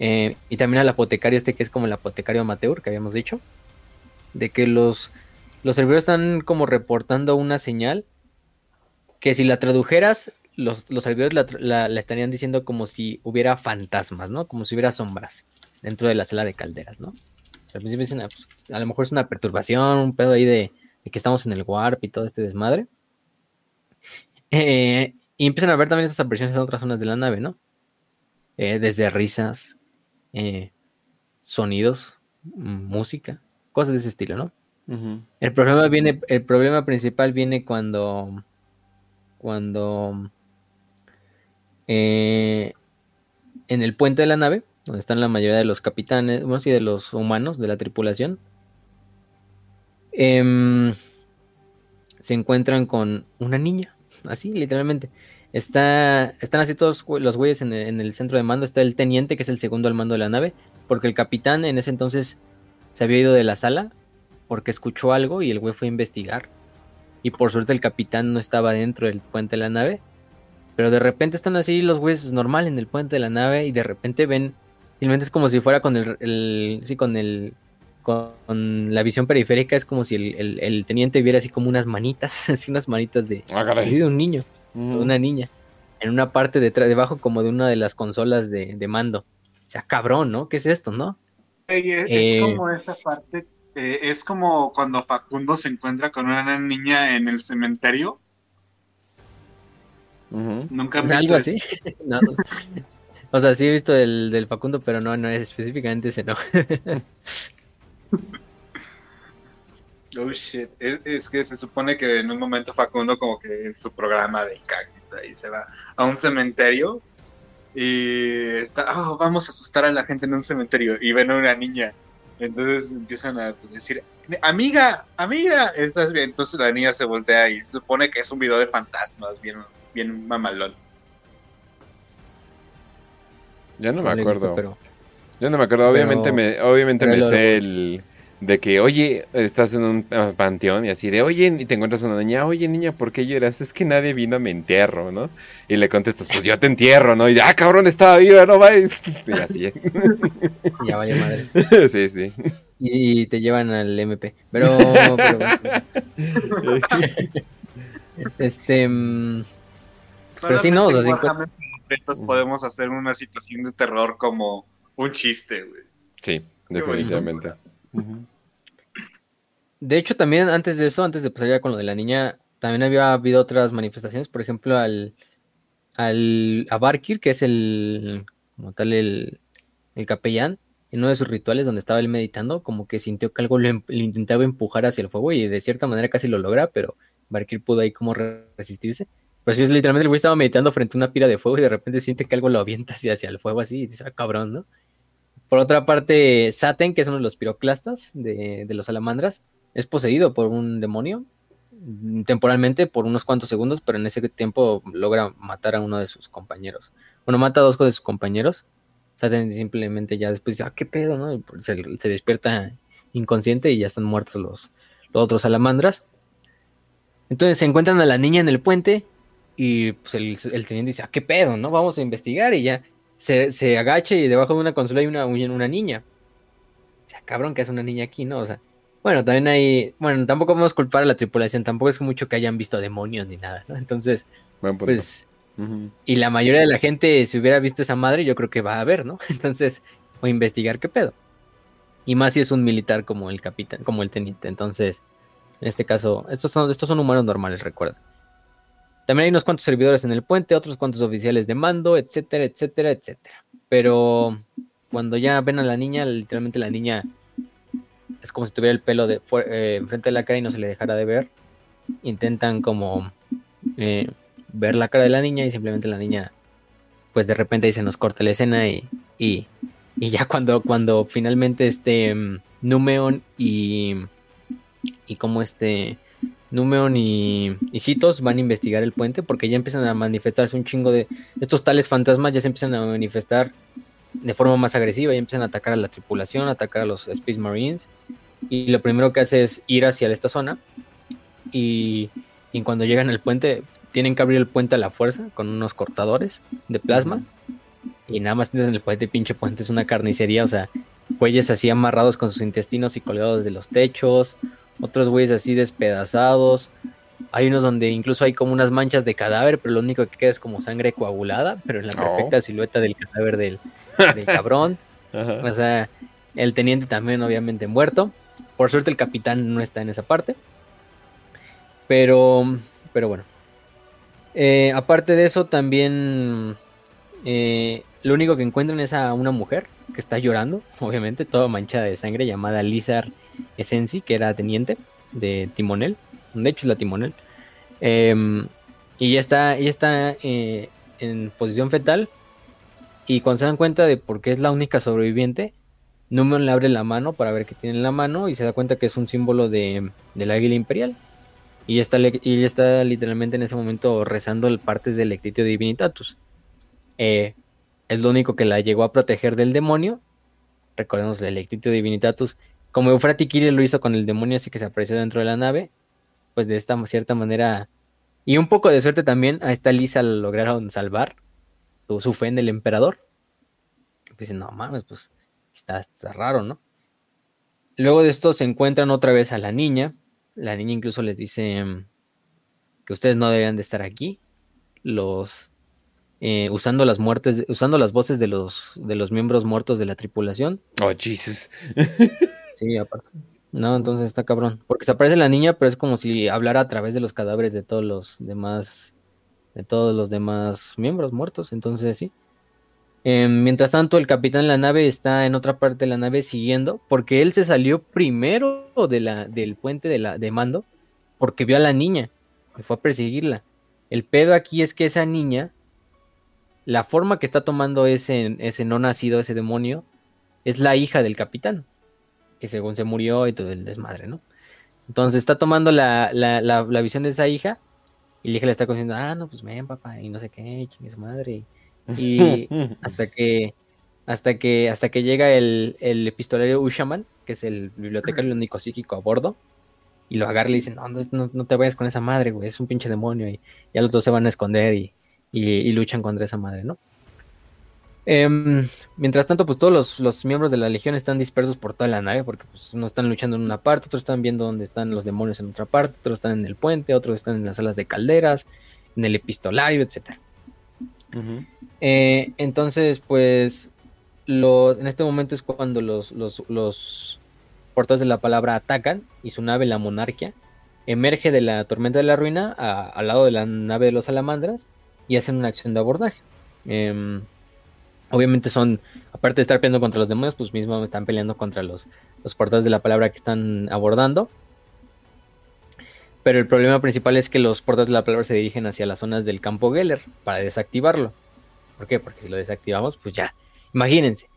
C: Eh, y también al apotecario este que es como el apotecario amateur que habíamos dicho. De que los, los servidores están como reportando una señal que si la tradujeras, los, los servidores la, estarían diciendo como si hubiera fantasmas, ¿no? Como si hubiera sombras dentro de la sala de calderas, ¿no? Al principio dicen, ah, pues, a lo mejor es una perturbación, un pedo ahí de, de que estamos en el warp y todo este desmadre. Eh, y empiezan a ver también estas apariciones en otras zonas de la nave, ¿no? Eh, desde risas, eh, sonidos, música, cosas de ese estilo, ¿no? El problema viene, el problema principal viene cuando, cuando eh, en el puente de la nave, donde están la mayoría de los capitanes, bueno, sí, de los humanos de la tripulación, em, se encuentran con una niña, así, literalmente. Está, están así todos los güeyes en el, en el centro de mando. Está el teniente, que es el segundo al mando de la nave, porque el capitán en ese entonces se había ido de la sala porque escuchó algo y el güey fue a investigar. Y por suerte el capitán no estaba dentro del puente de la nave. Pero de repente están así los güeyes normal en el puente de la nave y de repente ven, simplemente es como si fuera con el- sí, con el, con, con la visión periférica, es como si el, el- el teniente viera así como unas manitas, <laughs> así unas manitas de,
A: Ah,
C: de un niño, de una niña, en una parte detrás, debajo como de una de las consolas de, de mando. O sea, cabrón, ¿no? ¿Qué es esto, no?
B: Ey, es,
C: Eh.
B: es como esa parte, eh, es como cuando Facundo se encuentra con una niña en el cementerio. Nunca <laughs> han visto
C: Algo así. <laughs> No. O sea, sí he visto el del Facundo, pero no, no es específicamente ese, no. <laughs>
B: Oh shit. Es, es que se supone que en un momento Facundo, como que en su programa de incógnita, y se va a un cementerio y está, "Oh, vamos a asustar a la gente en un cementerio y ven a una niña. Entonces empiezan a decir, amiga, amiga, estás bien. Entonces la niña se voltea y se supone que es un video de fantasmas, bien, bien mamalón.
A: Ya no me acuerdo.
C: pero
A: Yo no me acuerdo, obviamente
C: Pero-
A: me, obviamente me sé el de que, oye, estás en un ah, panteón y así de, oye, y te encuentras una niña, oye niña, ¿por qué lloras? Es que nadie vino a mi entierro, ¿no? Y le contestas, pues yo te entierro, ¿no? Y ah, cabrón, estaba viva, no vayas. <laughs> Y así, <laughs>
C: ya vale madre. <laughs>
A: sí, sí.
C: Y te llevan al MP. Pero, pero este mm, Pero sí, no, o sea,
B: podemos hacer una situación de terror como un chiste, güey.
A: Sí, definitivamente.
C: De hecho también antes de eso, antes de pasar ya con lo de la niña, también había habido otras manifestaciones, por ejemplo al al a Barkir, que es el como tal el, el capellán, en uno de sus rituales donde estaba él meditando, como que sintió que algo le, em- le intentaba empujar hacia el fuego y de cierta manera casi lo logra, pero Barkir pudo ahí como re- resistirse. Pero sí, es literalmente el güey estaba meditando frente a una pira de fuego y de repente siente que algo lo avienta hacia, hacia el fuego así y dice, ah, cabrón, ¿no? Por otra parte, Saten, que es uno de los piroclastas de, de los salamandras, es poseído por un demonio mm, temporalmente por unos cuantos segundos, pero en ese tiempo logra matar a uno de sus compañeros. Bueno, mata a dos de sus compañeros. Saten simplemente ya después dice, ah, qué pedo, ¿no? Se despierta inconsciente y ya están muertos los, los otros salamandras. Entonces se encuentran a la niña en el puente y pues el, el teniente dice, ah, qué pedo, ¿no? Vamos a investigar y ya se, se agacha y debajo de una consola hay una, una niña. O sea, cabrón, que es una niña aquí, ¿no? O sea, bueno, también hay, bueno, tampoco podemos culpar a la tripulación, tampoco es mucho que hayan visto demonios ni nada, ¿no? Entonces, pues, y la mayoría de la gente, si hubiera visto esa madre, yo creo que va a ver, ¿no? <laughs> Entonces, o investigar qué pedo. Y más si es un militar como el capitán, como el teniente. Entonces, en este caso, estos son, estos son humanos normales, recuerda. También hay unos cuantos servidores en el puente, otros cuantos oficiales de mando, etcétera, etcétera, etcétera. Pero cuando ya ven a la niña, literalmente la niña es como si tuviera el pelo de, eh, enfrente de la cara y no se le dejara de ver. Intentan como eh, ver la cara de la niña y simplemente la niña, pues de repente ahí se nos corta la escena y, y, y ya cuando, cuando finalmente este mm, Numeon y, y como este Numeon y, y Citos van a investigar el puente porque ya empiezan a manifestarse un chingo de estos tales fantasmas, ya se empiezan a manifestar de forma más agresiva y empiezan a atacar a la tripulación, a atacar a los Space Marines y lo primero que hace es ir hacia esta zona y, y cuando llegan al puente tienen que abrir el puente a la fuerza con unos cortadores de plasma y nada más en el puente, pinche puente es una carnicería, o sea, güeyes así amarrados con sus intestinos y colgados de los techos, otros güeyes así despedazados. Hay unos donde incluso hay como unas manchas de cadáver, pero lo único que queda es como sangre coagulada, pero en la
A: Oh.
C: perfecta silueta del cadáver del, <laughs> del cabrón.
A: Ajá.
C: O sea, el teniente también obviamente muerto. Por suerte el capitán no está en esa parte. Pero, pero bueno. Eh, aparte de eso, también eh, lo único que encuentran es a una mujer que está llorando, <laughs> obviamente, toda manchada de sangre, llamada Lizar Essensi, que era teniente de Timonel. De hecho, es la Timonel. Em, y ya está, está eh, en posición fetal. Y cuando se dan cuenta de por qué es la única sobreviviente, Numen le abre la mano para ver qué tiene en la mano y se da cuenta que es un símbolo de, del águila imperial. Y ella, está, y está literalmente en ese momento rezando partes del Lectitio Divinitatus. Eh, es lo único que la llegó a proteger del demonio. Recordemos el Lectitio Divinitatus. Como Eufrati Kiri lo hizo con el demonio, así que se apareció dentro de la nave. Pues de esta cierta manera. Y un poco de suerte también, a esta Lisa la lograron salvar. Su, fe en el emperador. Pues no mames, pues está, está raro, ¿no? Luego de esto se encuentran otra vez a la niña. La niña incluso les dice mm, que ustedes no deberían de estar aquí. Los eh, usando las muertes, usando las voces de los de los miembros muertos de la tripulación.
A: Oh, Jesus. <laughs>
C: sí, aparte. No, entonces está cabrón. Porque se aparece la niña, pero es como si hablara a través de los cadáveres de todos los demás, de todos los demás miembros muertos. Entonces sí. Em, mientras tanto, el capitán de la nave está en otra parte de la nave siguiendo, porque él se salió primero de la, del puente de, la, de mando, porque vio a la niña y fue a perseguirla. El pedo aquí es que esa niña, la forma que está tomando ese, ese no nacido, ese demonio, es la hija del capitán, que según se murió y todo el desmadre, ¿no? Entonces está tomando la, la, la, visión de esa hija y la hija le está diciendo, ah, no, pues ven, papá, y no sé qué, chingue su madre. Y, <laughs> hasta que hasta que hasta que llega el, el epistolario Ushaman, que es el bibliotecario único psíquico a bordo, y lo agarra y le dice, no, no, no, te vayas con esa madre, güey, es un pinche demonio, y ya los dos se van a esconder y, y, luchan contra esa madre, ¿no? Em, mientras tanto, pues todos los, los, miembros de la legión están dispersos por toda la nave, porque pues no están luchando en una parte, otros están viendo dónde están los demonios en otra parte, otros están en el puente, otros están en las salas de calderas, en el epistolario, etcétera. Eh, entonces, pues, en este momento es cuando los, los, portadores de la palabra atacan y su nave, la monarquia, emerge de la tormenta de la ruina al lado de la nave de los salamandras y hacen una acción de abordaje. Em, obviamente son, aparte de estar peleando contra los demonios, pues mismo están peleando contra los, los portadores de la palabra que están abordando. Pero el problema principal es que los portadores de la palabra se dirigen hacia las zonas del campo Geller para desactivarlo. ¿Por qué? Porque si lo desactivamos, pues ya. Imagínense.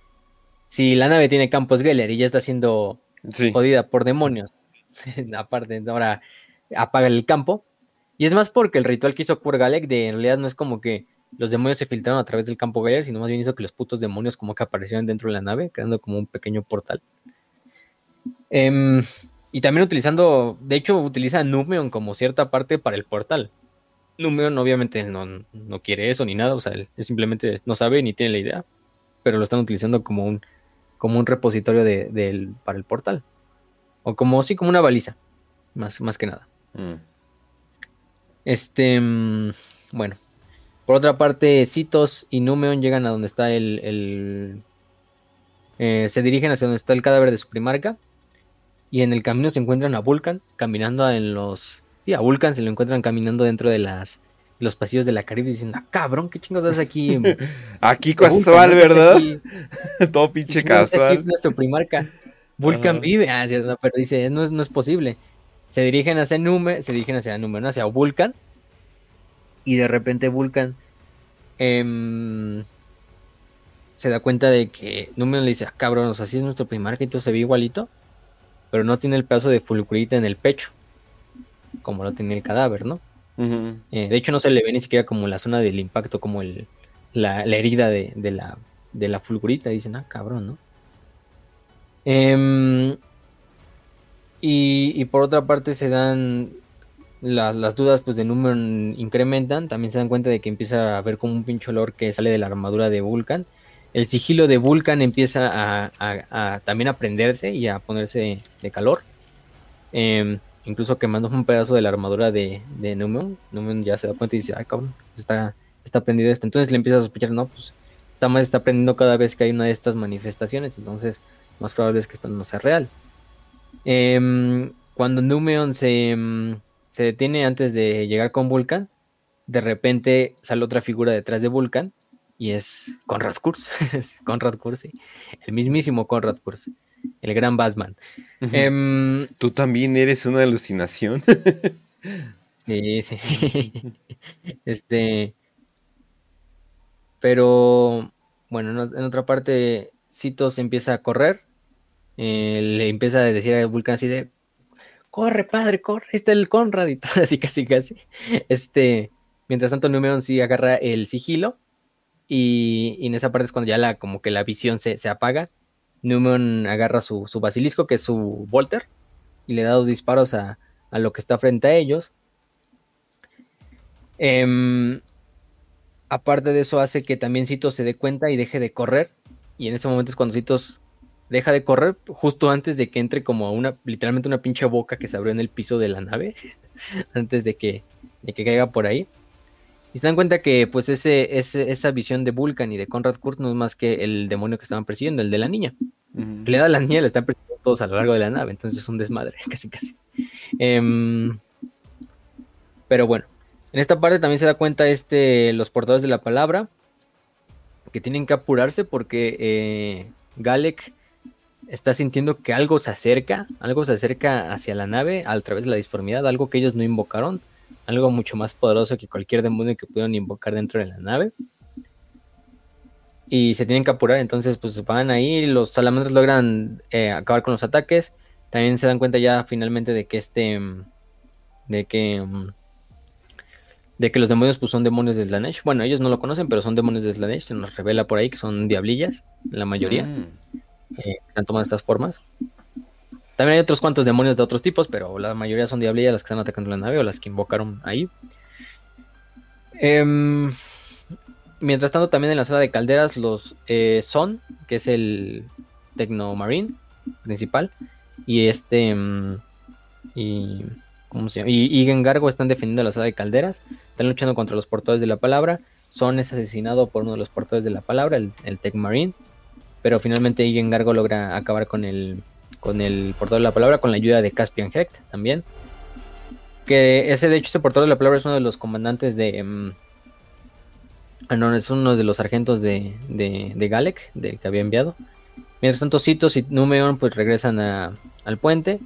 C: Si la nave tiene campos Geller y ya está siendo jodida por demonios, <laughs> aparte, ahora apaga el campo. Y es más porque el ritual que hizo Kurgalek de en realidad no es como que los demonios se filtraron a través del campo Geller, sino más bien hizo que los putos demonios como que aparecieran dentro de la nave, creando como un pequeño portal. Eh, y también utilizando, de hecho, utiliza Numeon como cierta parte para el portal. Numeon obviamente no, no quiere eso ni nada, o sea, él simplemente no sabe ni tiene la idea, pero lo están utilizando como un, como un repositorio de, para el portal. O como, sí, como una baliza, más, más que nada. Mm. Este, mm, bueno. Por otra parte, Citos y Numeon llegan a donde está el... el eh, se dirigen hacia donde está el cadáver de su primarca y en el camino se encuentran a Vulcan caminando en los... Sí, a Vulcan se lo encuentran caminando dentro de las los pasillos de la Caribe diciendo, ah, cabrón, ¿qué chingos haces aquí? <laughs> <laughs>
A: aquí casual, ¿verdad? Todo pinche casual.
C: Aquí nuestro primarca. Vulcan vive, ah, pero dice, no es, no es posible. Se dirigen hacia Nume, se dirigen hacia Nume, hacia Vulcan. Y de repente Vulcan em, se da cuenta de que Nume le dice, ah, cabrón, o sea, así es nuestro primarca y todo se ve igualito pero no tiene el pedazo de fulgurita en el pecho, como lo tiene el cadáver, ¿no? Eh, de hecho, no se le ve ni siquiera como la zona del impacto, como el, la, herida de, la, de la fulgurita. Dicen, ah, cabrón, ¿no? Em, y, por otra parte se dan las dudas pues de número incrementan. También se dan cuenta de que empieza a haber como un pincho olor que sale de la armadura de Vulcan el sigilo de Vulcan empieza a, también a prenderse y a ponerse de calor. Em, incluso quemando un pedazo de la armadura de, de Numen. Numen ya se da cuenta y dice, ay cabrón, está, está prendido esto. Entonces le empieza a sospechar, no, pues está más está prendiendo cada vez que hay una de estas manifestaciones. Entonces, más probable es que esto no sea real. Em, cuando Numeon se, em, se detiene antes de llegar con Vulcan, de repente sale otra figura detrás de Vulcan y es Conrad Kurz. <laughs> Conrad Kurz, sí. El mismísimo Conrad Kurz. El gran Batman. Em,
A: Tú también eres una alucinación. <laughs>
C: sí, sí. <laughs> este. Pero, bueno, en, otra parte, Citos empieza a correr. eh, le empieza a decir a Vulcan así de: Corre, padre, corre, está el Conrad y todo, <laughs> así casi, casi. Este. Mientras tanto, Numeon sí agarra el sigilo. Y, en esa parte es cuando ya la, como que la visión se, se apaga. Numeon agarra su, su basilisco, que es su Volter, y le da dos disparos a, a lo que está frente a ellos. Em, aparte de eso, hace que también Citos se dé cuenta y deje de correr. Y en ese momento es cuando Citos deja de correr, justo antes de que entre como a una, literalmente una pinche boca que se abrió en el piso de la nave, <laughs> antes de que, de que caiga por ahí. Y se dan cuenta que pues ese, ese- esa visión de Vulcan y de Conrad Kurt no es más que el demonio que estaban persiguiendo, el de la niña. Le da a la niña, le están persiguiendo todos a lo largo de la nave, entonces es un desmadre, <laughs> casi casi. Em, pero bueno, en esta parte también se da cuenta este, los portadores de la palabra que tienen que apurarse porque eh, Galek está sintiendo que algo se acerca, algo se acerca hacia la nave a través de la disformidad, algo que ellos no invocaron, algo mucho más poderoso que cualquier demonio que pudieron invocar dentro de la nave. Y se tienen que apurar, entonces pues van ahí, los salamandras logran eh, acabar con los ataques. También se dan cuenta ya finalmente de que este, mm, de que, mm, de que los demonios pues son demonios de Slanesh. Bueno, ellos no lo conocen, pero son demonios de Slanesh. Se nos revela por ahí que son diablillas, la mayoría
A: Mm.
C: Eh, han tomado estas formas. También hay otros cuantos demonios de otros tipos, pero la mayoría son diablillas las que están atacando la nave o las que invocaron ahí. Em, mientras tanto, también en la sala de calderas, los eh, Son, que es el Tecnomarine principal, y este. mm, y. ¿Cómo se llama? Y, y Gengargo están defendiendo la sala de calderas. Están luchando contra los portadores de la palabra. Son es asesinado por uno de los portadores de la palabra, el, el Tecmarine pero finalmente Igen Gargo logra acabar con el con el portador de la palabra con la ayuda de Caspian Hecht también. Que ese de hecho ese portador de la palabra es uno de los comandantes de ah, no es uno de los sargentos de, de, de Galek del que había enviado. Mientras tanto Citos y Numeon pues regresan a- al puente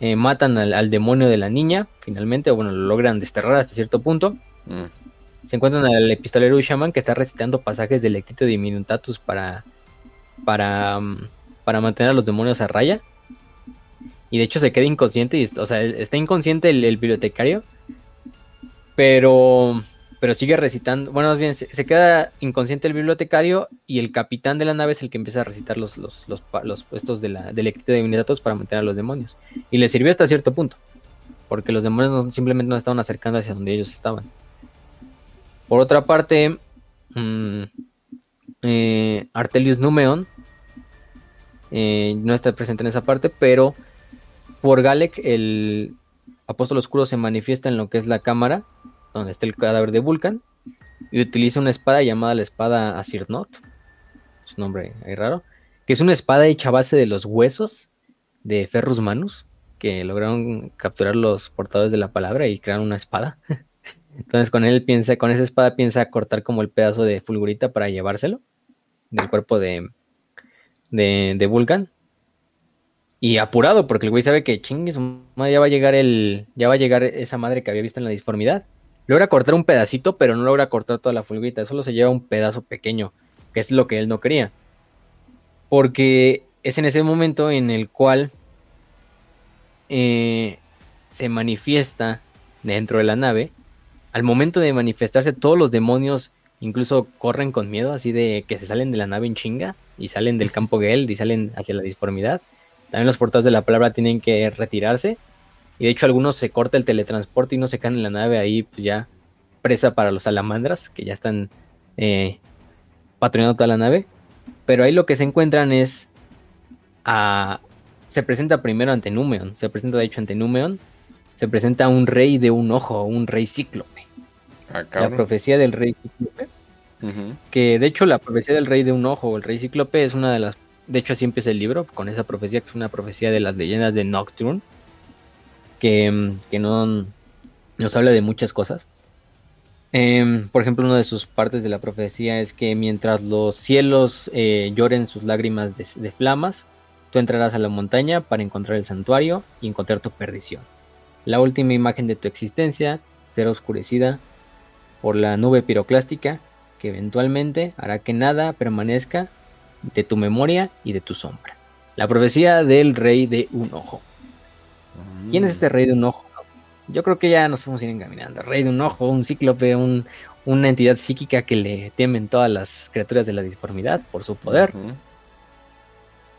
C: eh, matan al, al demonio de la niña finalmente o bueno lo logran desterrar hasta cierto punto.
A: Mm.
C: se encuentran al epistolero Ushaman que está recitando pasajes del Lectito de Minutatus para, para, para mantener a los demonios a raya. Y de hecho se queda inconsciente, y, o sea, está inconsciente el, bibliotecario, pero, pero sigue recitando. Bueno, más bien, se, queda inconsciente el bibliotecario y el capitán de la nave es el que empieza a recitar los, los, los, puestos de la, del Lectito de Minutatus para mantener a los demonios. Y le sirvió hasta cierto punto, porque los demonios simplemente no estaban acercando hacia donde ellos estaban. Por otra parte, mm, eh, Artelius Numeon eh, no está presente en esa parte, pero por Galek el apóstol oscuro se manifiesta en lo que es la cámara, donde está el cadáver de Vulcan, y utiliza una espada llamada la espada Asirnot, su nombre ahí raro, que es una espada hecha a base de los huesos de Ferrus Manus, que lograron capturar los portadores de la palabra y crear una espada. <laughs> Entonces con él piensa, con esa espada piensa cortar como el pedazo de fulgurita para llevárselo del cuerpo de, de, de Vulcan. Y apurado, porque el güey sabe que chingue su ya va a llegar el. Ya va a llegar esa madre que había visto en la disformidad. Logra cortar un pedacito, pero no logra cortar toda la fulgurita. Solo se lleva un pedazo pequeño, que es lo que él no quería. Porque es en ese momento en el cual eh, se manifiesta dentro de la nave al momento de manifestarse todos los demonios incluso corren con miedo, así de que se salen de la nave en chinga y salen del campo <laughs> Geld y salen hacia la disformidad. También los portadores de la palabra tienen que retirarse y de hecho algunos se corta el teletransporte y no se caen en la nave ahí pues ya presa para los salamandras que ya están eh, patrullando toda la nave. Pero ahí lo que se encuentran es a... Se presenta primero ante Numeon, se presenta de hecho ante Numeon, se presenta un rey de un ojo, un rey cíclope.
A: Ah,
C: La profecía del rey cíclope. Que de hecho la profecía del rey de un ojo, el rey cíclope, es una de las... De hecho así empieza el libro, con esa profecía que es una profecía de las leyendas de Nocturne, que, que no nos habla de muchas cosas. Em, por ejemplo, una de sus partes de la profecía es que mientras los cielos eh, lloren sus lágrimas de, de flamas, tú entrarás a la montaña para encontrar el santuario y encontrar tu perdición. La última imagen de tu existencia será oscurecida por la nube piroclástica que eventualmente hará que nada permanezca de tu memoria y de tu sombra. La profecía del rey de un ojo. ¿Quién es este rey de un ojo? Yo creo que ya nos podemos ir encaminando. Rey de un ojo, un cíclope, un, una entidad psíquica que le temen todas las criaturas de la disformidad por su poder.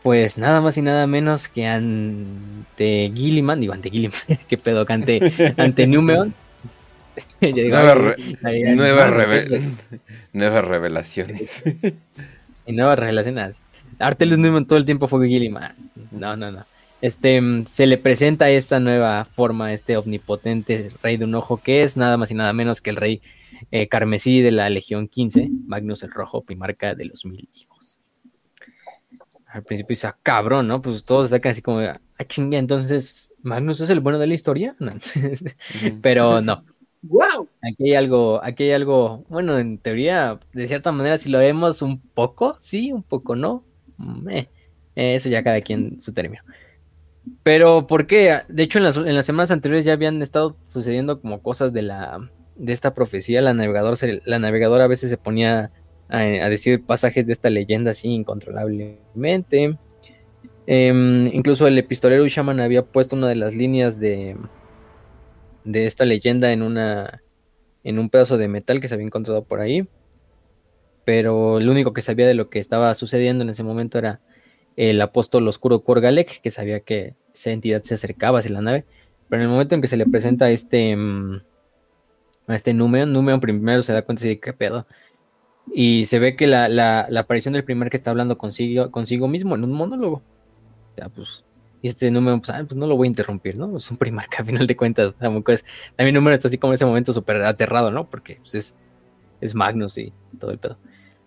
C: Pues nada más y nada menos que ante Gilliman, digo ante Gilliman, <laughs> qué pedo, que ante, ante <laughs> Numeon. <laughs> Digo,
A: Nueva re- Nuevas, <laughs> nuevas revelaciones. <laughs>
C: Y nuevas relaciones. Artelus Newman todo el tiempo fue Gilliman. No, no, no. Este mm, se le presenta esta nueva forma, este omnipotente rey de un ojo, que es nada más y nada menos que el rey eh, carmesí de la Legión 15, Magnus el Rojo, primarca de los mil hijos. Al principio dice, "Ah, cabrón, ¿no? Pues todos sacan así como, ah, chinga, entonces, ¿Magnus es el bueno de la historia? No. Pero no.
B: ¡Wow!
C: Aquí hay algo, aquí hay algo, bueno, en teoría, de cierta manera, si lo vemos un poco, sí, un poco no. Mm, eh, eso ya cada quien su término. Pero, ¿por qué? De hecho, en las, semanas anteriores ya habían estado sucediendo como cosas de la de esta profecía. La navegadora, la a veces se ponía a, a decir pasajes de esta leyenda así incontrolablemente. Em, incluso el epistolero Shaman había puesto una de las líneas de, de esta leyenda en una en un pedazo de metal que se había encontrado por ahí. Pero el único que sabía de lo que estaba sucediendo en ese momento era el apóstol oscuro Korgalek, que sabía que esa entidad se acercaba hacia la nave. Pero en el momento en que se le presenta este mm, a este Numeon, Numeon primero se da cuenta dice, ¿qué pedo? Y se ve que la, la- la aparición del primer que está hablando consigo, consigo mismo en un monólogo. O sea, pues, y este número, pues, ah, pues no lo voy a interrumpir, ¿no? Es un primar que <laughs> a final de cuentas tampoco es. También número está así como en ese momento súper aterrado, ¿no? Porque pues, es, es Magnus y todo el pedo.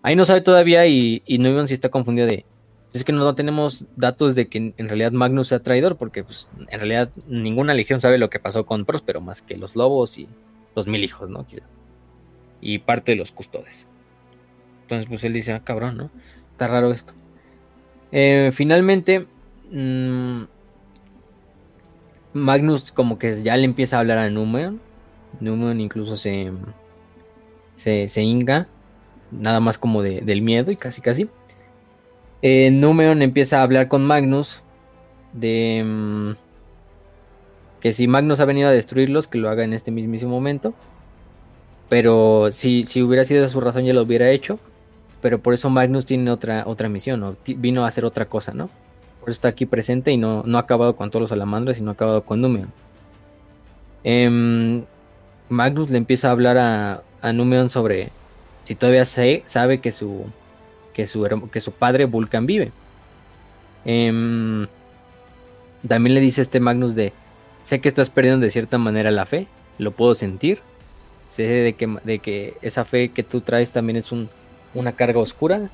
C: Ahí no sabe todavía y, y Numeon sí está confundido de. Es que no tenemos datos de que en, en realidad Magnus sea traidor, porque pues, en realidad ninguna legión sabe lo que pasó con Próspero, más que los lobos y los mil hijos, ¿no? Quizá. Y parte de los custodes. Entonces, pues él dice, ah, cabrón, ¿no? Está raro esto. Eh, finalmente, mm, Magnus como que ya le empieza a hablar a Numeon. Numeon incluso se, se, hinga, nada más como de- del miedo y casi casi. Eh, Numeon empieza a hablar con Magnus de mm, que si Magnus ha venido a destruirlos, que lo haga en este mismísimo momento. Pero si, si hubiera sido su razón ya lo hubiera hecho. Pero por eso Magnus tiene otra, otra misión, o vino a hacer otra cosa, ¿no? Por eso está aquí presente y no, no ha acabado con todos los salamandras, sino ha acabado con Numeon. Em, Magnus le empieza a hablar a, a sobre si todavía se- sabe que su, que su, que su padre Vulcan vive. Em, también le dice este Magnus de, sé que estás perdiendo de cierta manera la fe, lo puedo sentir, sé de que, de que esa fe que tú traes también es un, una carga oscura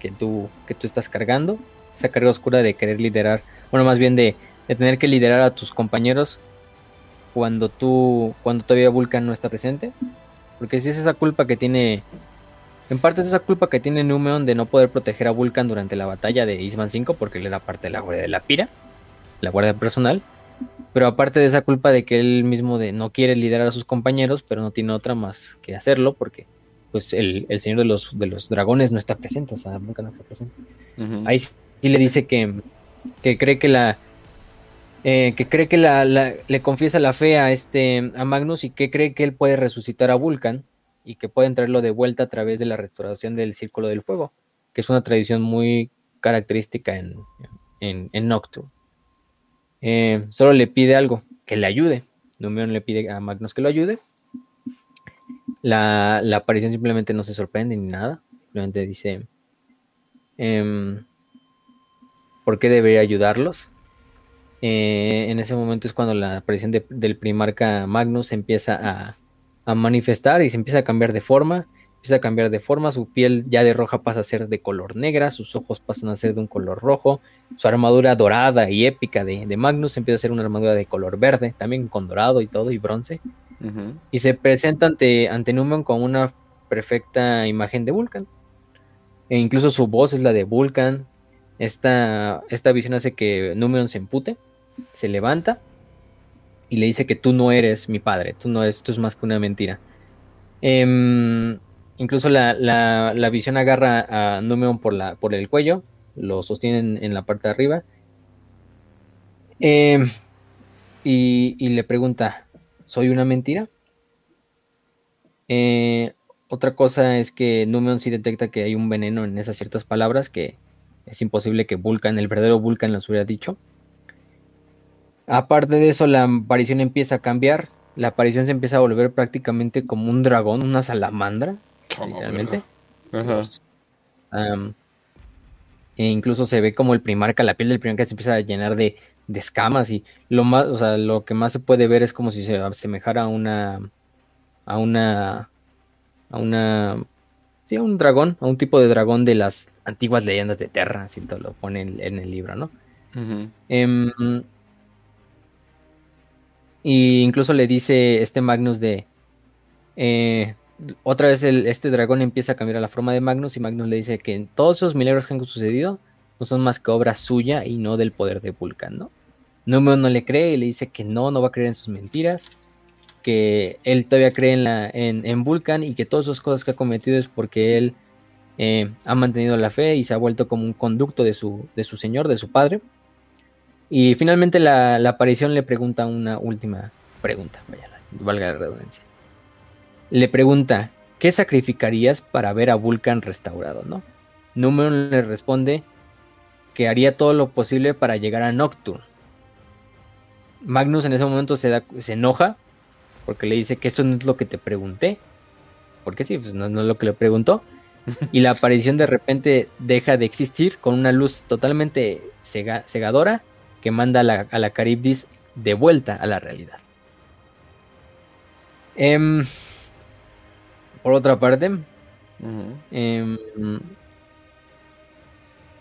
C: que tú, que tú estás cargando, esa carga oscura de querer liderar, bueno, más bien de, de tener que liderar a tus compañeros cuando tú, cuando todavía Vulcan no está presente, porque si es esa culpa que tiene, en parte es esa culpa que tiene Numeon de no poder proteger a Vulcan durante la batalla de Isman 5, porque él era parte de la guardia de la Pira, la guardia personal, pero aparte de esa culpa de que él mismo de no quiere liderar a sus compañeros, pero no tiene otra más que hacerlo, porque pues el, el señor de los, de los dragones no está presente, o sea, nunca no está presente. Ahí sí le dice que, que cree que la eh, que cree que la, le confiesa la fe a este a Magnus y que cree que él puede resucitar a Vulcan y que pueden traerlo de vuelta a través de la restauración del círculo del fuego, que es una tradición muy característica en, en, en Nocturne. Eh, solo le pide algo, que le ayude. Numeon le pide a Magnus que lo ayude. La, la aparición simplemente no se sorprende ni nada. Simplemente dice, em, ¿por qué debería ayudarlos? Eh, en ese momento es cuando la aparición de- del primarca Magnus empieza a, a manifestar y se empieza a cambiar de forma. Empieza a cambiar de forma, su piel ya de roja pasa a ser de color negra, sus ojos pasan a ser de un color rojo, su armadura dorada y épica de, de Magnus empieza a ser una armadura de color verde, también con dorado y todo y bronce. Y se presenta ante, ante Numenor con una perfecta imagen de Vulcan. E incluso su voz es la de Vulcan. Esta, esta visión hace que Numenor se empute, se levanta y le dice que tú no eres mi padre, tú no eres, esto es más que una mentira. Em, incluso la, la- visión agarra a Numenor por, la, por el cuello, lo sostiene en, la parte de arriba. Em, y, y le pregunta, ¿soy una mentira? Eh, otra cosa es que Numeon sí detecta que hay un veneno en esas ciertas palabras que es imposible que Vulcan, el verdadero Vulcan, las hubiera dicho. Aparte de eso, la aparición empieza a cambiar. La aparición se empieza a volver prácticamente como un dragón, una salamandra, literalmente.
A: Ajá.
C: E incluso se ve como el primarca, la piel del primarca se empieza a llenar de, de escamas y lo más, o sea, lo que más se puede ver es como si se asemejara a una, a una, a una, sí, a un dragón, a un tipo de dragón de las antiguas leyendas de Terra, así te lo pone en, en el libro, ¿no? Em, y incluso le dice este Magnus de... eh, otra vez el- este dragón empieza a cambiar a la forma de Magnus y Magnus le dice que todos esos milagros que han sucedido no son más que obra suya y no del poder de Vulcan, ¿no? Número no le cree y le dice que no, no va a creer en sus mentiras, que él todavía cree en, la, en, en Vulcan y que todas esas cosas que ha cometido es porque él eh, ha mantenido la fe y se ha vuelto como un conducto de su, de su señor, de su padre. Y finalmente la, la aparición le pregunta una última pregunta, vaya, valga la redundancia. Le pregunta, ¿qué sacrificarías para ver a Vulcan restaurado, no? Le responde que haría todo lo posible para llegar a Nocturne. Magnus en ese momento se, da- se enoja porque le dice que eso no es lo que te pregunté. Porque sí, pues no, no es lo que le preguntó. Y la aparición de repente deja de existir con una luz totalmente cega- cegadora que manda a la, a la Caribdis de vuelta a la realidad. Em, por otra parte, em,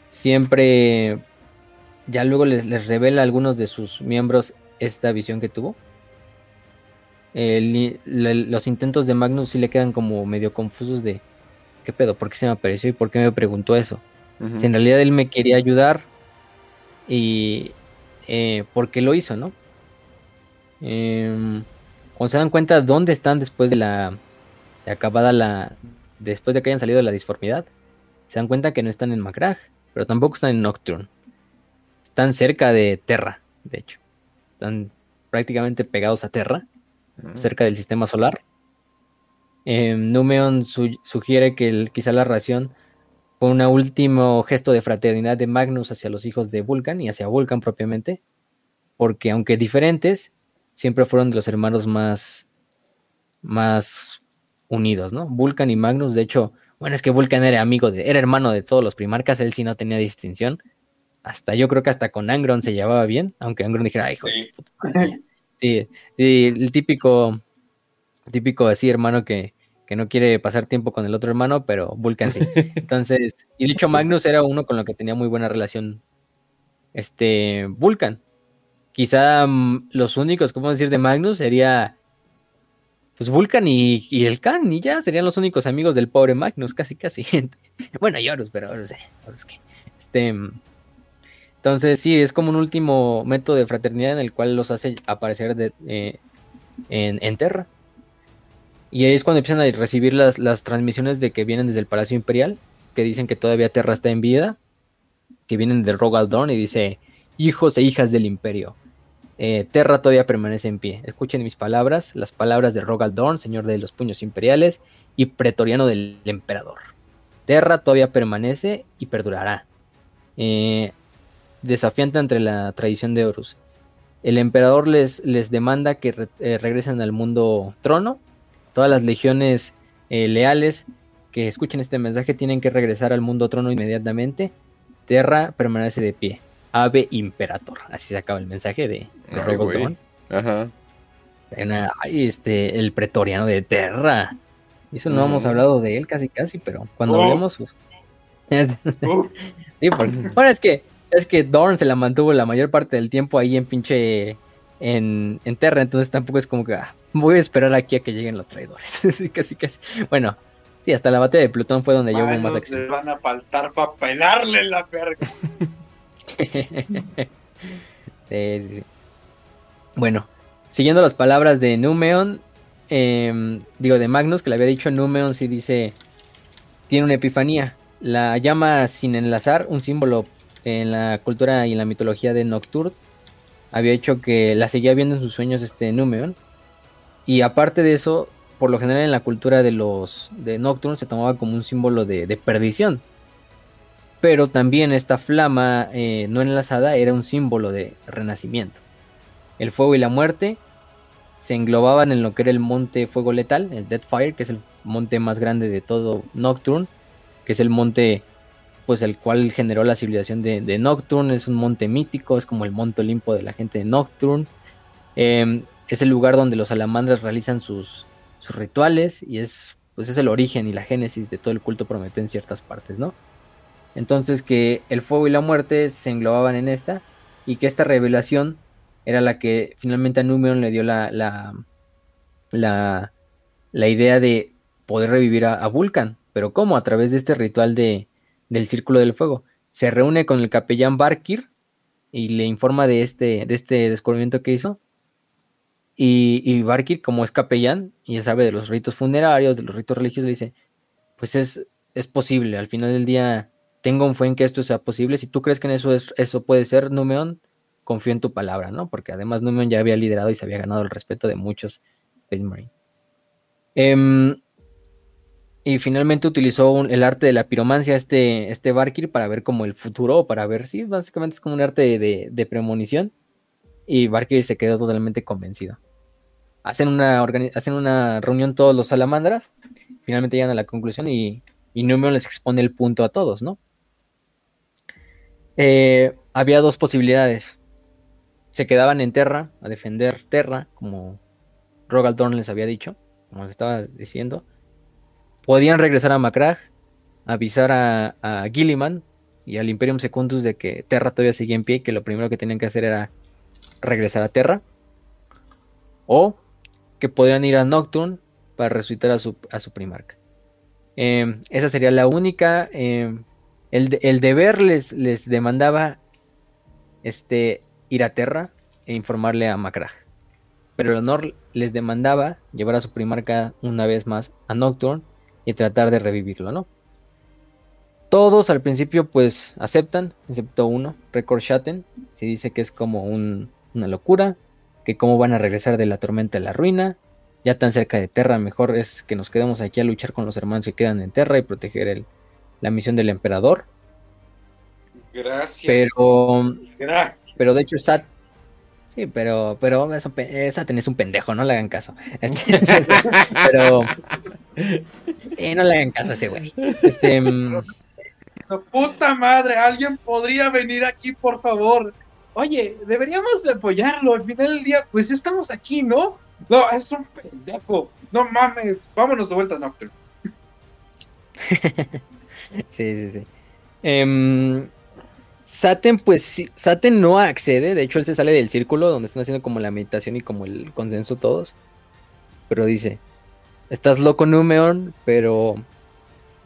C: siempre ya luego les, les revela a algunos de sus miembros esta visión que tuvo. El- le- los intentos de Magnus sí le quedan como medio confusos de qué pedo, por qué se me apareció y por qué me preguntó eso. Si en realidad él me quería ayudar y eh, porque lo hizo, ¿no? Em, cuando se dan cuenta dónde están después de la de acabada la después de que hayan salido de la disformidad, se dan cuenta que no están en Macrag, pero tampoco están en Nocturne. Están cerca de Terra, de hecho. Están prácticamente pegados a Terra
A: Ujú.
C: cerca del sistema solar. Eh, Numeon su- sugiere que el- quizá la ración fue un último gesto de fraternidad de Magnus hacia los hijos de Vulcan y hacia Vulcan propiamente, porque aunque diferentes, siempre fueron de los hermanos más, más unidos, ¿no? Vulcan y Magnus, de hecho, bueno, es que Vulcan era amigo de, era hermano de todos los primarcas, él sí no tenía distinción. Hasta yo creo que hasta con Angron se llevaba bien, aunque Angron dijera, ay, hijo de puta madre". Sí, sí, el típico, típico así hermano que, que no quiere pasar tiempo con el otro hermano, pero Vulcan sí. <laughs> Entonces, y de hecho Magnus era uno con lo que tenía muy buena relación, este, Vulcan. Quizá mm, los únicos, ¿cómo decir, de Magnus sería, pues Vulcan y, y el Khan, y ya serían los únicos amigos del pobre Magnus, casi, casi. <laughs> bueno, y Horus, pero Horus, eh, Horus que, este... entonces, sí, es como un último método de fraternidad en el cual los hace aparecer de- eh, en, en Terra. Y ahí es cuando empiezan a recibir las, las transmisiones de que vienen desde el Palacio Imperial, que dicen que todavía Terra está en vida, que vienen de Rogal Dorn y dice, hijos e hijas del Imperio, eh, Terra todavía permanece en pie. Escuchen mis palabras, las palabras de Rogal Dorn, señor de los puños imperiales, y pretoriano del emperador. Terra todavía permanece y perdurará. Eh, desafiante entre la tradición de Horus. El emperador les, les demanda que eh, regresen al mundo trono. Todas las legiones eh, leales que escuchen este mensaje tienen que regresar al mundo trono inmediatamente. Terra permanece de pie. Ave Imperator. Así se acaba el mensaje de, de
A: Ay. Ajá.
C: Una- este, el pretoriano de Terra. Eso no hemos hablado de él casi casi, pero cuando
B: Oh.
C: hablemos... pues, <laughs> Sí, porque, bueno, es que es que Dorn se la mantuvo la mayor parte del tiempo ahí en pinche en, en Terra, entonces tampoco es como que ah, voy a esperar aquí a que lleguen los traidores. <laughs> sí, casi, casi. Bueno, sí, hasta la batalla de Plutón fue donde yo hubo más acción.
B: le van a faltar para pelarle la verga. <laughs>
C: Sí, sí, sí. Bueno, siguiendo las palabras de Numeon, em, digo de Magnus, que le había dicho Numeon, sí dice, tiene una epifanía. La llama sin enlazar, un símbolo en la cultura y en la mitología de Nocturne. Había hecho que la seguía viendo en sus sueños este Numeon. Y aparte de eso, por lo general en la cultura de los de Nocturne se tomaba como un símbolo de, de perdición. Pero también esta flama eh, no enlazada era un símbolo de renacimiento. El fuego y la muerte se englobaban en lo que era el monte fuego letal, el Deathfire, que es el monte más grande de todo Nocturne, que es el monte pues el cual generó la civilización de, de Nocturne, es un monte mítico, es como el monte Olimpo de la gente de Nocturne. Eh, es el lugar donde los salamandras realizan sus, sus rituales y es pues es el origen y la génesis de todo el culto prometeo en ciertas partes, ¿no? Entonces que el fuego y la muerte se englobaban en esta y que esta revelación era la que finalmente a Numeon le dio la, la, la, la idea de poder revivir a, Vulcan. Pero ¿cómo? A través de este ritual de, del Círculo del Fuego. Se reúne con el capellán Barkir y le informa de este, de este descubrimiento que hizo. Y, y Barkir, como es capellán y él sabe de los ritos funerarios, de los ritos religiosos, le dice, pues es, es posible, al final del día tengo un fe en que esto sea posible. Si tú crees que en eso, es, eso puede ser, Numeon, confío en tu palabra, ¿no? Porque además Numeon ya había liderado y se había ganado el respeto de muchos Space y finalmente utilizó el arte de la piromancia, este, este Barkir, para ver como el futuro, para ver, sí, básicamente es como un arte de premonición. Y Barkir se quedó totalmente convencido. Hacen una, hacen una reunión todos los salamandras, finalmente llegan a la conclusión y, y Numeon les expone el punto a todos, ¿no? Eh, había dos posibilidades. Se quedaban en Terra a defender Terra, como Rogaldorn les había dicho, como les estaba diciendo. Podían regresar a Macragge, avisar a, a Gilliman y al Imperium Secundus de que Terra todavía seguía en pie y que lo primero que tenían que hacer era regresar a Terra. O que podrían ir a Nocturne para resucitar a su, primarca. Eh, esa sería la única. Eh, el, deber les, demandaba este, ir a Terra e informarle a Macragge. Pero el honor les demandaba llevar a su primarca una vez más a Nocturne y tratar de revivirlo, ¿no? Todos al principio pues aceptan, excepto uno, Record Shatten, si dice que es como un, una locura, que cómo van a regresar de la tormenta de la ruina, ya tan cerca de Terra, mejor es que nos quedemos aquí a luchar con los hermanos que quedan en Terra y proteger el, la misión del emperador.
B: Gracias.
C: Pero,
B: Gracias.
C: pero de hecho Sat, sí, pero, pero eso, Saten es un pendejo, no le hagan caso. <laughs> Este, pero, eh, no le hagan caso a ese güey. Este, <laughs>
B: puta madre, alguien podría venir aquí, por favor. Oye, deberíamos de apoyarlo. Al final del día, pues estamos aquí, ¿no? No, es un pendejo. No mames. Vámonos de vuelta Nocturne. <laughs>
C: sí, sí, sí. Um, Saten, pues sí, Saten no accede. De hecho, él se sale del círculo donde están haciendo como la meditación y como el consenso todos. Pero dice: Estás loco, Numeon, pero.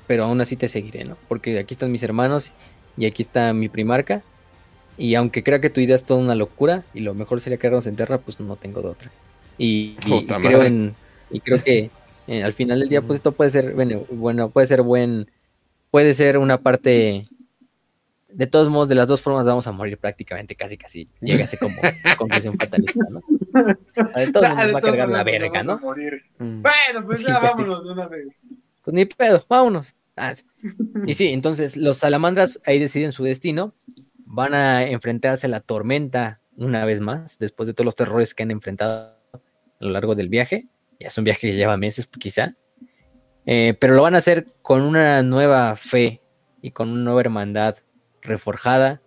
C: Pero aún así te seguiré, ¿no? Porque aquí están mis hermanos y aquí está mi primarca. Y aunque crea que tu idea es toda una locura y lo mejor sería quedarnos en tierra, pues no tengo de otra. Y creo en y creo que eh, al final del día pues esto puede ser bueno, bueno, puede ser buen puede ser una parte de todos modos de las dos formas vamos a morir prácticamente casi casi llegase como <laughs> conclusión fatalista ¿no? de todos modos va a cargar la verga ¿no?
B: Mm. bueno pues sí, ya pues vámonos sí. de una vez
C: pues ni pedo vámonos ah, <laughs> y sí entonces los salamandras ahí deciden su destino van a enfrentarse a la tormenta una vez más después de todos los terrores que han enfrentado a lo largo del viaje. Ya es un viaje que lleva meses, quizá. Eh, pero lo van a hacer con una nueva fe y con una nueva hermandad reforjada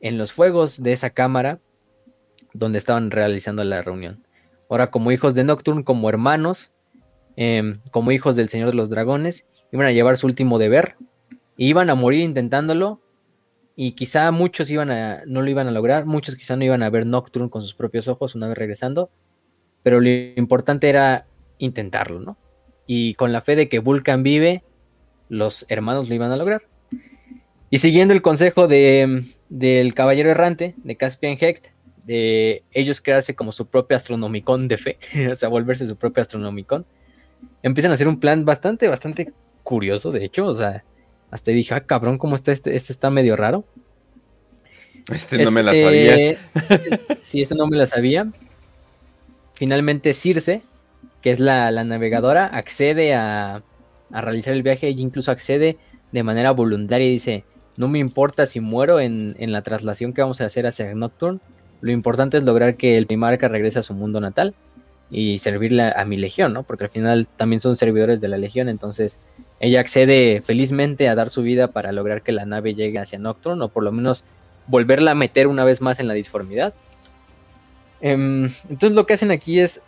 C: en los fuegos de esa cámara donde estaban realizando la reunión. Ahora, como hijos de Nocturne, como hermanos, eh, como hijos del Señor de los Dragones, iban a llevar su último deber y iban a morir intentándolo, y quizá muchos iban a, no lo iban a lograr, muchos quizá no iban a ver Nocturne con sus propios ojos una vez regresando, pero lo importante era intentarlo, ¿no? Y con la fe de que Vulcan vive, los hermanos lo iban a lograr. Y siguiendo el consejo de, del caballero errante, de Caspian Hecht, de ellos crearse como su propio astronomicón de fe, <laughs> o sea, volverse su propio astronomicón, empiezan a hacer un plan bastante, bastante curioso, de hecho, o sea, hasta dije, ah, cabrón, ¿cómo está este? Este está medio raro.
A: Este no me la sabía. <laughs>
C: sí, este no me la sabía. Finalmente Circe, que es la, navegadora, accede a, realizar el viaje y incluso accede de manera voluntaria y dice, no me importa si muero en, en, la traslación que vamos a hacer hacia Nocturne, lo importante es lograr que el Primarca regrese a su mundo natal y servirle a, mi legión, ¿no? Porque al final también son servidores de la legión, entonces ella accede felizmente a dar su vida para lograr que la nave llegue hacia Nocturne o por lo menos volverla a meter una vez más en la disformidad. Em, entonces lo que hacen aquí es...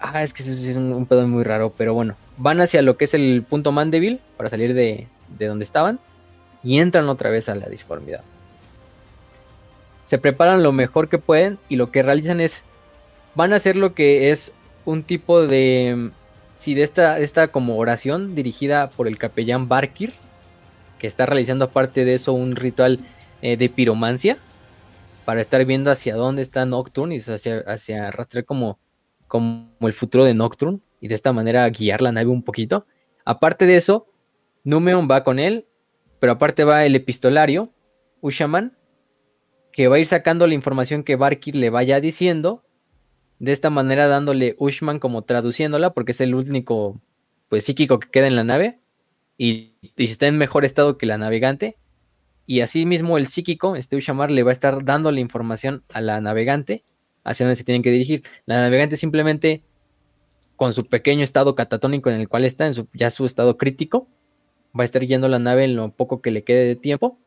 C: Ah, es que es un, pedo muy raro, pero bueno, van hacia lo que es el punto Mandeville para salir de, de donde estaban y entran otra vez a la disformidad. Se preparan lo mejor que pueden y lo que realizan es van a hacer lo que es un tipo de, sí, de esta, esta como oración dirigida por el capellán Barkir, que está realizando aparte de eso un ritual eh, de piromancia, para estar viendo hacia dónde está Nocturne y hacia, hacia arrastrar como, como el futuro de Nocturne y de esta manera guiar la nave un poquito. Aparte de eso, Numeon va con él, pero aparte va el epistolario, Ushaman, que va a ir sacando la información que Barkir le vaya diciendo de esta manera dándole Ushman como traduciéndola, porque es el único pues psíquico que queda en la nave y, está en mejor estado que la navegante. Y así mismo el psíquico, este Ushamar, le va a estar dando la información a la navegante hacia donde se tienen que dirigir. La navegante simplemente, con su pequeño estado catatónico en el cual está, en su, ya su estado crítico, va a estar yendo la nave en lo poco que le quede de tiempo.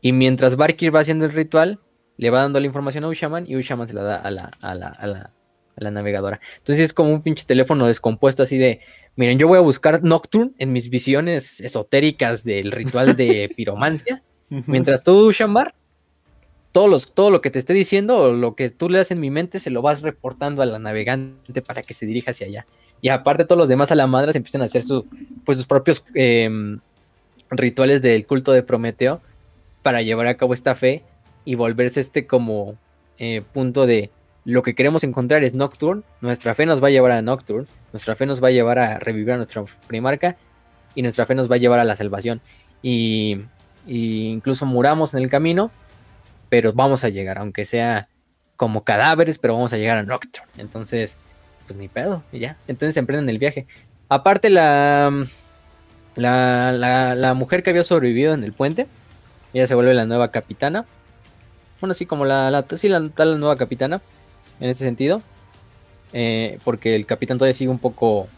C: Y mientras Barkir va haciendo el ritual, le va dando la información a Ushaman y Ushaman se la da a la, a la, a la, a la navegadora. Entonces es como un pinche teléfono descompuesto así de, miren, yo voy a buscar Nocturne en mis visiones esotéricas del ritual de <laughs> piromancia, mientras tú, Ushamar, todo, los, todo lo que te esté diciendo o lo que tú le das en mi mente se lo vas reportando a la navegante para que se dirija hacia allá. Y aparte todos los demás a la madre se empiezan a hacer pues, sus propios em, rituales del culto de Prometeo para llevar a cabo esta fe y volverse este como eh, punto de lo que queremos encontrar es Nocturne, nuestra fe nos va a llevar a Nocturne, nuestra fe nos va a llevar a revivir a nuestra primarca y nuestra fe nos va a llevar a la salvación. Y, incluso muramos en el camino, pero vamos a llegar, aunque sea como cadáveres, pero vamos a llegar a Nocturne. Entonces, pues ni pedo, y ya. Entonces emprenden el viaje. Aparte, la, la, la, mujer que había sobrevivido en el puente, ella se vuelve la nueva capitana bueno, sí, como la, la, la, nueva capitana, en ese sentido. Eh, porque el capitán todavía sigue un poco,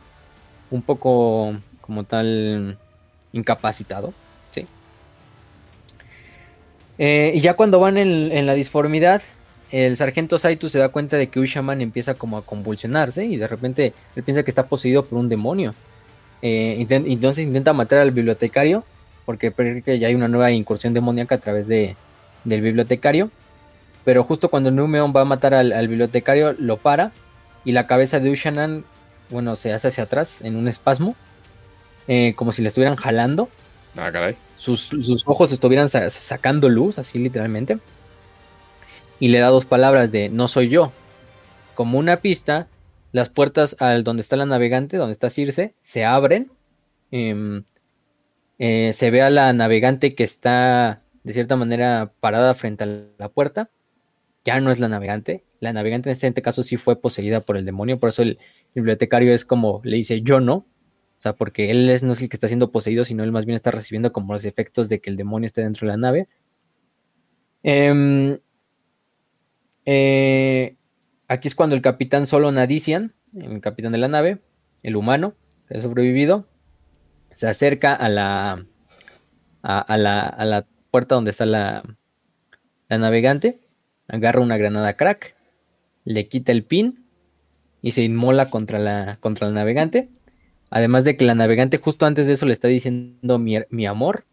C: un poco como tal incapacitado, ¿sí? Eh, y ya cuando van en, la disformidad, el sargento Saito se da cuenta de que Ushaman empieza como a convulsionarse y de repente él piensa que está poseído por un demonio. Eh, entonces intenta matar al bibliotecario porque cree que ya hay una nueva incursión demoníaca a través de, del bibliotecario. Pero justo cuando Numeon va a matar al, bibliotecario, lo para. Y la cabeza de Ushanan, bueno, se hace hacia atrás en un espasmo. Eh, como si le estuvieran jalando.
A: Ah, caray.
C: Sus, ojos estuvieran sacando luz, así literalmente. Y le da dos palabras de no soy yo. Como una pista, las puertas al donde está la navegante, donde está Circe, se abren. Em, eh, se ve a la navegante que está de cierta manera parada frente a la puerta. Ya no es la navegante. La navegante en este caso sí fue poseída por el demonio. Por eso el bibliotecario es como le dice yo no. O sea, porque él no es el que está siendo poseído, sino él más bien está recibiendo como los efectos de que el demonio esté dentro de la nave. Em, eh, aquí es cuando el capitán solo Nadician, el capitán de la nave, el humano que ha sobrevivido, se acerca a la, a la puerta donde está la, navegante, agarra una granada crack, le quita el pin y se inmola contra la, contra la navegante. Además de que la navegante justo antes de eso le está diciendo mi, amor.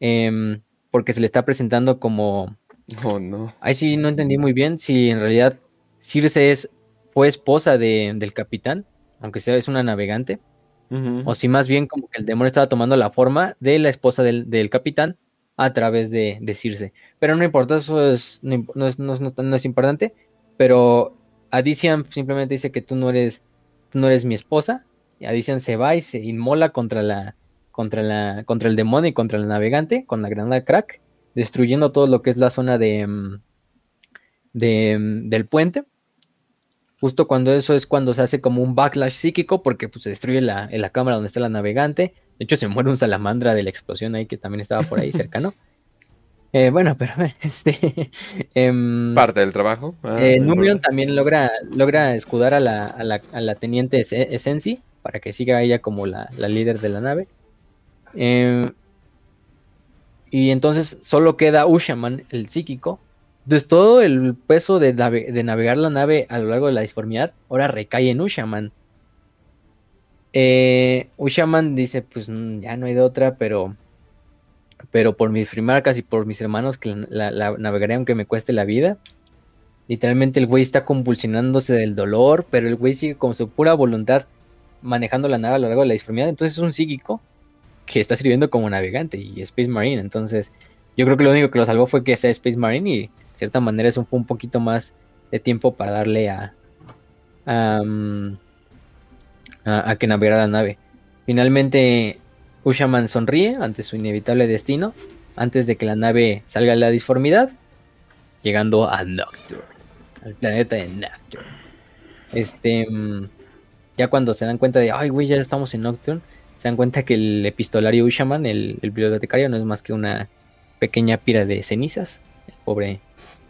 C: Em, porque se le está presentando como...
A: Oh, no.
C: Ahí sí no entendí muy bien si en realidad Circe es, fue esposa de, del capitán, aunque sea es una navegante, o si más bien como que el demonio estaba tomando la forma de la esposa del, del capitán a través de, de Circe. Pero no importa, eso es, no, no es, no es- no- no es importante, pero Adician simplemente dice que tú no eres, tú no eres mi esposa, y Adician se va y se inmola contra la, contra la, contra el demonio y contra el navegante con la granada crack, destruyendo todo lo que es la zona de, mm, de, mm, del puente. Justo cuando eso es cuando se hace como un backlash psíquico, porque pues, se destruye la, en la cámara donde está la navegante. De hecho, se muere un salamandra de la explosión ahí que también estaba por ahí cercano. <laughs> Eh, bueno, pero <laughs> este. em,
A: Parte del trabajo. Ah,
C: eh, Numion también logra, logra escudar a la, a la, a la teniente Ese- Essensi para que siga ella como la, la líder de la nave. Y entonces solo queda Ushaman, el psíquico. Entonces todo el peso de, nave- de navegar la nave a lo largo de la disformidad ahora recae en Ushaman. Eh, Ushaman dice, pues mm, ya no hay de otra, pero, pero por mis primarcas y por mis hermanos que la- la navegaré aunque me cueste la vida. Literalmente el güey está convulsionándose del dolor, pero el güey sigue con su pura voluntad manejando la nave a lo largo de la disformidad. Entonces es un psíquico que está sirviendo como navegante y Space Marine. Entonces yo creo que lo único que lo salvó fue que sea Space Marine y de cierta manera eso fue un poquito más de tiempo para darle a, a, que navegara la nave. Finalmente Ushaman sonríe ante su inevitable destino antes de que la nave salga de la disformidad, llegando a Nocturne, al planeta de Nocturne. Este, mm, ya cuando se dan cuenta de, ay, güey, ya estamos en Nocturne, se dan cuenta que el epistolario Ushaman, el, el bibliotecario, no es más que una pequeña pira de cenizas. El pobre,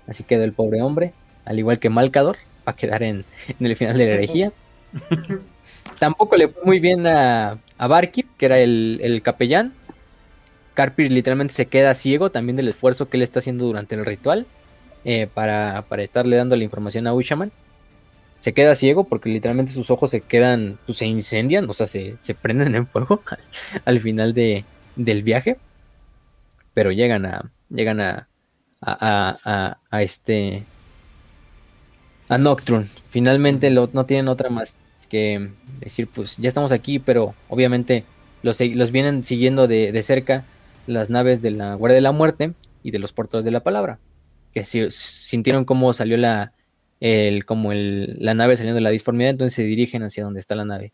C: así quedó el pobre hombre, al igual que Malcador, va a quedar en, en el final de la herejía. <laughs> Tampoco le fue muy bien a, a Barkir, que era el, el capellán. Carpir literalmente se queda ciego también del esfuerzo que él está haciendo durante el ritual eh, para, para estarle dando la información a Ushaman. Se queda ciego porque literalmente sus ojos se quedan, pues, se incendian, o sea, se, prenden en fuego <laughs> al, al final de, del viaje. Pero llegan a, llegan a, a, a, este, a Nocturne. Finalmente no tienen otra más que decir, pues ya estamos aquí, pero obviamente los, los vienen siguiendo de, de cerca las naves de la Guardia de la Muerte y de los portadores de la palabra. Que si- sintieron cómo salió la, el, como el, la nave saliendo de la disformidad, entonces se dirigen hacia donde está la nave.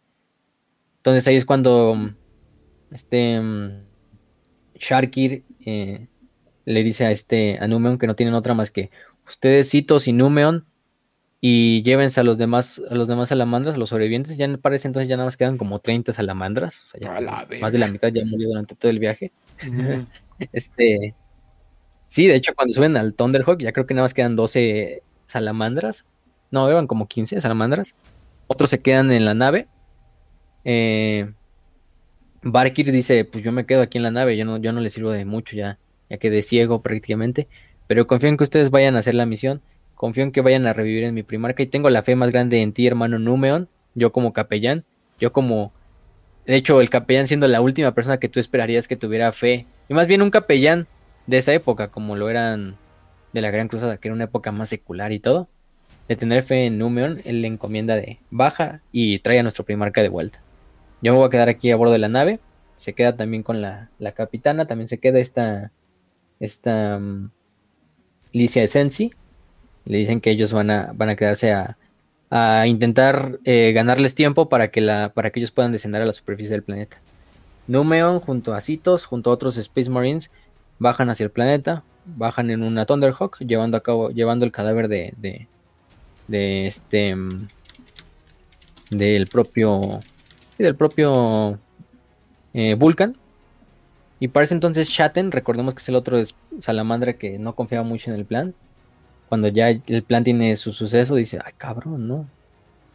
C: Entonces ahí es cuando este mm, Sharkir eh, le dice a este a Numeon que no tienen otra más que ustedes Citos y Numeon y llévense a los demás a los demás salamandras, a los sobrevivientes, ya parece entonces ya nada más quedan como 30 salamandras, o sea, ya
A: A la
C: más de la mitad ya murió durante todo el viaje. <laughs> Este, sí, de hecho, cuando suben al Thunderhawk, ya creo que nada más quedan 12 salamandras. No, iban como 15 salamandras. Otros se quedan en la nave. Eh, Barkir dice: Pues yo me quedo aquí en la nave, yo no, yo no les sirvo de mucho, ya, ya quedé ciego prácticamente. Pero confío en que ustedes vayan a hacer la misión. Confío en que vayan a revivir en mi primarca. Y tengo la fe más grande en ti, hermano Numeon. Yo como capellán. Yo como de hecho, el capellán siendo la última persona que tú esperarías que tuviera fe. Y más bien un capellán de esa época, como lo eran de la Gran Cruzada, que era una época más secular y todo. De tener fe en Numeon, él le encomienda de baja y trae a nuestro primarca de vuelta. Yo me voy a quedar aquí a bordo de la nave. Se queda también con la, la capitana. También se queda esta. Esta. mm, Licia Essensi. Le dicen que ellos van a, van a quedarse a, a intentar eh, ganarles tiempo para que, la, para que ellos puedan descender a la superficie del planeta. Numeon junto a Citos, junto a otros Space Marines, bajan hacia el planeta, bajan en una Thunderhawk, llevando a cabo, llevando el cadáver de, de, este del propio del propio eh, Vulcan. Y parece entonces Shatten, recordemos que es el otro salamandra que no confiaba mucho en el plan. Cuando ya el plan tiene su suceso, dice, ay cabrón, ¿no?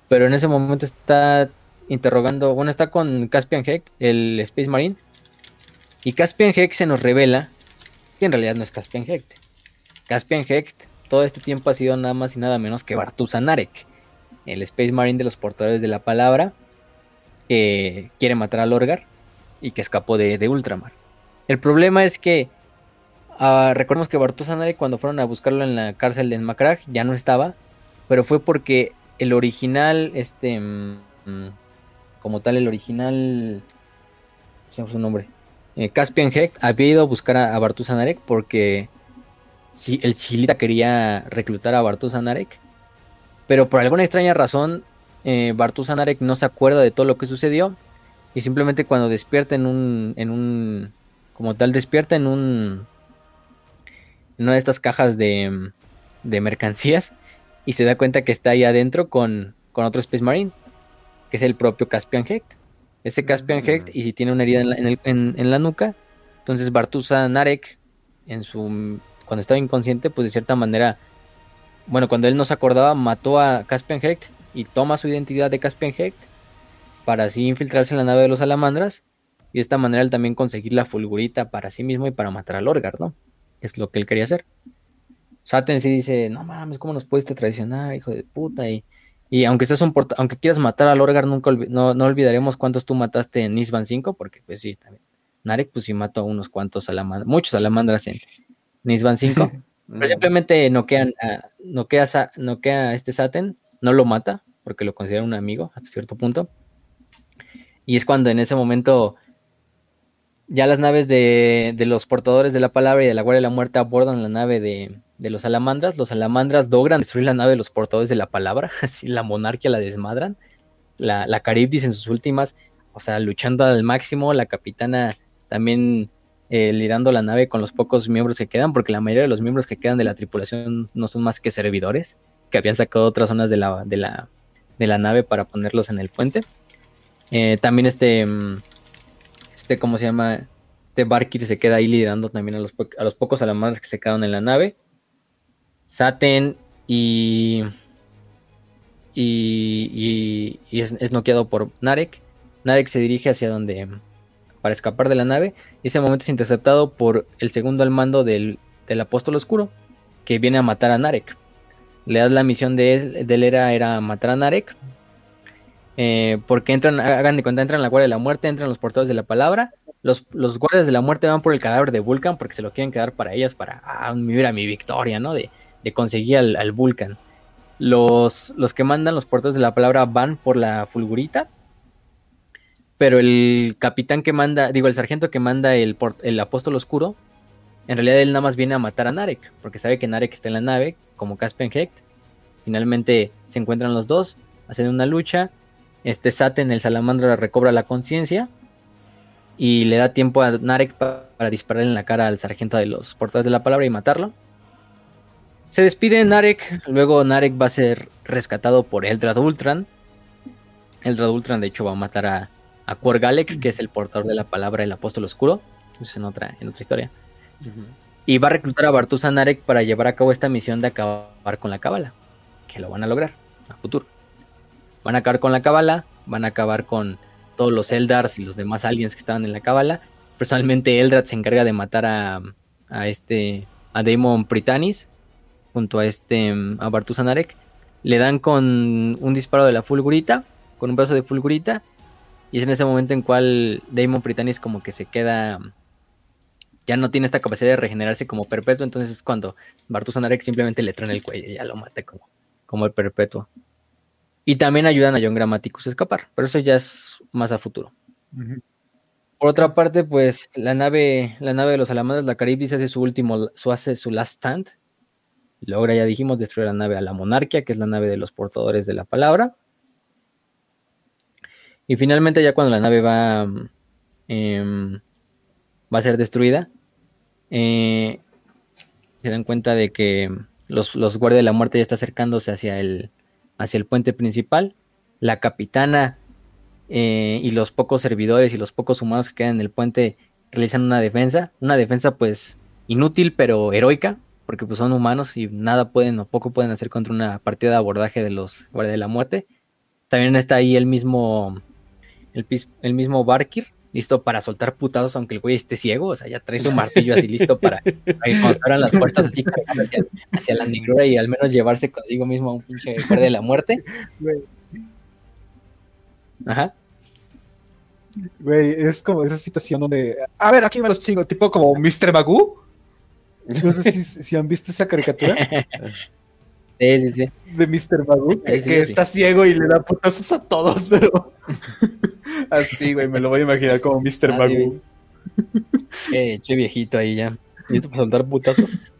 C: Pero en ese momento está interrogando, bueno, está con Caspian Heck, el Space Marine. Y Caspian Heck se nos revela que en realidad no es Caspian Heck. Caspian Heck todo este tiempo ha sido nada más y nada menos que Bartusan Arek, el Space Marine de los portadores de la palabra, que quiere matar a Lorgar y que escapó de, de Ultramar. El problema es que ah, recordemos que Bartos Anarek cuando fueron a buscarlo en la cárcel de Macrag ya no estaba, pero fue porque el original, este, mm, mm, como tal, el original, ¿qué fue su nombre? Eh, Caspian Hecht había ido a buscar a, a Anarek porque si, el Sigilita quería reclutar a Bartus Anarek, pero por alguna extraña razón, eh, Anarek no se acuerda de todo lo que sucedió y simplemente cuando despierta en un, en un, como tal, despierta en un, en una de estas cajas de, de mercancías y se da cuenta que está ahí adentro con, con otro Space Marine, que es el propio Caspian Hecht. Ese Caspian
A: Mm.
C: Hecht, y si tiene una herida en la, en el- en- en la nuca, entonces Bartusa Narek, en su, cuando estaba inconsciente, pues de cierta manera, bueno, cuando él no se acordaba, mató a Caspian Hecht y toma su identidad de Caspian Hecht para así infiltrarse en la nave de los salamandras y de esta manera él también conseguir la fulgurita para sí mismo y para matar a Lorgar, ¿no? Es lo que él quería hacer. Saturn sí dice, no mames, ¿cómo nos pudiste traicionar, hijo de puta? Y, y aunque un aunque quieras matar a Lorgar, nunca olvi- no, no olvidaremos cuántos tú mataste en Nisban 5, porque pues sí, también. Narek pues sí mató a unos cuantos salamandras, muchos salamandras en Nisban 5. <laughs> Pero simplemente noquean a, noquea, a Sa- noquea a este Saten, no lo mata, porque lo considera un amigo hasta cierto punto. Y es cuando en ese momento ya las naves de, de los portadores de la palabra y de la Guardia de la Muerte abordan la nave de, de los salamandras. Los salamandras logran destruir la nave de los portadores de la palabra, <laughs> así la monarquia la desmadran. La, la Caribdis en sus últimas, o sea, luchando al máximo, la capitana también eh, liderando la nave con los pocos miembros que quedan, porque la mayoría de los miembros que quedan de la tripulación no son más que servidores, que habían sacado otras zonas de la, de la, de la nave para ponerlos en el puente. Eh, también este, mm, este, ¿cómo se llama? Este Barkir se queda ahí liderando también a los, a los pocos salamandras que se quedaron en la nave. Saten y. Y, y- y es, es noqueado por Narek. Narek se dirige hacia donde. para escapar de la nave. Y ese momento es interceptado por el segundo al mando del, del apóstol oscuro. Que viene a matar a Narek. Le das la misión de él, de él era, era matar a Narek. Eh, porque entran, hagan de cuenta, entran la guardia de la muerte, entran los portadores de la palabra. Los, los guardias de la muerte van por el cadáver de Vulcan porque se lo quieren quedar para ellas, para, ah, mira mi victoria, ¿no? De, de conseguir al, al Vulcan. Los, los que mandan los portadores de la palabra van por la fulgurita. Pero el capitán que manda, digo, el sargento que manda el, el apóstol oscuro, en realidad él nada más viene a matar a Narek, porque sabe que Narek está en la nave, como Caspian Hecht. Finalmente se encuentran los dos, hacen una lucha. Este Saten, el salamandra, recobra la conciencia y le da tiempo a Narek pa- para disparar en la cara al sargento de los portadores de la palabra y matarlo. Se despide Narek, luego Narek va a ser rescatado por Eldrad Ultran. Eldrad Ultran de hecho va a matar a, a que es el portador de la palabra el apóstol oscuro. Eso es en otra, en otra historia. Y va a reclutar a Bartusa Narek para llevar a cabo esta misión de acabar con la cábala. Que lo van a lograr a futuro. Van a acabar con la cábala, van a acabar con todos los Eldars y los demás aliens que estaban en la cábala. Personalmente Eldrad se encarga de matar a, este a Daemon Pritanis junto a este a Bartusa Narek. Le dan con un disparo de la fulgurita, con un brazo de fulgurita. Y es en ese momento en cual Daemon Pritanis como que se queda ya no tiene esta capacidad de regenerarse como perpetuo, entonces es cuando Bartusa Narek simplemente le truena el cuello y ya lo mata como, como el perpetuo. Y también ayudan a John Grammaticus a escapar, pero eso ya es más a futuro. Por otra parte, pues la nave, la nave de los salamandras, la Caribdis, hace su último, su hace su last stand. Logra, ya dijimos, destruir la nave a la monarquia, que es la nave de los portadores de la palabra. Y finalmente, ya cuando la nave va, em, va a ser destruida, eh, se dan cuenta de que los, los guardias de la muerte ya está acercándose hacia el, hacia el puente principal. La capitana eh, y los pocos servidores y los pocos humanos que quedan en el puente realizan una defensa. Una defensa pues inútil pero heroica, porque pues son humanos y nada pueden o poco pueden hacer contra una partida de abordaje de los guardias de la muerte. También está ahí el mismo, el mismo Barkir, listo para soltar putados aunque el güey esté ciego, o sea, ya trae su <laughs> martillo así listo para, para que cuando las puertas así hacia, hacia la negrura y al menos llevarse consigo mismo a un pinche guardia de la muerte.
D: Güey,
C: Ajá.
D: güey, es como esa situación donde. A ver, aquí me los chingo, tipo como Mr. Magoo. No sé si, si han visto esa caricatura <laughs>
C: Sí, sí, sí.
D: de Mr. Magoo, que, está ciego y le da putazos a todos, <laughs> pero así, güey, me lo voy a imaginar como Mr.
C: Ah,
D: Magoo.
C: Eh, che viejito ahí ya. Listo para soltar putazos.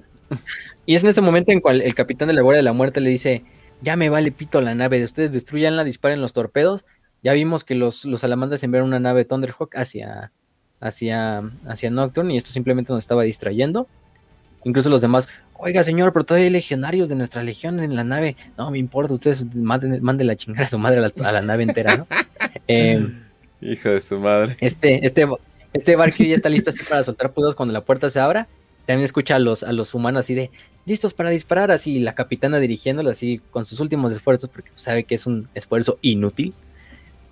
C: Y es en ese momento en cual el capitán de la Guardia de la Muerte le dice: Ya me vale pito la nave, de ustedes destruyanla, disparen los torpedos. Ya vimos que los, los salamandras enviaron una nave Thunderhawk hacia, hacia, hacia Nocturne y esto simplemente nos estaba distrayendo. Incluso los demás, oiga señor, pero todavía hay legionarios de nuestra legión en la nave. No me importa, ustedes manden, manden la chingada a su madre a la, a la nave entera, ¿no? <laughs> Eh,
A: Hijo de su madre.
C: este, este, este Barky ya está listo así para soltar pudos cuando la puerta se abra. También escucha a los, a los humanos así de listos para disparar, así la capitana dirigiéndolo así con sus últimos esfuerzos, porque sabe que es un esfuerzo inútil,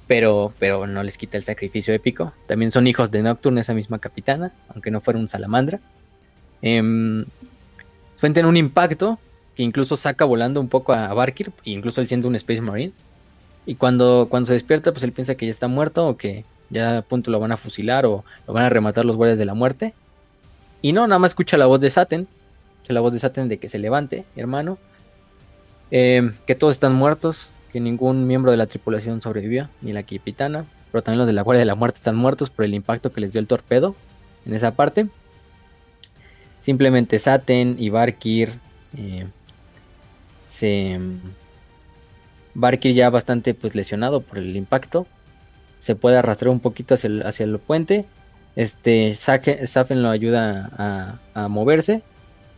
C: pero, pero no les quita el sacrificio épico. También son hijos de Nocturne, esa misma capitana, aunque no fuera un salamandra. Em, sueltan un impacto que incluso saca volando un poco a Barkir, incluso él siendo un Space Marine. Y cuando, cuando se despierta, pues él piensa que ya está muerto o que ya a punto lo van a fusilar o lo van a rematar los guardias de la muerte. Y no, nada más escucha la voz de Saten. Escucha la voz de Saten de que se levante, hermano. Eh, que todos están muertos. Que ningún miembro de la tripulación sobrevivió. Ni la capitana. Pero también los de la guardia de la muerte están muertos por el impacto que les dio el torpedo. En esa parte. Simplemente Saten y Barkir. eh, se. Barkir ya bastante pues lesionado por el impacto. Se puede arrastrar un poquito hacia el, hacia el puente. Este Safen lo ayuda a, a moverse.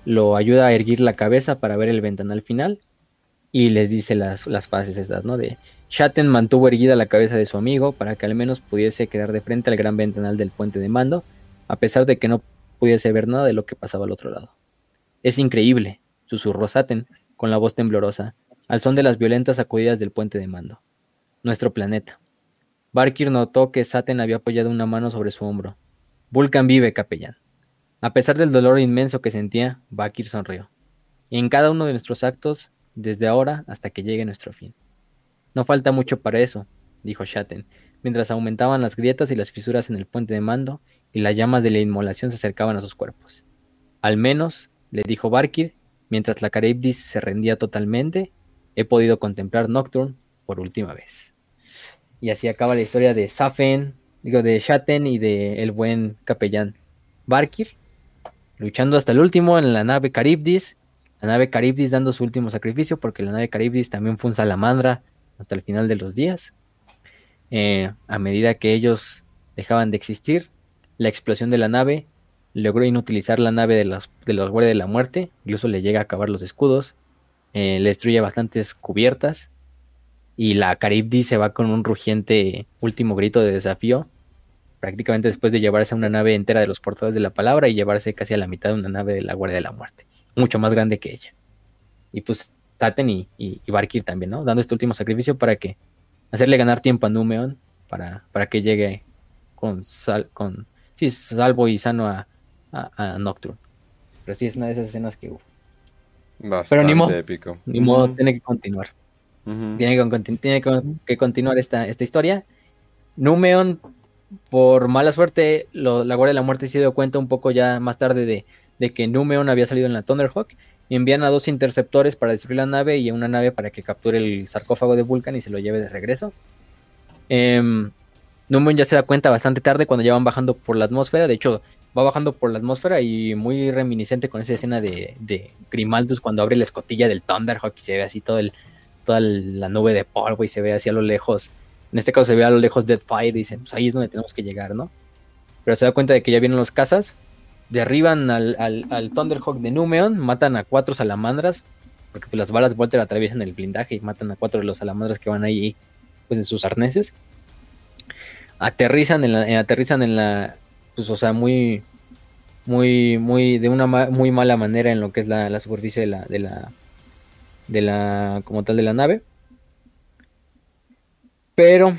C: Lo ayuda a erguir la cabeza para ver el ventanal final. Y les dice las, las fases estas, ¿no? De Shatten mantuvo erguida la cabeza de su amigo para que al menos pudiese quedar de frente al gran ventanal del puente de mando, a pesar de que no pudiese ver nada de lo que pasaba al otro lado. Es increíble, susurró Saten con la voz temblorosa, al son de las violentas sacudidas del puente de mando. Nuestro planeta. Barkir notó que Saten había apoyado una mano sobre su hombro. Vulcan vive, capellán. A pesar del dolor inmenso que sentía, Bakir sonrió. En cada uno de nuestros actos, desde ahora hasta que llegue nuestro fin. No falta mucho para eso, dijo Shatten, mientras aumentaban las grietas y las fisuras en el puente de mando y las llamas de la inmolación se acercaban a sus cuerpos. Al menos, le dijo Barkir, mientras la Caribdis se rendía totalmente, he podido contemplar Nocturne por última vez. Y así acaba la historia de Safen, digo, de Shatten y de el buen capellán Barkir, luchando hasta el último en la nave Caribdis, la nave Caribdis dando su último sacrificio, porque la nave Caribdis también fue un salamandra hasta el final de los días. Eh, a medida que ellos dejaban de existir, la explosión de la nave logró inutilizar la nave de los, de guardias de la muerte, incluso le llega a acabar los escudos, eh, le destruye bastantes cubiertas, y la Caribdis se va con un rugiente último grito de desafío, prácticamente después de llevarse a una nave entera de los portadores de la palabra y llevarse casi a la mitad de una nave de la Guardia de la Muerte, mucho más grande que ella. Y pues Taten y, y, y Barkir también, ¿no? Dando este último sacrificio para que hacerle ganar tiempo a Numeon para, para que llegue con, sal, con sí, salvo y sano a, a, a, Nocturne. Pero sí es una de esas escenas que uf.
A: Bastante
C: Pero ni modo,
A: épico.
C: Ni modo, uh -huh. tiene que continuar.
A: Uh -huh.
C: Tiene, que, tiene que, que, continuar esta, esta historia. Numeon, por mala suerte, lo, la Guardia de la Muerte se dio cuenta un poco ya más tarde de, de que Numeon había salido en la Thunderhawk. Y envían a dos interceptores para destruir la nave y a una nave para que capture el sarcófago de Vulcan y se lo lleve de regreso. Eh, Numeon ya se da cuenta bastante tarde cuando ya van bajando por la atmósfera. De hecho, va bajando por la atmósfera y muy reminiscente con esa escena de, Grimaldus cuando abre la escotilla del Thunderhawk y se ve así todo el, toda la nube de polvo y se ve así a lo lejos. En este caso se ve a lo lejos Deadfire y dicen, pues ahí es donde tenemos que llegar, ¿no? Pero se da cuenta de que ya vienen los cazas, derriban al, al, al Thunderhawk de Numeon, matan a cuatro salamandras, porque pues, las balas Volter atraviesan el blindaje y matan a cuatro de los salamandras que van ahí pues en sus arneses. Aterrizan en la, eh, aterrizan en la, pues o sea, muy, muy, muy, de una muy mala manera en lo que es la, la superficie de la, de la, de la, como tal de la nave. Pero,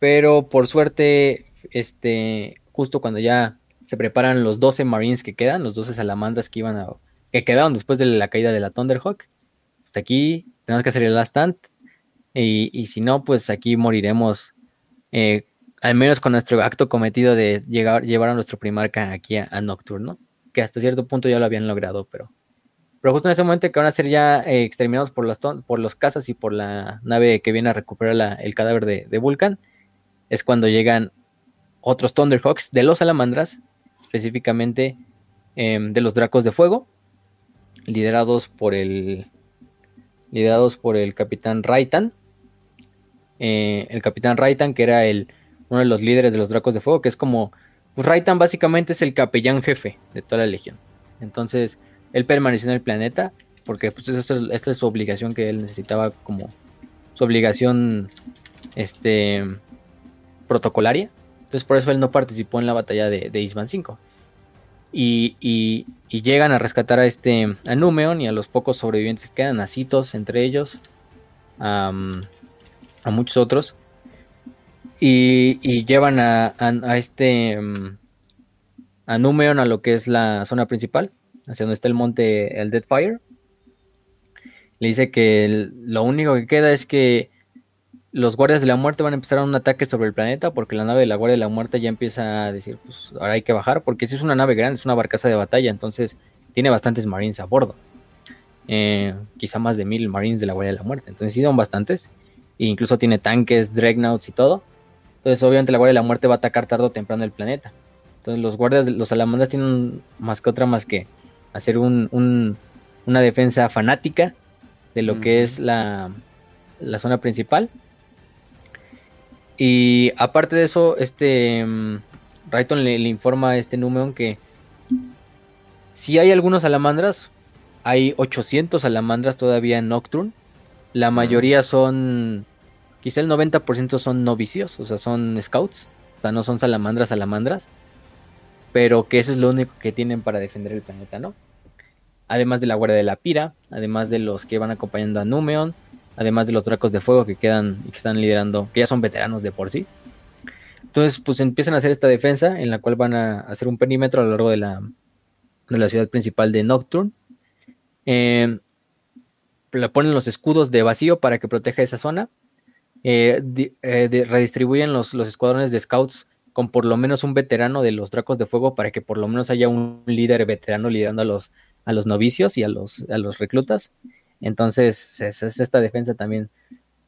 C: pero por suerte, este, justo cuando ya se preparan los 12 Marines que quedan, los 12 salamandras que iban a, que quedaron después de la caída de la Thunderhawk, pues aquí tenemos que hacer el last stand. Y, y si no, pues aquí moriremos, eh, al menos con nuestro acto cometido de llegar, llevar a nuestro primarca aquí a, a Nocturne, ¿no? que hasta cierto punto ya lo habían logrado, pero, pero justo en ese momento que van a ser ya eh, exterminados por, las por los cazas y por la nave que viene a recuperar el cadáver de, de Vulcan, es cuando llegan otros Thunderhawks de los salamandras, específicamente em, de los Dracos de Fuego, liderados por el liderados por el capitán Raitan. Eh, el capitán Raitan, que era el, uno de los líderes de los Dracos de Fuego, que es como. Pues Raitan básicamente es el capellán jefe de toda la legión. Entonces, él permaneció en el planeta, porque pues, esta es su obligación que él necesitaba como su obligación este, protocolaria. Entonces, por eso él no participó en la batalla de, de Isman 5. Y, llegan a rescatar a este a Numeon y a los pocos sobrevivientes que quedan, a Citos entre ellos, a, muchos otros. Y, llevan a, este mm, a Numeon a lo que es la zona principal, hacia donde está el monte, el Deadfire. Le dice que lo único que queda es que los guardias de la muerte van a empezar un ataque sobre el planeta porque la nave de la guardia de la muerte ya empieza a decir, pues ahora hay que bajar porque si es una nave grande, es una barcaza de batalla, entonces tiene bastantes marines a bordo. Eh, quizá más de mil marines de la guardia de la muerte, entonces sí son bastantes. E incluso tiene tanques, dreadnoughts y todo. Entonces obviamente la guardia de la muerte va a atacar tarde o temprano el planeta. Entonces los guardias, los salamandras tienen más que otra más que hacer una defensa fanática de lo que es la, la zona principal y aparte de eso, este um, le, informa a este Numeon que si hay algunos salamandras, hay 800 salamandras todavía en Nocturne. La mayoría son, quizá el 90% son novicios, o sea, son scouts, o sea, no son salamandras, salamandras. Pero que eso es lo único que tienen para defender el planeta, ¿no? Además de la Guardia de la Pira, además de los que van acompañando a Numeon, además de los dracos de fuego que quedan y que están liderando, que ya son veteranos de por sí. Entonces, pues empiezan a hacer esta defensa en la cual van a hacer un perímetro a lo largo de la, de la ciudad principal de Nocturne. Eh, le ponen los escudos de vacío para que proteja esa zona. Eh, eh, redistribuyen los, los, escuadrones de scouts con por lo menos un veterano de los dracos de fuego para que por lo menos haya un líder veterano liderando a los, a los novicios y a los, a los reclutas. Entonces, es, esta defensa también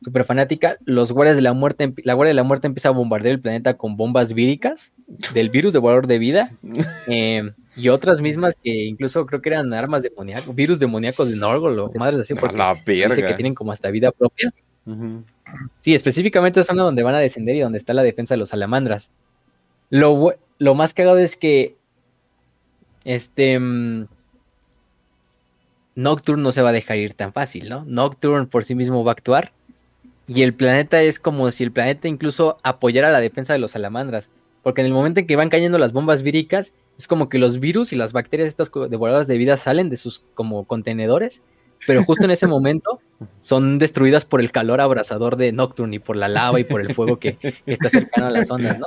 C: súper fanática. Los guardias de la muerte, la guardia de la muerte empieza a bombardear el planeta con bombas víricas del virus de valor de vida. <laughs> Em, y otras mismas que incluso creo que eran armas demoníacas, virus demoníacos de Norgol o madres así, porque
A: la
C: dice que tienen como hasta vida propia. Sí, específicamente es donde van a descender y donde está la defensa de los salamandras. Lo, lo más cagado es que este mm, Nocturne no se va a dejar ir tan fácil, ¿no? Nocturne por sí mismo va a actuar. Y el planeta es como si el planeta incluso apoyara la defensa de los salamandras. Porque en el momento en que van cayendo las bombas víricas, es como que los virus y las bacterias estas devoradoras de vida salen de sus como contenedores pero justo en ese momento son destruidas por el calor abrasador de Nocturne y por la lava y por el fuego que, está cercano a las zonas, ¿no?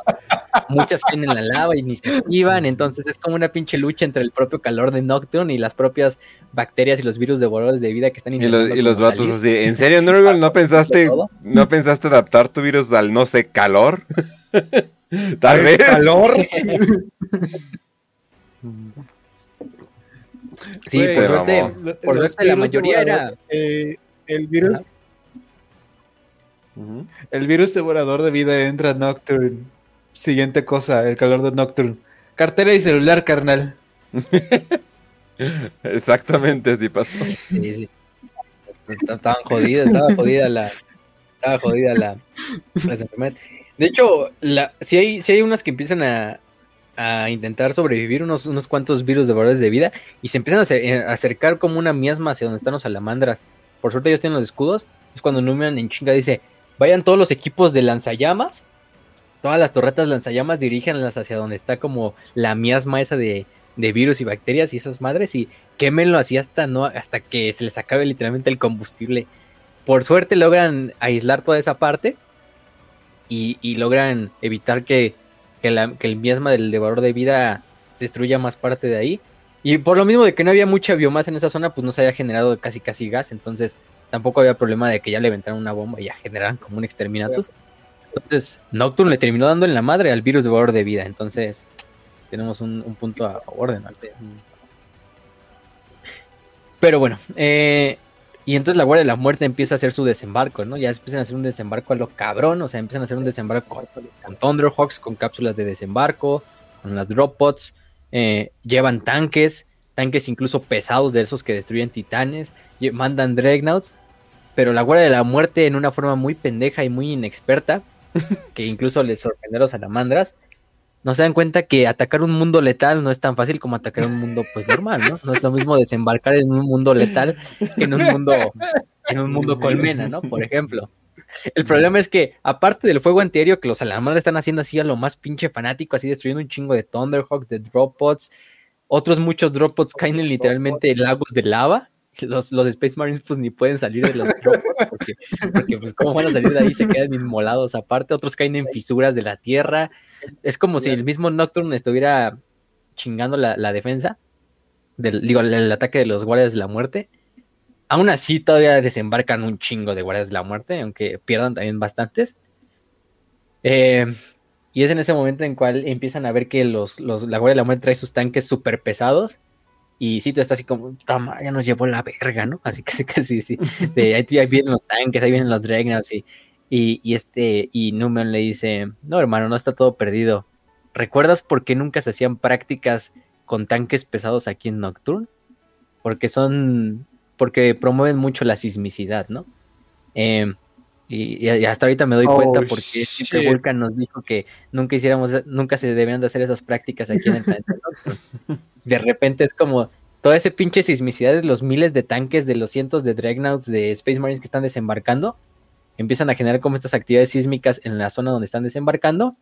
C: Muchas caen en la lava y ni se activan, entonces es como una pinche lucha entre el propio calor de Nocturne y las propias bacterias y los virus devoradores de vida que están
A: Y los, y los vatos así, ¿en serio, Nurgle, no pensaste, no pensaste adaptar tu virus al no sé calor? <laughs> Tal vez.
D: ¿Calor? <laughs> <laughs>
C: Sí, por suerte, por suerte la mayoría era.
D: Eh, el virus. El virus devorador de vida entra a Nocturne. Siguiente cosa, el calor de Nocturne. Cartera y celular, carnal. <laughs>
A: Exactamente, así pasó. Sí,
C: sí. Estaban jodidas, estaba jodida la. Estaba jodida la, la De hecho, la, si, hay, si hay unas que empiezan a, a intentar sobrevivir unos, unos cuantos virus de valores de vida y se empiezan eh, a, acercar como una miasma hacia donde están los salamandras. Por suerte ellos tienen los escudos. Es cuando Numian en chinga dice, vayan todos los equipos de lanzallamas, todas las torretas lanzallamas diríjanlas hacia donde está como la miasma esa de, de virus y bacterias y esas madres y quémenlo así hasta, no, hasta que se les acabe literalmente el combustible. Por suerte logran aislar toda esa parte y, y logran evitar que que, el miasma del devorador de vida destruya más parte de ahí. Y por lo mismo de que no había mucha biomasa en esa zona, pues no se había generado casi casi gas, entonces tampoco había problema de que ya le aventaran una bomba y ya generaran como un exterminatus. Entonces, Nocturne le terminó dando en la madre al virus devorador de vida. Entonces, tenemos un, un punto a favor de Marte. Pero bueno, eh, y entonces la Guardia de la Muerte empieza a hacer su desembarco, ¿no? Ya empiezan a hacer un desembarco a lo cabrón, o sea, empiezan a hacer un desembarco con Thunderhawks, con cápsulas de desembarco, con las drop pods, eh, llevan tanques, tanques incluso pesados de esos que destruyen titanes, mandan dreadnoughts, pero la Guardia de la Muerte en una forma muy pendeja y muy inexperta, <laughs> que incluso les sorprendió a los salamandras, no se dan cuenta que atacar un mundo letal no es tan fácil como atacar un mundo pues normal, ¿no? No es lo mismo desembarcar en un mundo letal que en un mundo en un mundo colmena, ¿no? Por ejemplo. El problema es que, aparte del fuego antiaéreo que los salamandras están haciendo así a lo más pinche fanático, así destruyendo un chingo de Thunderhawks, de Drop Pods, otros muchos Drop Pods caen en literalmente lagos de lava. Los, los Space Marines pues ni pueden salir de los Drop Pods porque, porque pues cómo van a salir de ahí, se quedan inmolados aparte, otros caen en fisuras de la tierra. Es como si el mismo Nocturne estuviera chingando la, la defensa, del, digo, el, el ataque de los guardias de la muerte. Aún así, todavía desembarcan un chingo de guardias de la muerte, aunque pierdan también bastantes. Eh, y es en ese momento en cual empiezan a ver que los, los, la guardia de la muerte trae sus tanques súper pesados. Y Cito está así como, "Toma, ya nos llevó la verga, ¿no? Así que sí, <laughs> casi sí. De, ahí, ahí vienen los tanques, ahí vienen los Dreadnoughts y, y, y este, y Numen le dice, no hermano, no está todo perdido. ¿Recuerdas por qué nunca se hacían prácticas con tanques pesados aquí en Nocturne? Porque son, porque promueven mucho la sismicidad, ¿no? Eh, y, y hasta ahorita me doy
D: Oh,
C: cuenta porque siempre
D: shit.
C: Vulcan nos dijo que nunca hiciéramos, nunca se debían de hacer esas prácticas aquí en el planeta Nocturne. <laughs> De repente es como toda esa pinche sismicidad de los miles de tanques, de los cientos de Dreadnoughts, de Space Marines que están desembarcando, empiezan a generar como estas actividades sísmicas en la zona donde están desembarcando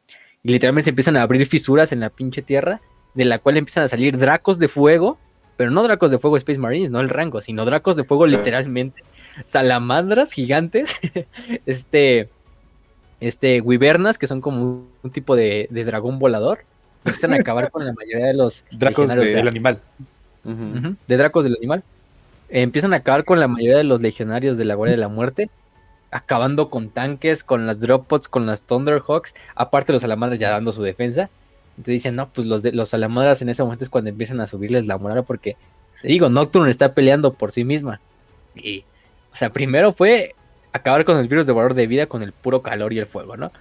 C: y literalmente se empiezan a abrir fisuras en la pinche tierra, de la cual empiezan a salir dracos de fuego, pero no dracos de fuego Space Marines, no el rango, sino dracos de fuego literalmente, salamandras gigantes, <laughs> este, este, wibernas, que son como un tipo de, de dragón volador, empiezan a acabar con la mayoría de los <laughs>
D: Dracos
C: legionarios
D: de-
C: de-
D: del animal.
C: De Dracos del Animal. Eh, empiezan a acabar con la mayoría de los legionarios de la Guardia de la Muerte, acabando con tanques, con las Drop Pods, con las Thunderhawks, aparte los salamandras ya dando su defensa. Entonces dicen, no, pues los, de, los salamandras en ese momento es cuando empiezan a subirles la moral porque, te digo, Nocturne está peleando por sí misma. Y, o sea, primero fue acabar con el virus devorador de vida con el puro calor y el fuego, ¿no?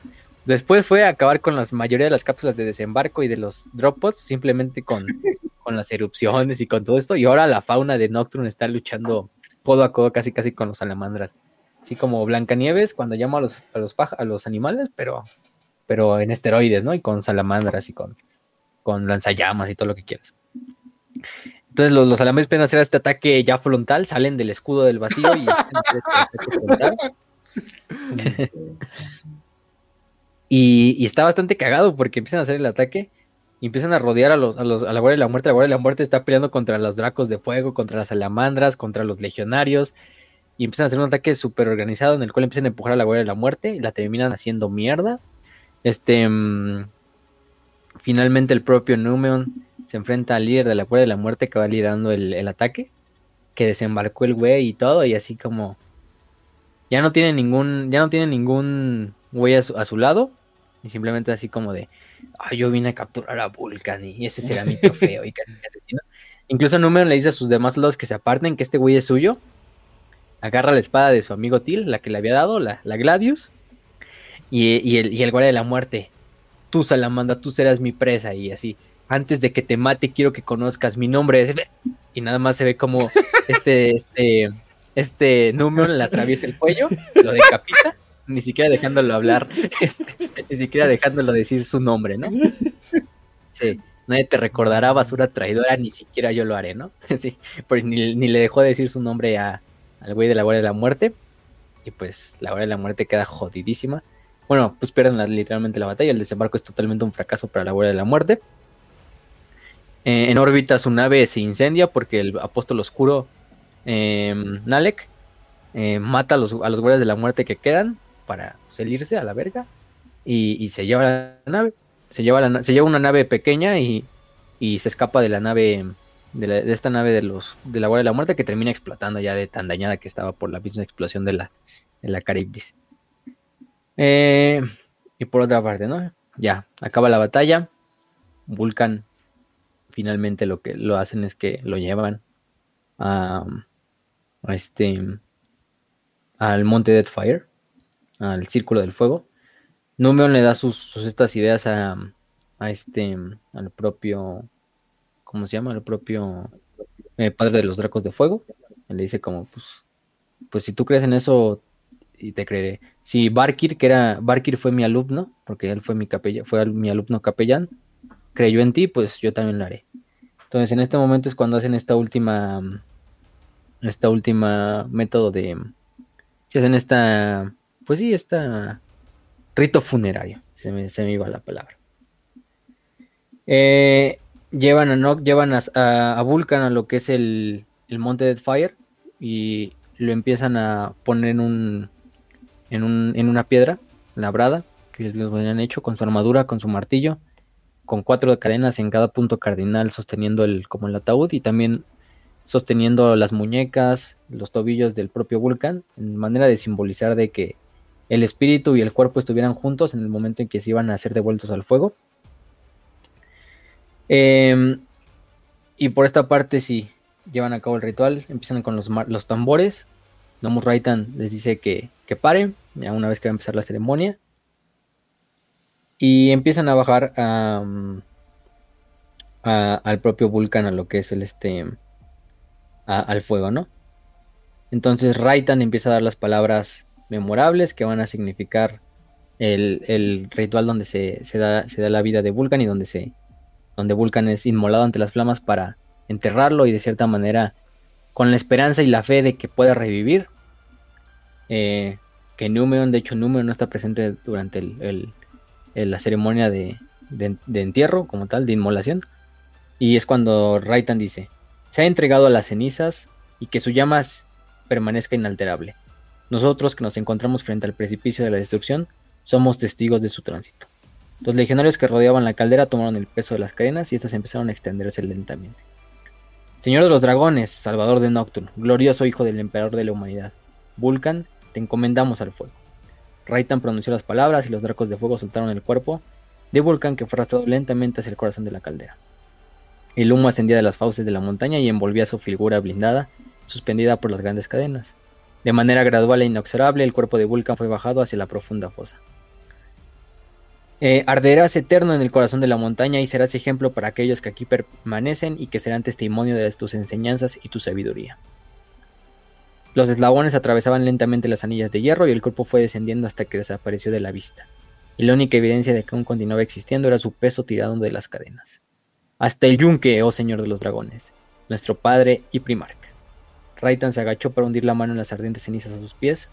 C: Después fue acabar con la mayoría de las cápsulas de desembarco y de los drop pods, simplemente con, <laughs> con las erupciones y con todo esto. Y ahora la fauna de Nocturne está luchando codo a codo, casi casi con los salamandras. Así como Blancanieves cuando llama a los, a los, a los animales, pero, pero en esteroides, ¿no? Y con salamandras y con, con lanzallamas y todo lo que quieras. Entonces los, los salamandras a hacer este ataque ya frontal, salen del escudo del vacío y. <laughs> Y, y está bastante cagado porque empiezan a hacer el ataque y empiezan a rodear a, los, a, los, a la Guardia de la Muerte. La Guardia de la Muerte está peleando contra los dracos de fuego, contra las salamandras, contra los legionarios. Y empiezan a hacer un ataque súper organizado en el cual empiezan a empujar a la Guardia de la Muerte y la terminan haciendo mierda. Este. mm, finalmente el propio Numeon se enfrenta al líder de la Guardia de la Muerte que va liderando el, el ataque. Que desembarcó el güey y todo. Y así como. Ya no tiene ningún. Ya no tiene ningún güey a su, a su lado. Y simplemente así como de. "Ah, yo vine a capturar a Vulcan y ese será mi <laughs> trofeo. y casi, casi, ¿no? Incluso Numeon le dice a sus demás lados que se aparten, que este güey es suyo. Agarra la espada de su amigo Til, la que le había dado, la, la Gladius. Y, el, y el guardia de la muerte. Tú, Salamandra, tú serás mi presa. Y así, antes de que te mate, quiero que conozcas mi nombre. es-". Y nada más se ve como este, este, este Numeon le atraviesa el cuello, lo decapita, ni siquiera dejándolo hablar, <laughs> este, ni siquiera dejándolo decir su nombre, ¿no? Sí, nadie te recordará basura traidora, ni siquiera yo lo haré, ¿no? <laughs> Sí, pues ni, ni le dejó decir su nombre a, al güey de la Guardia de la Muerte. Y pues la Guardia de la Muerte queda jodidísima. Bueno, pues pierden literalmente la batalla. El desembarco es totalmente un fracaso para la Guardia de la Muerte. Eh, en órbita su nave se incendia porque el apóstol oscuro eh, Nalek eh, mata a los, a los guardias de la muerte que quedan para salirse a la verga y, se lleva la nave. Se lleva, se lleva una nave pequeña y, y se escapa de la nave, de, esta nave de los de la Guardia de la Muerte que termina explotando ya de tan dañada que estaba por la misma explosión de la, de la Caribdis. Eh, y por otra parte, ¿no? Ya, acaba la batalla. Vulcan finalmente lo que lo hacen es que lo llevan a, a este al monte Deadfire, al círculo del fuego. Numeon le da sus, estas ideas a, a, este al propio ¿cómo se llama? al propio eh, padre de los dracos de fuego. Le dice como pues pues si tú crees en eso y te creeré. Si Barkir, que era Barkir fue mi alumno, porque él fue mi capellán, fue mi alumno capellán, creyó en ti, pues yo también lo haré. Entonces, en este momento es cuando hacen esta última esta última método de si hacen esta pues sí, esta rito funerario, se me, se me iba la palabra. Eh, llevan a llevan a, Vulcan a lo que es el, el monte Deadfire y lo empiezan a poner en un en, un, en una piedra labrada que ellos habían hecho con su armadura, con su martillo, con cuatro cadenas en cada punto cardinal sosteniendo el como el ataúd y también sosteniendo las muñecas, los tobillos del propio Vulcan, en manera de simbolizar de que el espíritu y el cuerpo estuvieran juntos en el momento en que se iban a ser devueltos al fuego. Em, y por esta parte sí, llevan a cabo el ritual, empiezan con los, tambores. Nomus Raitan les dice que, que pare, ya una vez que va a empezar la ceremonia. Y empiezan a bajar al propio Vulcan, a lo que es el este. al fuego, ¿no? Entonces Raitan empieza a dar las palabras memorables que van a significar el, ritual donde se, da, la vida de Vulcan y donde se. Donde Vulcan es inmolado ante las flamas para enterrarlo y de cierta manera con la esperanza y la fe de que pueda revivir. Eh, que Numeon, de hecho Numeon no está presente durante el, la ceremonia de, entierro como tal, de inmolación. Y es cuando Raitan dice, se ha entregado a las cenizas y que su llama permanezca inalterable. Nosotros que nos encontramos frente al precipicio de la destrucción, somos testigos de su tránsito. Los legionarios que rodeaban la caldera tomaron el peso de las cadenas y estas empezaron a extenderse lentamente. Señor de los dragones, salvador de Nocturne, glorioso hijo del emperador de la humanidad, Vulcan, te encomendamos al fuego. Raitan pronunció las palabras y los dracos de fuego soltaron el cuerpo de Vulcan que fue arrastrado lentamente hacia el corazón de la caldera. El humo ascendía de las fauces de la montaña y envolvía su figura blindada, suspendida por las grandes cadenas. De manera gradual e inexorable, el cuerpo de Vulcan fue bajado hacia la profunda fosa. Eh, arderás eterno en el corazón de la montaña y serás ejemplo para aquellos que aquí permanecen y que serán testimonio de tus enseñanzas y tu sabiduría. Los eslabones atravesaban lentamente las anillas de hierro y el cuerpo fue descendiendo hasta que desapareció de la vista. Y la única evidencia de que aún continuaba existiendo era su peso tirado de las cadenas. Hasta el yunque, oh señor de los dragones, nuestro padre y primarca. Raitan se agachó para hundir la mano en las ardientes cenizas a sus pies.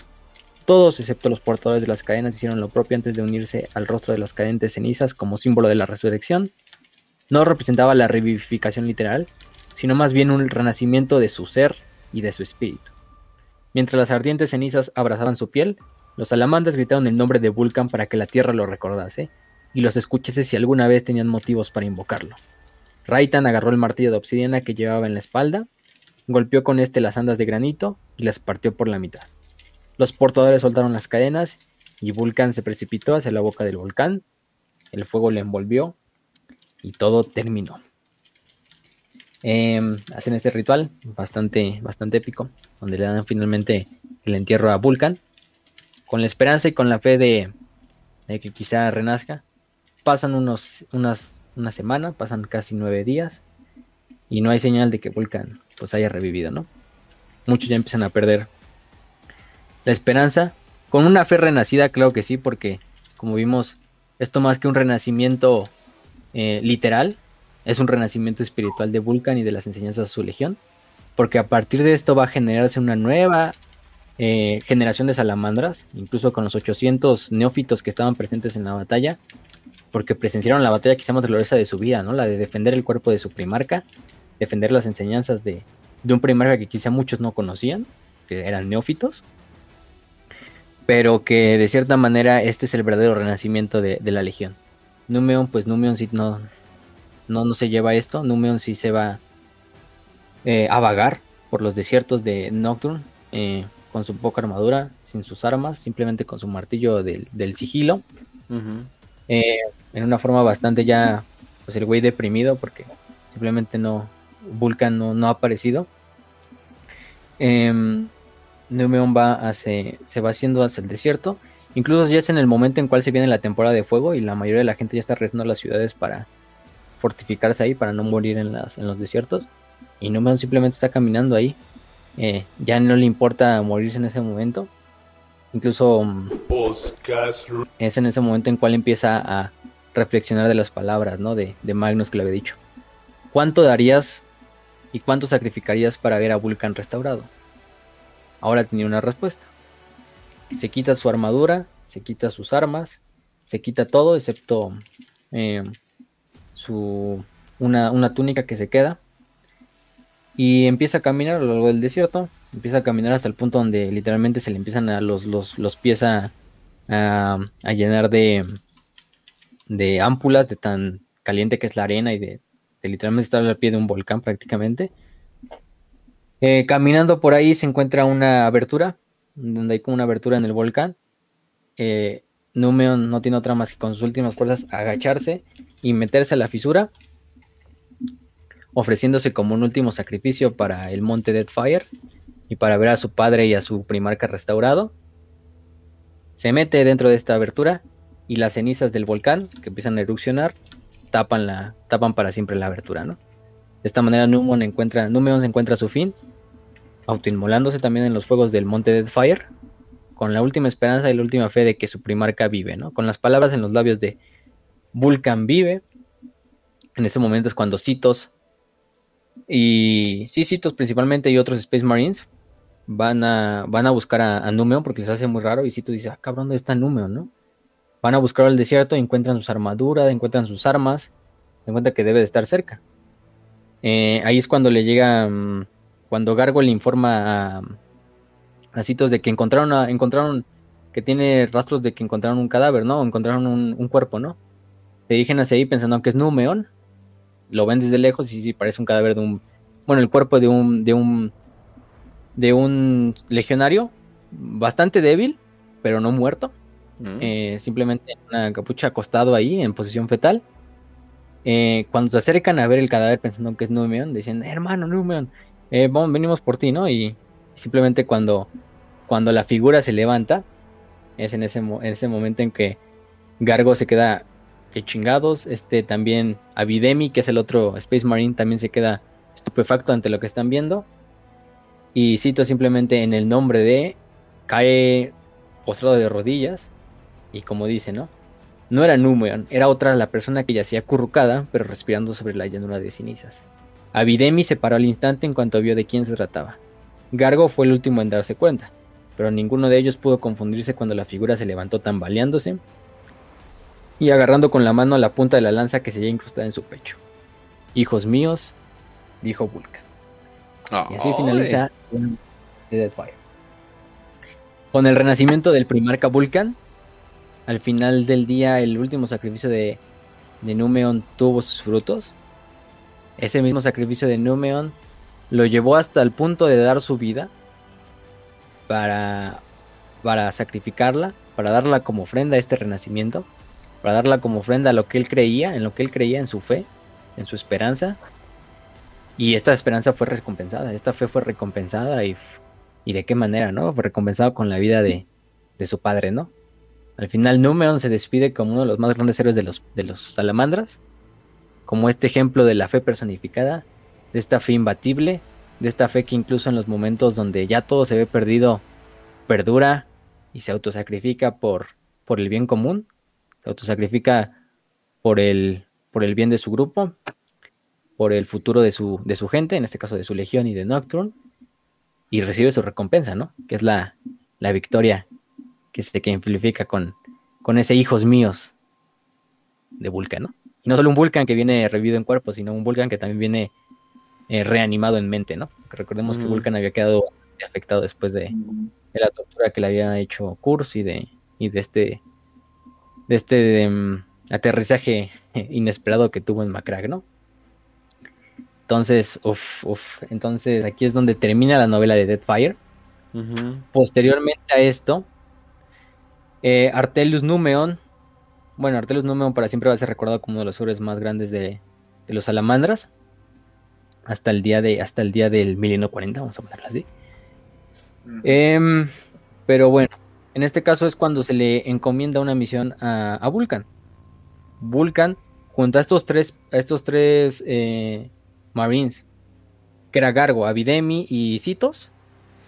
C: Todos, excepto los portadores de las cadenas, hicieron lo propio antes de unirse al rostro de las cadentes cenizas como símbolo de la resurrección. No representaba la revivificación literal, sino más bien un renacimiento de su ser y de su espíritu. Mientras las ardientes cenizas abrazaban su piel, los salamandras gritaron el nombre de Vulcan para que la tierra lo recordase y los escuchase si alguna vez tenían motivos para invocarlo. Raitan agarró el martillo de obsidiana que llevaba en la espalda, golpeó con este las andas de granito y las partió por la mitad. Los portadores soltaron las cadenas y Vulcan se precipitó hacia la boca del volcán. El fuego le envolvió y todo terminó. Em, hacen este ritual bastante, bastante épico, donde le dan finalmente el entierro a Vulcan, con la esperanza y con la fe de, que quizá renazca. Pasan unos, unas, una semana, pasan casi nueve días, y no hay señal de que Vulcan pues haya revivido, ¿no? Muchos ya empiezan a perder la esperanza. Con una fe renacida, claro que sí, porque como vimos, esto más que un renacimiento eh, literal, es un renacimiento espiritual de Vulcan y de las enseñanzas de su legión, porque a partir de esto va a generarse una nueva eh, generación de salamandras, incluso con los 800 neófitos que estaban presentes en la batalla, porque presenciaron la batalla quizá más gloriosa de su vida, ¿no? La de defender el cuerpo de su primarca, defender las enseñanzas de, un primarca que quizá muchos no conocían, que eran neófitos, pero que de cierta manera este es el verdadero renacimiento de, la legión. Numeon, pues Numeon sí no, no, no se lleva esto. Numeon sí se va eh, a vagar por los desiertos de Nocturne eh, con su poca armadura, sin sus armas, simplemente con su martillo del, sigilo. Eh, en una forma bastante ya, pues el güey deprimido porque simplemente no, Vulcan no, no ha aparecido. Eh, Numeon va hacia, se va haciendo hacia el desierto. Incluso ya es en el momento en cual se viene la temporada de fuego y la mayoría de la gente ya está regresando a las ciudades para fortificarse ahí, para no morir en, las, los desiertos. Y Numeon simplemente está caminando ahí. Eh, ya no le importa morirse en ese momento. Incluso mm, es en ese momento en cual empieza a reflexionar de las palabras ¿no? de, de Magnus que le había dicho. ¿Cuánto darías y cuánto sacrificarías para ver a Vulcan restaurado? Ahora tenía una respuesta. Se quita su armadura, se quita sus armas, se quita todo excepto eh, su, una, una túnica que se queda. Y empieza a caminar a lo largo del desierto. Empieza a caminar hasta el punto donde literalmente se le empiezan a los, los, los pies a, a, llenar de, de ámpulas de tan caliente que es la arena y de, de literalmente estar al pie de un volcán prácticamente. Eh, caminando por ahí se encuentra una abertura, donde hay como una abertura en el volcán. Eh, Numeon no tiene otra más que con sus últimas fuerzas agacharse y meterse a la fisura, ofreciéndose como un último sacrificio para el monte Deadfire y para ver a su padre y a su primarca restaurado. Se mete dentro de esta abertura y las cenizas del volcán que empiezan a erupcionar tapan, la, tapan para siempre la abertura, ¿no? De esta manera Numeon encuentra, Numeon se encuentra su fin, autoinmolándose también en los fuegos del monte Deadfire, con la última esperanza y la última fe de que su primarca vive, ¿no? Con las palabras en los labios de Vulcan vive. En ese momento es cuando Citos y sí, Citos principalmente y otros Space Marines van a, van a buscar a, a Numeon porque les hace muy raro y Citos dice, ah, cabrón, ¿dónde está Numeon, no? Van a buscar al desierto, encuentran sus armaduras, encuentran sus armas, se encuentra que debe de estar cerca. Eh, ahí es cuando le llega, um, cuando Gargo le informa a, a Citos de que encontraron, a, encontraron, que tiene rastros de que encontraron un cadáver, ¿no? Encontraron un, un, cuerpo, ¿no? Se dirigen hacia ahí pensando que es Numeon. Lo ven desde lejos y sí parece un cadáver de un, bueno, el cuerpo de un, de un, de un legionario bastante débil, pero no muerto. Mm. Eh, simplemente en una capucha acostado ahí en posición fetal. Eh, cuando se acercan a ver el cadáver pensando que es Numeon, dicen, hermano Numeon, eh, vamos, venimos por ti, ¿no? Y simplemente cuando, cuando la figura se levanta, es en ese, en ese momento en que Gargo se queda chingados. Este también Avidemi, que es el otro Space Marine, también se queda estupefacto ante lo que están viendo. Y cito simplemente en el nombre de cae postrado de rodillas y como dice, ¿no? No era Numeon, era otra la persona que yacía acurrucada, pero respirando sobre la llanura de cenizas. Avidemi se paró al instante en cuanto vio de quién se trataba. Gargo fue el último en darse cuenta, pero ninguno de ellos pudo confundirse cuando la figura se levantó tambaleándose y agarrando con la mano la punta de la lanza que se había incrustada en su pecho. Hijos míos, dijo Vulcan. Oh, y así finaliza The Deadfire. Con el renacimiento del primarca Vulcan, al final del día el último sacrificio de, de Numeon tuvo sus frutos. Ese mismo sacrificio de Numeon lo llevó hasta el punto de dar su vida para, para sacrificarla, para darla como ofrenda a este renacimiento, para darla como ofrenda a lo que él creía, en lo que él creía, en su fe, en su esperanza. Y esta esperanza fue recompensada, esta fe fue recompensada y, y de qué manera, ¿no? Fue recompensada con la vida de, de su padre, ¿no? Al final Numeon se despide como uno de los más grandes héroes de los, de los salamandras, como este ejemplo de la fe personificada, de esta fe imbatible, de esta fe que incluso en los momentos donde ya todo se ve perdido, perdura y se autosacrifica por, por el bien común, se autosacrifica por el, por el bien de su grupo, por el futuro de su, de su gente, en este caso de su legión y de Nocturne, y recibe su recompensa, ¿no? Que es la, la victoria que se que con, con ese hijos míos de Vulcan, ¿no? Y no solo un Vulcan que viene revivido en cuerpo, sino un Vulcan que también viene eh, reanimado en mente, ¿no? recordemos que. Vulcan había quedado afectado después de, de la tortura que le había hecho Kurz y de, y de este, de este em, aterrizaje inesperado que tuvo en Macrag, ¿no? Entonces, uff, uff, entonces aquí es donde termina la novela de Deadfire.
A: Ujú.
C: Posteriormente a esto, eh, Artelius Numeon, bueno, Artelius Numeon para siempre va a ser recordado como uno de los héroes más grandes de, de los salamandras. hasta el día de hasta el día del milenio 40, vamos a ponerlo así. Em, pero bueno, en este caso es cuando se le encomienda una misión a, Vulcan. Vulcan, junto a estos tres, a estos tres eh, Marines, que era Gargo, Avidemi y Citos,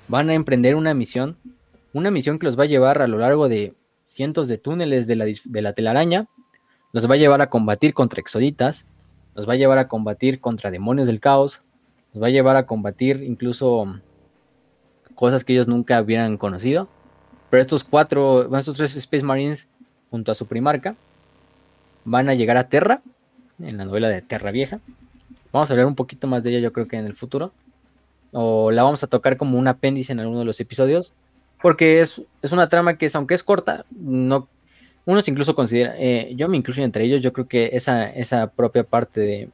C: van a emprender una misión, una misión que los va a llevar a lo largo de cientos de túneles de la, de la telaraña, los va a llevar a combatir contra exoditas, los va a llevar a combatir contra demonios del caos, los va a llevar a combatir incluso cosas que ellos nunca hubieran conocido. Pero estos cuatro, estos tres Space Marines, junto a su primarca, van a llegar a Terra, en la novela de Terra Vieja. Vamos a hablar un poquito más de ella, yo creo que en el futuro. O la vamos a tocar como un apéndice en alguno de los episodios. Porque es, es una trama que, es, aunque es corta, no, uno incluso considera, eh, yo me incluyo entre ellos, yo creo que esa, esa propia parte de,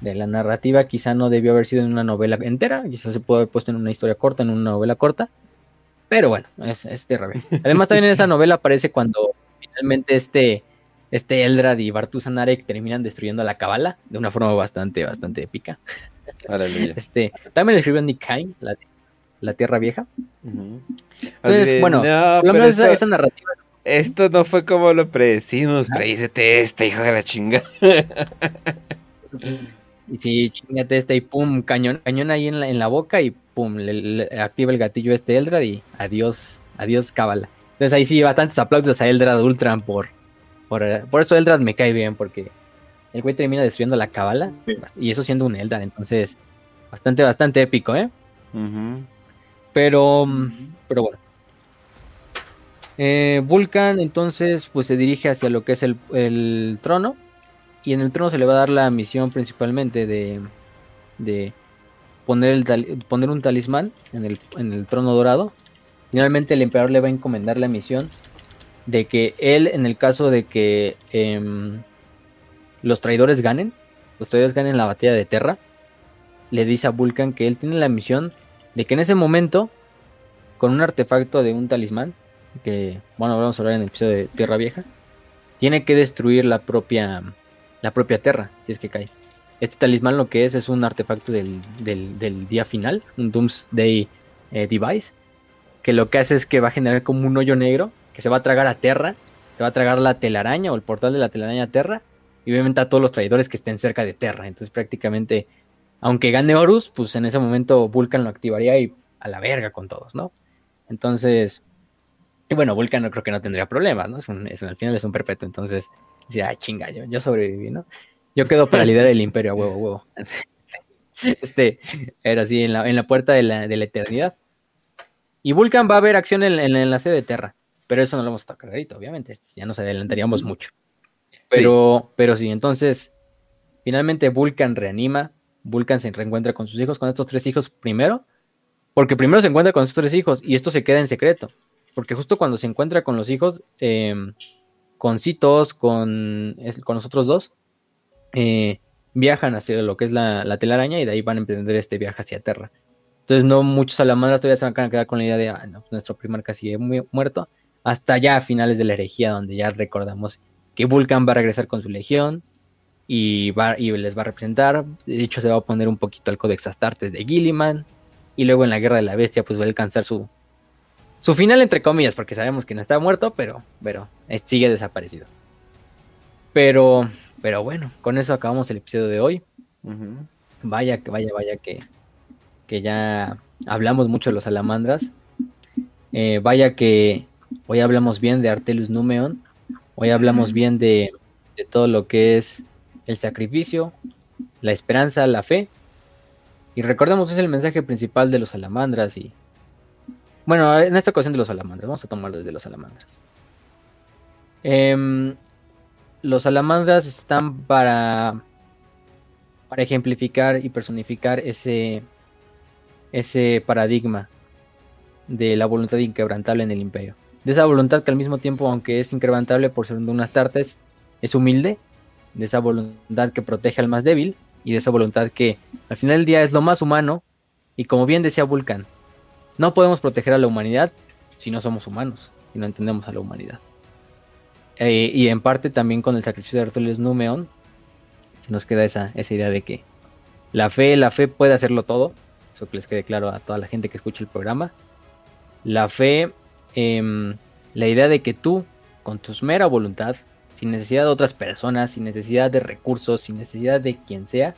C: de la narrativa quizá no debió haber sido en una novela entera, quizás se puede haber puesto en una historia corta, en una novela corta, pero bueno, es, es terrible. Además también en esa novela aparece cuando finalmente este, este Eldrad y Bartusan Arek terminan destruyendo a la Cabala de una forma bastante, bastante épica. Este, también escribió Nick Kine, la, la Tierra Vieja. Entonces, bueno,
A: no, esa, narrativa esto no fue como lo predecimos, ah. predícete esta, hijo de la chinga.
C: Y si chingate este y pum, cañón, cañón ahí en la, en la boca y pum, le, activa el gatillo este Eldrad y adiós, adiós cábala. Entonces ahí sí, bastantes aplausos a Eldrad Ultran por, por, por eso Eldrad me cae bien, porque el güey termina destruyendo la cábala y eso siendo un Eldrad, entonces bastante, bastante épico, ¿eh? Pero, pero bueno. Eh, Vulcan entonces pues se dirige hacia lo que es el, el trono y en el trono se le va a dar la misión principalmente de, de poner, el, poner un talismán en el, en el trono dorado. Finalmente el emperador le va a encomendar la misión de que él, en el caso de que em, los traidores ganen, los traidores ganen la batalla de Terra, le dice a Vulcan que él tiene la misión de que en ese momento, con un artefacto de un talismán, que bueno, vamos a hablar en el episodio de Tierra Vieja, tiene que destruir la propia la propia Terra, si es que cae. Este talismán lo que es es un artefacto del, día final, un Doomsday eh, Device, que lo que hace es que va a generar como un hoyo negro que se va a tragar a Terra, se va a tragar la telaraña o el portal de la telaraña a Terra, y obviamente a todos los traidores que estén cerca de Terra. Entonces prácticamente, aunque gane Horus, pues en ese momento Vulcan lo activaría y a la verga con todos, ¿no? Entonces, y bueno, Vulcan no creo que no tendría problemas, ¿no? Es un, al final es un perpetuo, entonces Dice, ah, chinga, yo, yo sobreviví, ¿no? Yo quedo para liderar el imperio a huevo, huevo. <laughs> Este, era así, en la, en la puerta de la, de la, eternidad. Y Vulcan va a haber acción en, el enlace de Terra, pero eso no lo vamos a tocar ahorita, obviamente, ya nos adelantaríamos mucho. Pero, sí. pero sí, entonces, finalmente Vulcan reanima, Vulcan se reencuentra con sus hijos, con estos tres hijos primero, porque primero se encuentra con estos tres hijos y esto se queda en secreto, porque justo cuando se encuentra con los hijos, eh, con Citos, con, con los otros dos, eh, viajan hacia lo que es la, telaraña y de ahí van a emprender este viaje hacia Terra. Entonces no muchos salamandras todavía se van a quedar con la idea de, pues nuestro primer casi muerto, hasta ya a finales de la herejía, donde ya recordamos que Vulcan va a regresar con su legión y, va, y les va a representar. De hecho, se va a poner un poquito al Codex Astartes de Gilliman. Y luego en la Guerra de la Bestia, pues va a alcanzar su, su final, entre comillas, porque sabemos que no está muerto, pero, pero sigue desaparecido. Pero, pero bueno, con eso acabamos el episodio de hoy. Vaya, que vaya, vaya que, que ya hablamos mucho de los salamandras. Eh, vaya que hoy hablamos bien de Artelius Numeon. Hoy hablamos bien de, de todo lo que es el sacrificio, la esperanza, la fe. Y recordemos, es el mensaje principal de los salamandras y bueno, en esta ocasión de los salamandras. Vamos a tomarlo desde los salamandras. Em, los salamandras están para, para ejemplificar y personificar ese, ese paradigma de la voluntad inquebrantable en el imperio. De esa voluntad que al mismo tiempo, aunque es inquebrantable por ser de unas tartes, es humilde. De esa voluntad que protege al más débil. Y de esa voluntad que al final del día es lo más humano. Y como bien decía Vulcan, no podemos proteger a la humanidad si no somos humanos, si no entendemos a la humanidad. Eh, y en parte también con el sacrificio de Arturius Numeon, se nos queda esa, esa idea de que La fe, la fe puede hacerlo todo. Eso que les quede claro a toda la gente que escucha el programa. La fe, em, la idea de que tú, con tu mera voluntad, sin necesidad de otras personas, sin necesidad de recursos, sin necesidad de quien sea,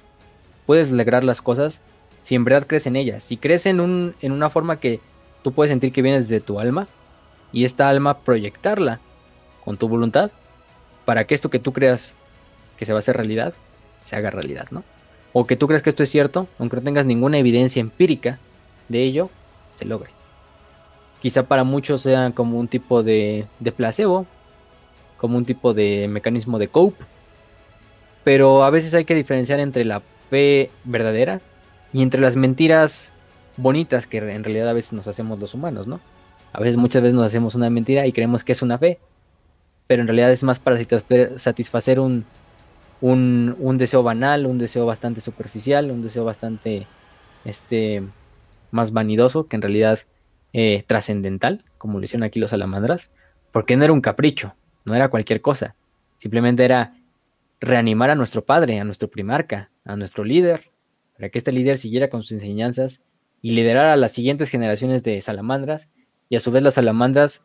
C: puedes lograr las cosas si en verdad crees en ellas. Si crees en, un, en una forma que tú puedes sentir que vienes de tu alma y esta alma proyectarla con tu voluntad para que esto que tú creas que se va a hacer realidad, se haga realidad, ¿no? O que tú creas que esto es cierto, aunque no tengas ninguna evidencia empírica de ello, se logre. Quizá para muchos sea como un tipo de, de placebo, como un tipo de mecanismo de cope, pero a veces hay que diferenciar entre la fe verdadera y entre las mentiras bonitas que en realidad a veces nos hacemos los humanos, ¿no? A veces, muchas veces nos hacemos una mentira y creemos que es una fe, pero en realidad es más para satisfacer un, deseo banal, un deseo bastante superficial, un deseo bastante este, más vanidoso que en realidad eh, trascendental, como lo hicieron aquí los salamandras, porque no era un capricho, no era cualquier cosa, simplemente era reanimar a nuestro padre, a nuestro primarca, a nuestro líder, para que este líder siguiera con sus enseñanzas y liderara a las siguientes generaciones de salamandras, y a su vez las salamandras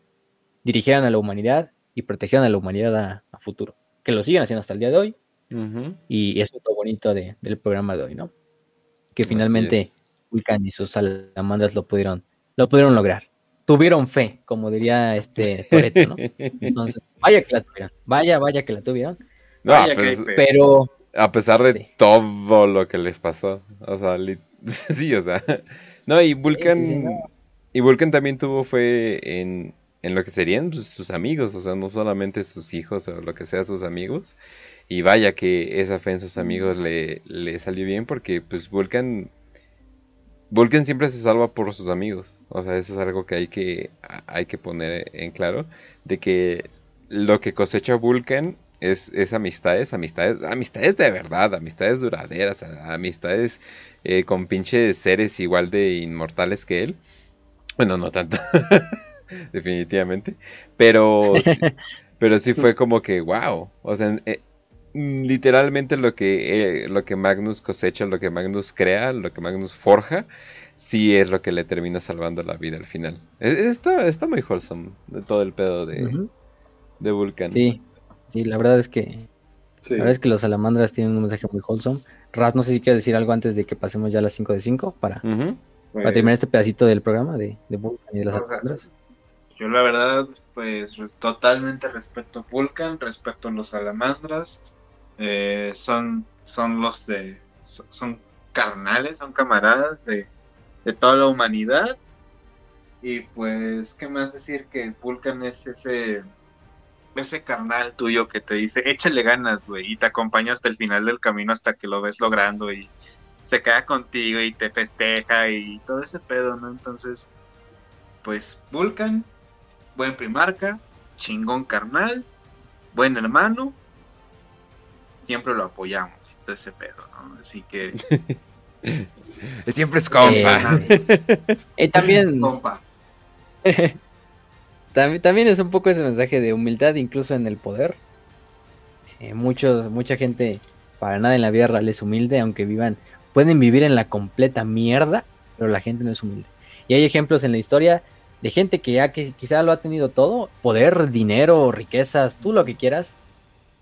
C: dirigieran a la humanidad y protegieran a la humanidad a, futuro, que lo siguen haciendo hasta el día de hoy, y eso es lo bonito del programa de hoy, ¿no? Que finalmente Vulcan y sus salamandras lo pudieron, lo pudieron lograr. Tuvieron fe, como diría este Toreto, ¿no? <laughs> Entonces, vaya que la tuvieron, vaya, vaya que la tuvieron.
A: vaya pues, pero a pesar de todo lo que les pasó. O sea, <laughs> sí, o sea. No, y Vulcan. Y Vulcan también tuvo fe en, en lo que serían sus amigos. O sea, no solamente sus hijos o lo que sea sus amigos. Y vaya que esa fe en sus amigos le, le salió bien porque, pues, Vulcan. Vulcan siempre se salva por sus amigos. O sea, eso es algo que hay que, hay que poner en claro. De que lo que cosecha Vulcan es, es, amistades, amistades, amistades de verdad, amistades duraderas, amistades eh, con pinches seres igual de inmortales que él. Bueno, no tanto, <laughs> definitivamente, pero, <laughs> pero sí fue como que, wow, o sea, eh, literalmente lo que, eh, lo que Magnus cosecha, lo que Magnus crea, lo que Magnus forja, sí es lo que le termina salvando la vida al final. Está, está muy wholesome de todo el pedo de, de Vulcan.
C: Sí, Sí, la verdad es que. La verdad es que los salamandras tienen un mensaje muy wholesome. Raz, no sé si quieres decir algo antes de que pasemos ya a las 5 de 5 para, para pues terminar este pedacito del programa de, de Vulcan y de las salamandras.
B: Yo la verdad, pues totalmente respeto a Vulcan, respeto a los salamandras. Eh, son, son los de. Son carnales, son camaradas de, de toda la humanidad. Y pues, ¿qué más decir? Que Vulcan es ese ese carnal tuyo que te dice, échale ganas, güey, y te acompaña hasta el final del camino hasta que lo ves logrando y se queda contigo y te festeja y todo ese pedo, ¿no? Entonces, pues Vulcan, buen primarca, chingón carnal, buen hermano, siempre lo apoyamos, todo ese pedo, ¿no? Así que... <laughs>
A: siempre es compa.
C: y <laughs> también... Compa. <laughs> También, es un poco ese mensaje de humildad, incluso en el poder. Eh, muchos, mucha gente para nada en la vida real es humilde, aunque vivan, pueden vivir en la completa mierda, pero la gente no es humilde. Y hay ejemplos en la historia de gente que ya que quizá lo ha tenido todo, poder, dinero, riquezas, tú lo que quieras,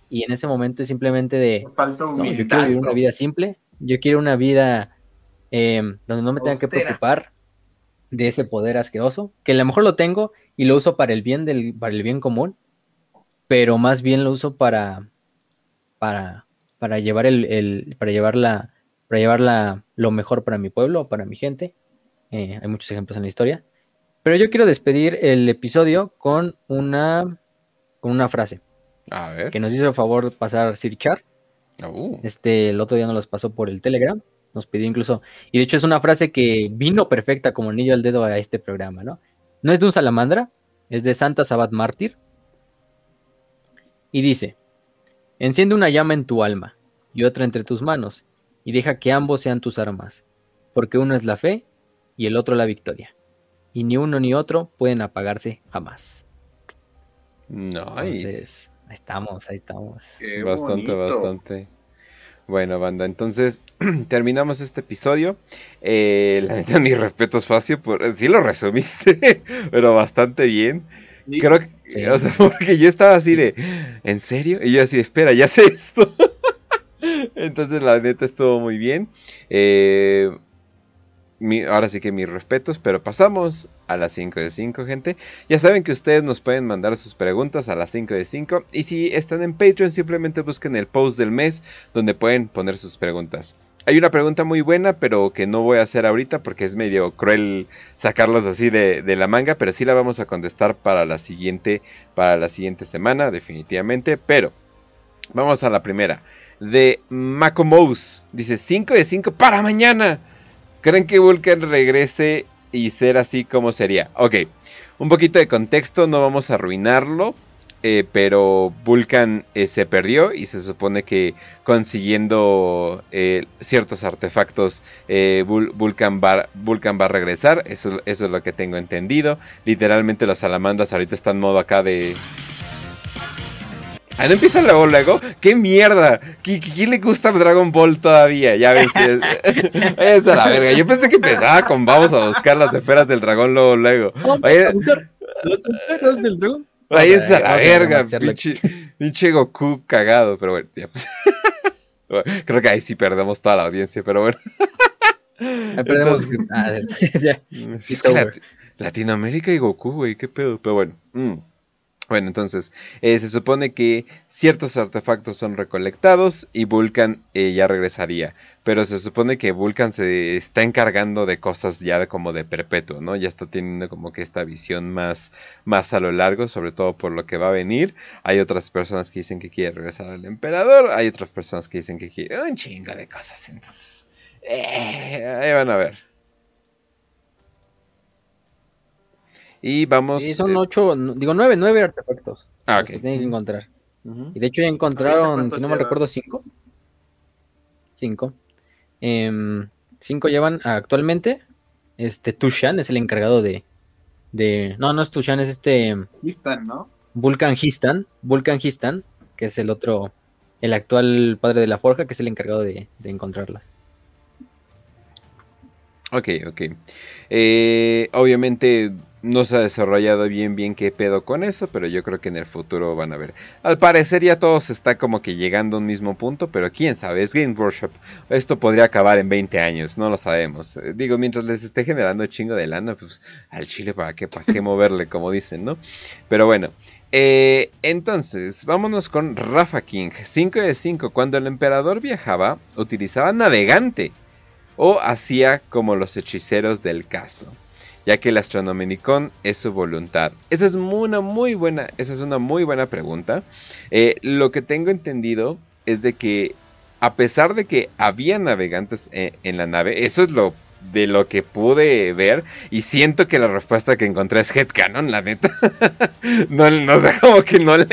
C: y en ese momento es simplemente de,
B: Falta humildad,
C: yo quiero vivir una vida simple, yo quiero una vida eh, donde no me tenga que preocupar de ese poder asqueroso, que a lo mejor lo tengo y lo uso para el bien del, para el bien común, pero más bien lo uso para, para, para llevar el, para llevarla, para llevarla lo mejor para mi pueblo, para mi gente. Eh, hay muchos ejemplos en la historia. Pero yo quiero despedir el episodio con una, con una frase.
A: A ver.
C: Que nos hizo el favor pasar Sir Char.
A: Uh.
C: Este, el otro día nos las pasó por el Telegram. Nos pidió incluso. Y de hecho es una frase que vino perfecta como anillo al dedo a este programa, ¿no? No es de un salamandra, es de Santa Sabat Mártir. Y dice, enciende una llama en tu alma y otra entre tus manos, y deja que ambos sean tus armas, porque uno es la fe y el otro la victoria, y ni uno ni otro pueden apagarse jamás.
A: No,
C: ahí estamos, ahí estamos.
A: bastante, bastante. Bueno, banda, entonces <clears throat> terminamos este episodio. Eh, la neta, mis respetos, Facio, por, sí lo resumiste, <laughs> pero bastante bien. Creo que,
C: Sí.
A: o sea, <laughs> porque yo estaba así de, ¿en serio? Y yo así, espera, ya sé esto. <laughs> Entonces, la neta estuvo muy bien. Eh, mi- ahora sí que mis respetos, pero pasamos a las 5 de 5, gente. Ya saben que ustedes nos pueden mandar sus preguntas a las 5 de 5. Y si están en Patreon, simplemente busquen el post del mes donde pueden poner sus preguntas. Hay una pregunta muy buena, pero que no voy a hacer ahorita porque es medio cruel sacarlos así de, de la manga, pero sí la vamos a contestar para la siguiente, para la siguiente semana, definitivamente. Pero vamos a la primera. De Macomous. Dice 5 de 5 para mañana. ¿Creen que Vulcan regrese y ser así como sería? Ok, un poquito de contexto, no vamos a arruinarlo. eh, pero Vulcan eh, se perdió y se supone que consiguiendo eh, ciertos artefactos Vul- Vulcan, va, Vulcan va a regresar. Eso, eso es lo que tengo entendido. Literalmente los salamandras ahorita están en modo acá de... Ah, ¿no empieza luego, luego? ¡Qué mierda! ¿Qui- qui- ¿Quién le gusta Dragon Ball todavía? Ya ves. Váyanse <laughs> a la verga. Yo pensé que empezaba con vamos a buscar las esferas del dragón luego, luego. Vaya-
C: Los esferos del dragón.
A: Váyanse a la verga, pinche, pinche Goku cagado, pero bueno, ya. Bueno, <laughs> Creo que ahí sí perdemos toda la audiencia, pero bueno.
C: Ahí perdemos- <laughs> ah, ya.
A: Sí, es que. Lat- Latinoamérica y Goku, güey, qué pedo, pero bueno. mm. Bueno, entonces, eh, se supone que ciertos artefactos son recolectados y Vulcan eh, ya regresaría. Pero se supone que Vulcan se está encargando de cosas ya como de perpetuo, ¿no? Ya está teniendo como que esta visión más, más a lo largo, sobre todo por lo que va a venir. Hay otras personas que dicen que quiere regresar al emperador, hay otras personas que dicen que quiere un chingo de cosas. Entonces, eh, ahí van a ver. Y vamos.
C: Sí, son
A: eh,
C: ocho, digo nueve, nueve artefactos.
A: Ah,
C: los
A: ok.
C: que tienen que encontrar. Y de hecho ya encontraron,
B: ¿cuántos
C: si no me recuerdo, cinco. Cinco. Em, cinco llevan actualmente. Este Tushan es el encargado de. de no, no es Tushan, es este
B: están, ¿no?
C: Vulcan Histan. Vulcan Histan, que es el otro. El actual padre de la forja, que es el encargado de, de encontrarlas.
A: Ok, ok. Eh, obviamente no se ha desarrollado bien bien qué pedo con eso, pero yo creo que en el futuro van a ver. Al parecer ya todos está como que llegando a un mismo punto, pero quién sabe, es Game Workshop. Esto podría acabar en 20 años, no lo sabemos. Eh, digo, mientras les esté generando chingo de lana, pues al chile para qué, para qué moverle, <laughs> como dicen, ¿no? Pero bueno. eh, entonces, vámonos con Rafa King. 5 de 5. Cuando el emperador viajaba, utilizaba navegante o hacía como los hechiceros del caso, ya que el Astronomicon es su voluntad. Esa es una muy buena, esa es una muy buena pregunta. Eh, lo que tengo entendido es de que a pesar de que había navegantes eh, en la nave, eso es lo de lo que pude ver y siento que la respuesta que encontré es headcanon, la neta. <laughs> no, no sé, como que no le,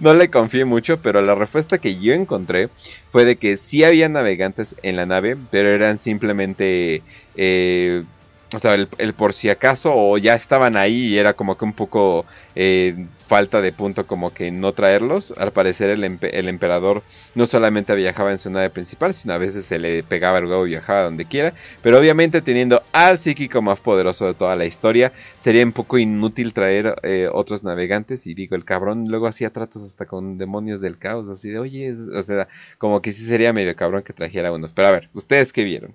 A: no le confié mucho, pero la respuesta que yo encontré fue de que sí había navegantes en la nave, pero eran simplemente, eh, o sea, el, por si acaso, o ya estaban ahí y era como que un poco eh, falta de punto como que no traerlos. Al parecer el, empe- el emperador no solamente viajaba en su nave principal, sino a veces se le pegaba el huevo y viajaba donde quiera. Pero obviamente teniendo al psíquico más poderoso de toda la historia, sería un poco inútil traer eh, otros navegantes. Y digo, el cabrón luego hacía tratos hasta con demonios del caos, así de, oye, o sea, como que sí sería medio cabrón que trajera unos. Pero a ver, ¿ustedes qué vieron?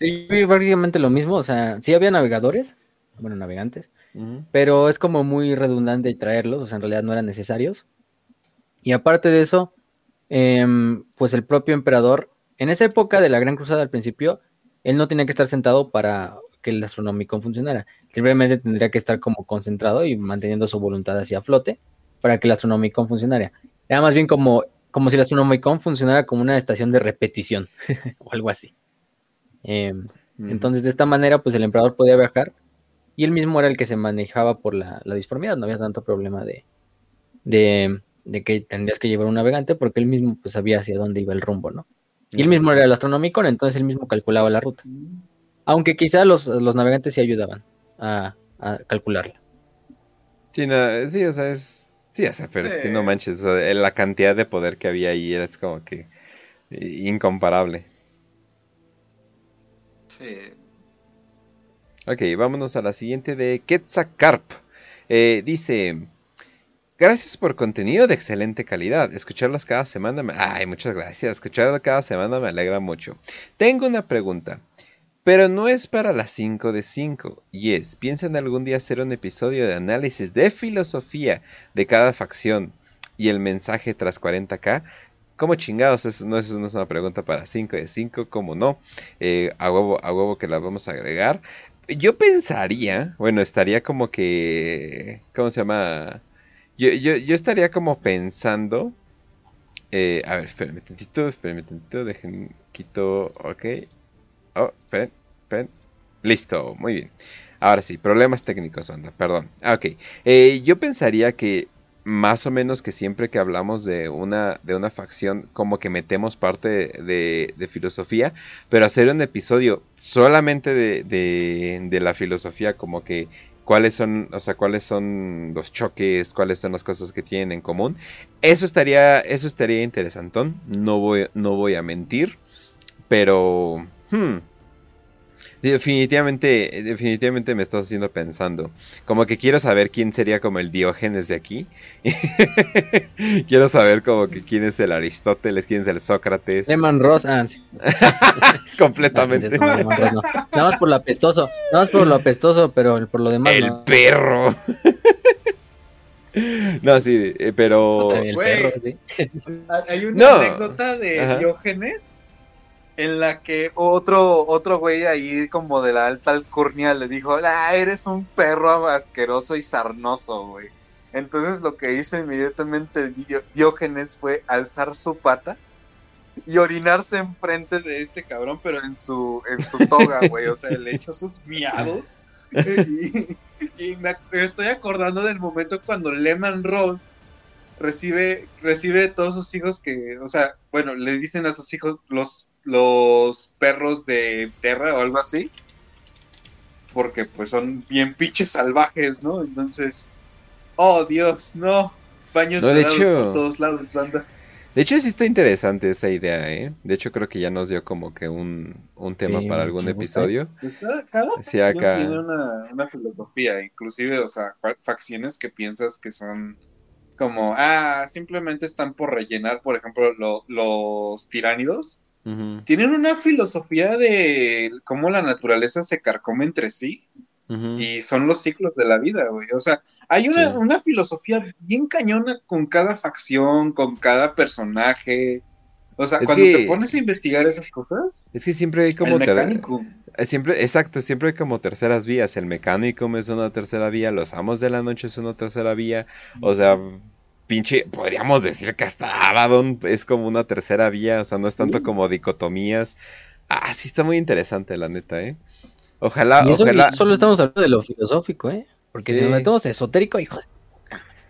C: Sí, yo vi prácticamente lo mismo, o sea, sí había navegadores, bueno, navegantes, pero es como muy redundante traerlos, o sea, en realidad no eran necesarios. Y aparte de eso, em, pues el propio emperador, en esa época de la Gran Cruzada al principio, él no tenía que estar sentado para que el Astronomicon funcionara. Simplemente tendría que estar como concentrado y manteniendo su voluntad hacia flote para que el Astronomicon funcionara. Era más bien como, como si el Astronomicon funcionara como una estación de repetición <laughs> o algo así. Em, entonces, de esta manera, pues el emperador podía viajar y él mismo era el que se manejaba por la, la disformidad, no había tanto problema de, de, de que tendrías que llevar un navegante porque él mismo pues, sabía hacia dónde iba el rumbo, ¿no? Y él mismo era el astronómico, entonces él mismo calculaba la ruta. Aunque quizá los, los navegantes sí ayudaban a, a calcularla.
A: Sí, no, sí, o sea, es Sí, o sea, pero es que no
B: Es-
A: manches, o sea, la cantidad de poder que había ahí era es como que eh, incomparable. Ok, vámonos a la siguiente de Quetzalcarp. Eh, dice, gracias por contenido de excelente calidad. Escucharlos cada semana me... Ay, muchas gracias. Escucharlo cada semana me alegra mucho. Tengo una pregunta, pero no es para las 5 de 5. Y es, ¿piensan algún día hacer un episodio de análisis de filosofía de cada facción y el mensaje tras 40k? ¿Cómo chingados? Eso no, eso es una pregunta para 5 de 5, ¿cómo no? Eh, a, huevo, que la vamos a agregar. Yo pensaría, bueno, estaría como que, ¿cómo se llama? Yo, yo, yo estaría como pensando, eh, a ver, espérenme tantito, espérenme tantito, dejen, quito, ok, oh, esperen, listo, muy bien. Ahora sí, problemas técnicos, banda, perdón. Ah, ok, Eh, yo pensaría que más o menos que siempre que hablamos de una, de una facción, como que metemos parte de, de filosofía, pero hacer un episodio solamente de, de, de la filosofía, como que cuáles son, o sea, cuáles son los choques, cuáles son las cosas que tienen en común. Eso estaría, eso estaría interesantón, no voy, no voy a mentir, pero hmm, definitivamente, definitivamente me estás haciendo pensando. Como que quiero saber quién sería como el Diógenes de aquí. <laughs> quiero saber como que quién es el Aristóteles, quién es el Sócrates.
C: Lehman Ross, ah, sí. <laughs>
A: Completamente.
C: No, pues, no. Nada más por lo apestoso, nada más por lo apestoso, pero por lo demás
A: El
C: no.
A: perro. <laughs> no, sí, eh, pero...
C: El
B: Güey.
C: perro, sí.
B: Hay una
A: No.
B: anécdota de
A: Ajá.
B: Diógenes en la que otro, otro güey ahí como de la alta alcurnia le dijo, ah, eres un perro asqueroso y sarnoso, güey. Entonces lo que hizo inmediatamente Diógenes fue alzar su pata y orinarse enfrente de este cabrón, pero en su, en su toga, güey. O sea, le echó sus miados. Y, me estoy acordando del momento cuando Lehman Ross recibe, recibe todos sus hijos que, o sea, bueno, le dicen a sus hijos los, los perros de Terra o algo así. Porque pues son bien pinches salvajes, ¿no? Entonces, oh Dios, no. Baños
A: No, de hecho-
B: por todos lados, banda.
A: De hecho, sí está interesante esa idea, ¿eh? De hecho, creo que ya nos dio como que un, un tema
C: Sí,
A: para algún episodio.
B: Pues cada,
A: Sí, acá.
B: tiene una, una filosofía, inclusive, o sea, fa- facciones que piensas que son como, ah, simplemente están por rellenar, por ejemplo, lo- los tiránidos. Tienen una filosofía de cómo la naturaleza se carcome entre sí y son los ciclos de la vida, güey. O sea, hay una,
A: Sí.
B: una filosofía bien cañona con cada facción, con cada personaje. O sea,
A: Es
B: cuando
A: que-
B: te pones a investigar esas cosas,
A: Es que siempre hay como...
B: el mecánico.
A: eh, Siempre, exacto, siempre hay como terceras vías. El mecánico es una tercera vía, los amos de la noche es una tercera vía. O sea, pinche, podríamos decir que hasta Abaddon es como una tercera vía, o sea, no es tanto como dicotomías. Ah, sí está muy interesante, la neta, ¿eh? Ojalá,
C: Y eso que
A: ojalá.
C: solo estamos hablando de lo filosófico, ¿eh? Porque si nos metemos esotérico, hijos.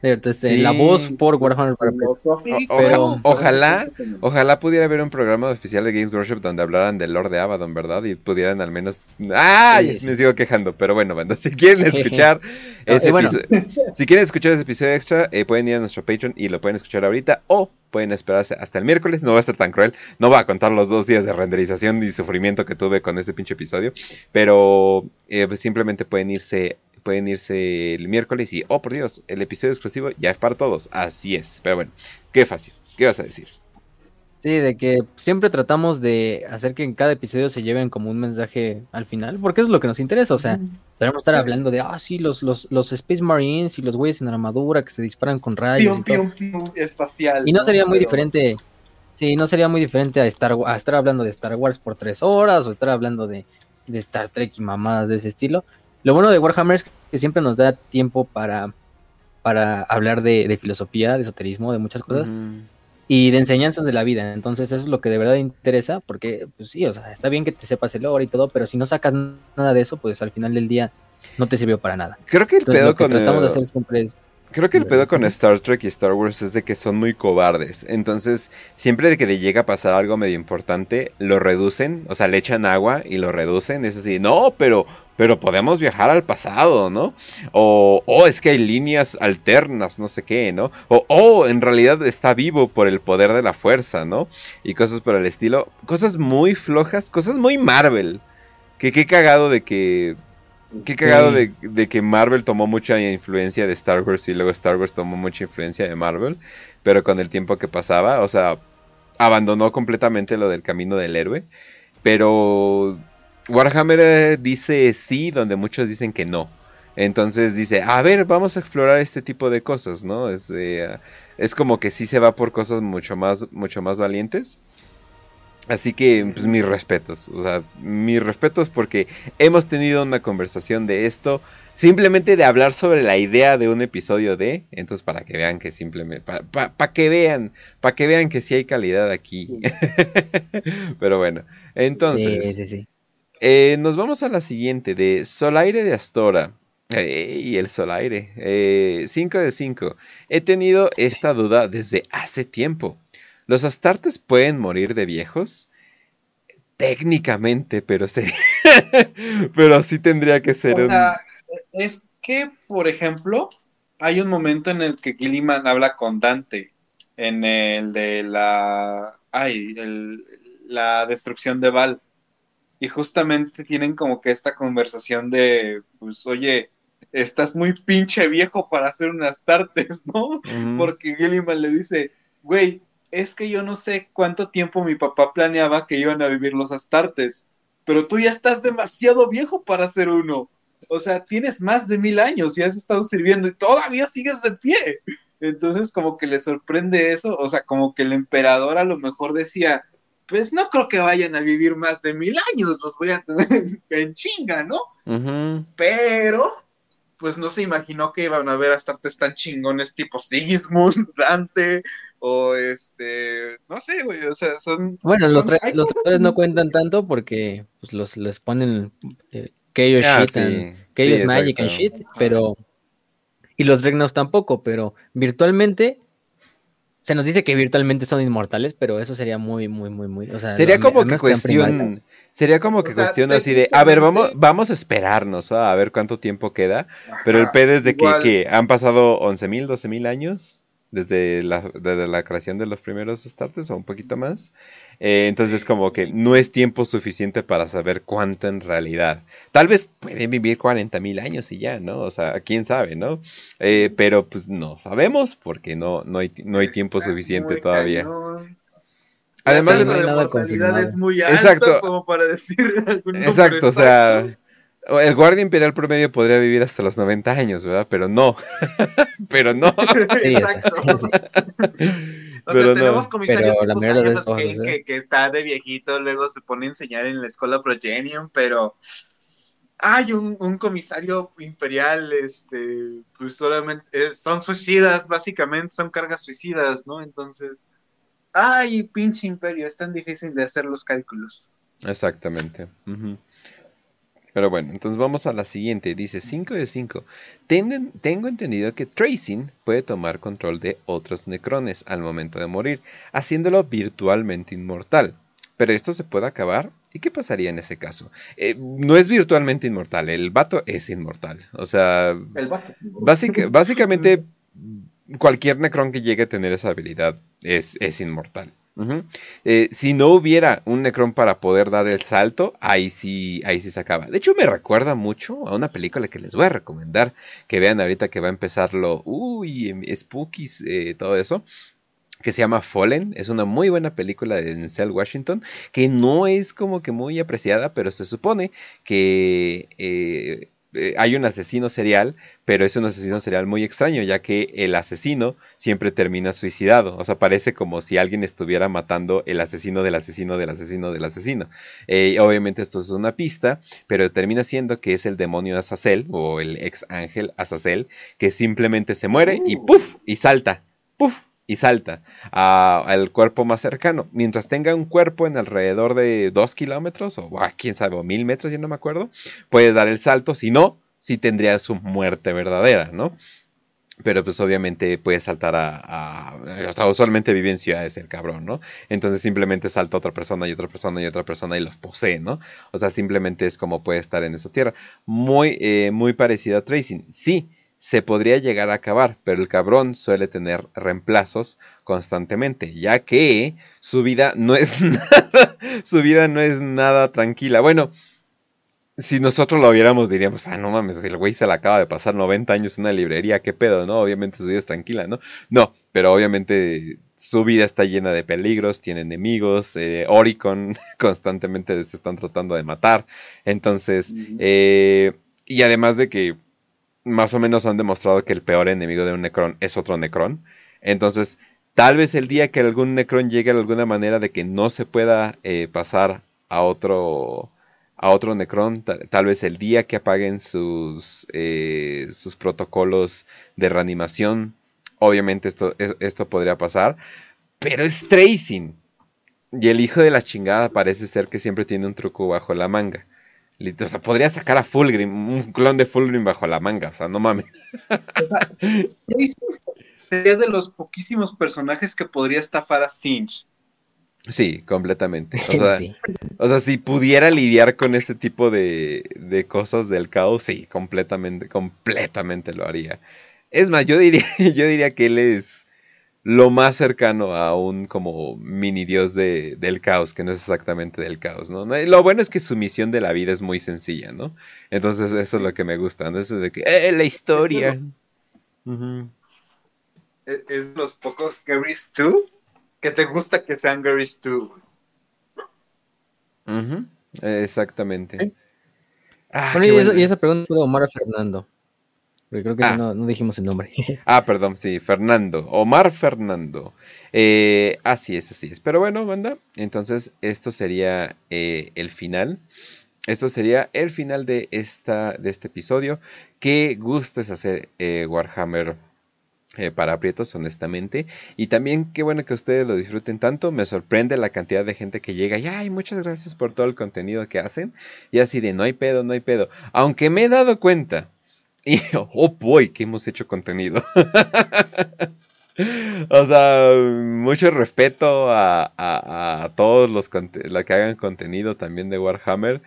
C: Este,
A: Sí.
C: La voz por Warhammer para oja-
A: ojalá- Ojalá pudiera haber un programa oficial de Games Workshop donde hablaran del Lord de Abaddon, ¿verdad? Y pudieran al menos... ¡Ah!
C: Sí,
A: me sigo quejando, pero bueno, bueno, <laughs> si quieren <laughs> escuchar ese
C: bueno.
A: episodio... Si quieren escuchar ese episodio extra, eh, pueden ir a nuestro Patreon y lo pueden escuchar ahorita o pueden esperarse hasta el miércoles, no va a ser tan cruel, no va a contar los dos días de renderización y sufrimiento que tuve con ese pinche episodio, pero eh, pues simplemente pueden irse pueden irse el miércoles y, oh por Dios, el episodio exclusivo ya es para todos, así es, pero bueno, qué fácil, ¿qué vas a decir?
C: Sí, de que siempre tratamos de hacer que en cada episodio se lleven como un mensaje al final, porque eso es lo que nos interesa, o sea, podemos estar hablando de, ah, sí, los, los, los Space Marines y los güeyes en armadura que se disparan con rayos.
B: Pium,
C: y, todo.
B: pium, pium, espacial.
C: Y no sería muy
B: Pero-
C: diferente, sí, no sería muy diferente a, estar, a estar hablando de Star Wars por tres horas o estar hablando de, de Star Trek y mamadas de ese estilo. Lo bueno de Warhammer es que siempre nos da tiempo para, para hablar de, de filosofía, de esoterismo, de muchas cosas y de enseñanzas de la vida. Entonces, eso es lo que de verdad interesa, porque, pues sí, o sea, está bien que te sepas el lore y todo, pero si no sacas nada de eso, pues al final del día no te sirvió para nada.
A: Creo que el
C: Entonces,
A: pedo
C: lo que
A: con
C: tratamos de
A: el-
C: hacer siempre es.
A: Creo que el pedo con Star Trek y Star Wars es de que son muy cobardes. Entonces, siempre de que le llega a pasar algo medio importante, lo reducen, o sea, le echan agua y lo reducen. Es así, no, pero, pero podemos viajar al pasado, ¿no? O, oh, es que hay líneas alternas, no sé qué, ¿no? O, oh, en realidad está vivo por el poder de la fuerza, ¿no? Y cosas por el estilo. Cosas muy flojas, cosas muy Marvel. Que qué cagado de que Qué cagado de, que Marvel tomó mucha influencia de Star Wars y luego Star Wars tomó mucha influencia de Marvel, pero con el tiempo que pasaba, o sea, abandonó completamente lo del camino del héroe, pero Warhammer eh, dice sí, donde muchos dicen que no. Entonces dice, a ver, vamos a explorar este tipo de cosas, ¿no? Es, eh, es como que sí se va por cosas mucho más, mucho más valientes. Así que, pues mis respetos, o sea, mis respetos porque hemos tenido una conversación de esto, simplemente de hablar sobre la idea de un episodio de, entonces para que vean que simplemente, para que vean, para que vean que sí hay calidad aquí. <laughs> Pero bueno, entonces, eh, nos vamos a la siguiente de Solaire de Astora. y el Solaire, 5 eh, de 5. He tenido esta duda desde hace tiempo. ¿Los astartes pueden morir de viejos? Técnicamente, pero sería. <laughs> pero sí tendría que ser un...
B: Es que, por ejemplo, hay un momento en el que Gilliman habla con Dante. En el de la. Ay, la destrucción de Val. Y justamente tienen como que esta conversación de, pues, oye, estás muy pinche viejo para hacer unas tartes, <laughs> ¿no? Porque Gilliman le dice, güey, es que yo no sé cuánto tiempo mi papá planeaba que iban a vivir los astartes, pero tú ya estás demasiado viejo para ser uno. O sea, tienes más de mil años y has estado sirviendo y todavía sigues de pie. Entonces, como que le sorprende eso. O sea, como que el emperador a lo mejor decía, pues no creo que vayan a vivir más de mil años, los voy a tener <laughs> en chinga, ¿no? Pero pues no se imaginó que iban a ver astartes tan chingones tipo Sigismund, Dante, o este, no sé, güey, o sea, son...
C: Bueno, los, tres no cuentan tanto porque pues, los les ponen eh, Chaos ah, Shit, sí. Magic and Shit, pero... Y los Regnos tampoco, pero virtualmente se nos dice que virtualmente son inmortales, pero eso sería muy, muy, muy, muy. O sea,
A: sería como que cuestión. Sería como que cuestión así de, a ver, vamos, vamos a esperarnos a ver cuánto tiempo queda. pero el pedo es de que, que, han pasado 11.000, 12.000 años desde la, desde la creación de los primeros starters o un poquito más. Eh, entonces como que no es tiempo suficiente para saber cuánto en realidad. Tal vez pueden vivir 40 mil años y ya, ¿no? O sea, quién sabe, ¿no? Eh, pero pues no sabemos porque no, no, hay, no hay tiempo suficiente todavía.
B: Además, la mortalidad es muy alta exacto, como para decir <laughs> algún
A: Exacto, o sea, el guardia imperial promedio podría vivir hasta los 90 años, ¿verdad? Pero no. <laughs> Pero no. <laughs> Exacto.
B: O sea, <laughs> tenemos comisarios que, que, está de viejito, luego se pone a enseñar en la escuela Progenium, pero hay un, comisario imperial, este, pues solamente son suicidas, básicamente, son cargas suicidas, ¿no? Entonces, ay, pinche imperio, es tan difícil de hacer los cálculos.
A: Exactamente. Pero bueno, entonces vamos a la siguiente. Dice 5 de 5. Tengo, entendido que Tracing puede tomar control de otros necrones al momento de morir, haciéndolo virtualmente inmortal. Pero esto se puede acabar. ¿Y qué pasaría en ese caso? Eh, no es virtualmente inmortal, el vato es inmortal. O sea, básicamente cualquier necron que llegue a tener esa habilidad es, es inmortal. Eh, si no hubiera un Necron para poder dar el salto, ahí sí, ahí sí se acaba. De hecho, me recuerda mucho a una película que les voy a recomendar que vean ahorita que va a empezar lo, uy, em, spookies, eh, todo eso que se llama Fallen. Es una muy buena película de Denzel Washington, que no es como que muy apreciada, pero se supone que eh, eh, hay un asesino serial, pero es un asesino serial muy extraño, ya que el asesino siempre termina suicidado. O sea, parece como si alguien estuviera matando el asesino del asesino del asesino del asesino. Eh, obviamente esto es una pista, pero termina siendo que es el demonio Azazel o el ex ángel Azazel, que simplemente se muere y uh. ¡puf! y salta. ¡Puf! Y salta al cuerpo más cercano. Mientras tenga un cuerpo en alrededor de 2 kilómetros o quién sabe, o mil metros, ya no me acuerdo, puede dar el salto. Si no, sí tendría su muerte verdadera, ¿no? Pero pues obviamente puede saltar a, a, O sea, usualmente vive en ciudades el cabrón, ¿no? Entonces simplemente salta otra persona y otra persona y otra persona y los posee, ¿no? O sea, simplemente es como puede estar en esa tierra. Muy, eh, muy parecido a Tracing. Sí, se podría llegar a acabar, pero el cabrón suele tener reemplazos constantemente, ya que su vida no es <laughs> nada, su vida no es nada tranquila. Bueno, si nosotros lo viéramos diríamos, ah, no mames, el güey se le acaba de pasar 90 años en una librería, qué pedo, ¿no? Obviamente su vida es tranquila, ¿no? No, pero obviamente su vida está llena de peligros, tiene enemigos, eh, Oricon <laughs> constantemente se están tratando de matar, entonces, eh, y además de que más o menos han demostrado que el peor enemigo de un Necron es otro Necron, entonces, tal vez el día que algún Necron llegue de alguna manera de que no se pueda eh, pasar a otro a otro Necron, tal vez el día que apaguen sus, eh, sus protocolos de reanimación, obviamente esto, esto podría pasar, pero es Tracing. Y el hijo de la chingada parece ser que siempre tiene un truco bajo la manga. O sea, podría sacar a Fulgrim, un clon de Fulgrim bajo la manga, o sea, no mames. <laughs>
B: sería de los poquísimos personajes que podría estafar a Sinch.
A: Sí, completamente. O <laughs> sea, si pudiera lidiar con ese tipo de, cosas del caos, sí, completamente, completamente lo haría. Es más, yo diría, <laughs> yo diría que él es lo más cercano a un como mini dios de, del caos, que no es exactamente del caos, ¿no? Lo bueno es que su misión de la vida es muy sencilla, ¿no? Entonces eso es lo que me gusta, ¿no? Eso de que, ¡eh, la historia!
B: Es, es los pocos Gary's tú que te gusta que sean Gary's tú.
A: Exactamente.
C: Ah, y, esa pregunta fue de Omar Fernando. Porque creo que ah. no, dijimos el nombre. <laughs>
A: ah, perdón, sí, Fernando. Omar Fernando. Eh, así es, así es. Pero bueno, banda, entonces esto sería eh, el final. Esto sería el final de, esta, de este episodio. Qué gusto es hacer eh, Warhammer eh, para aprietos, honestamente. Y también qué bueno que ustedes lo disfruten tanto. Me sorprende la cantidad de gente que llega y, ay, muchas gracias por todo el contenido que hacen. Y así de, no hay pedo, no hay pedo. Aunque me he dado cuenta. Oh boy, que hemos hecho contenido. <laughs> o sea, mucho respeto a, a, todos los, que hagan contenido también de Warhammer.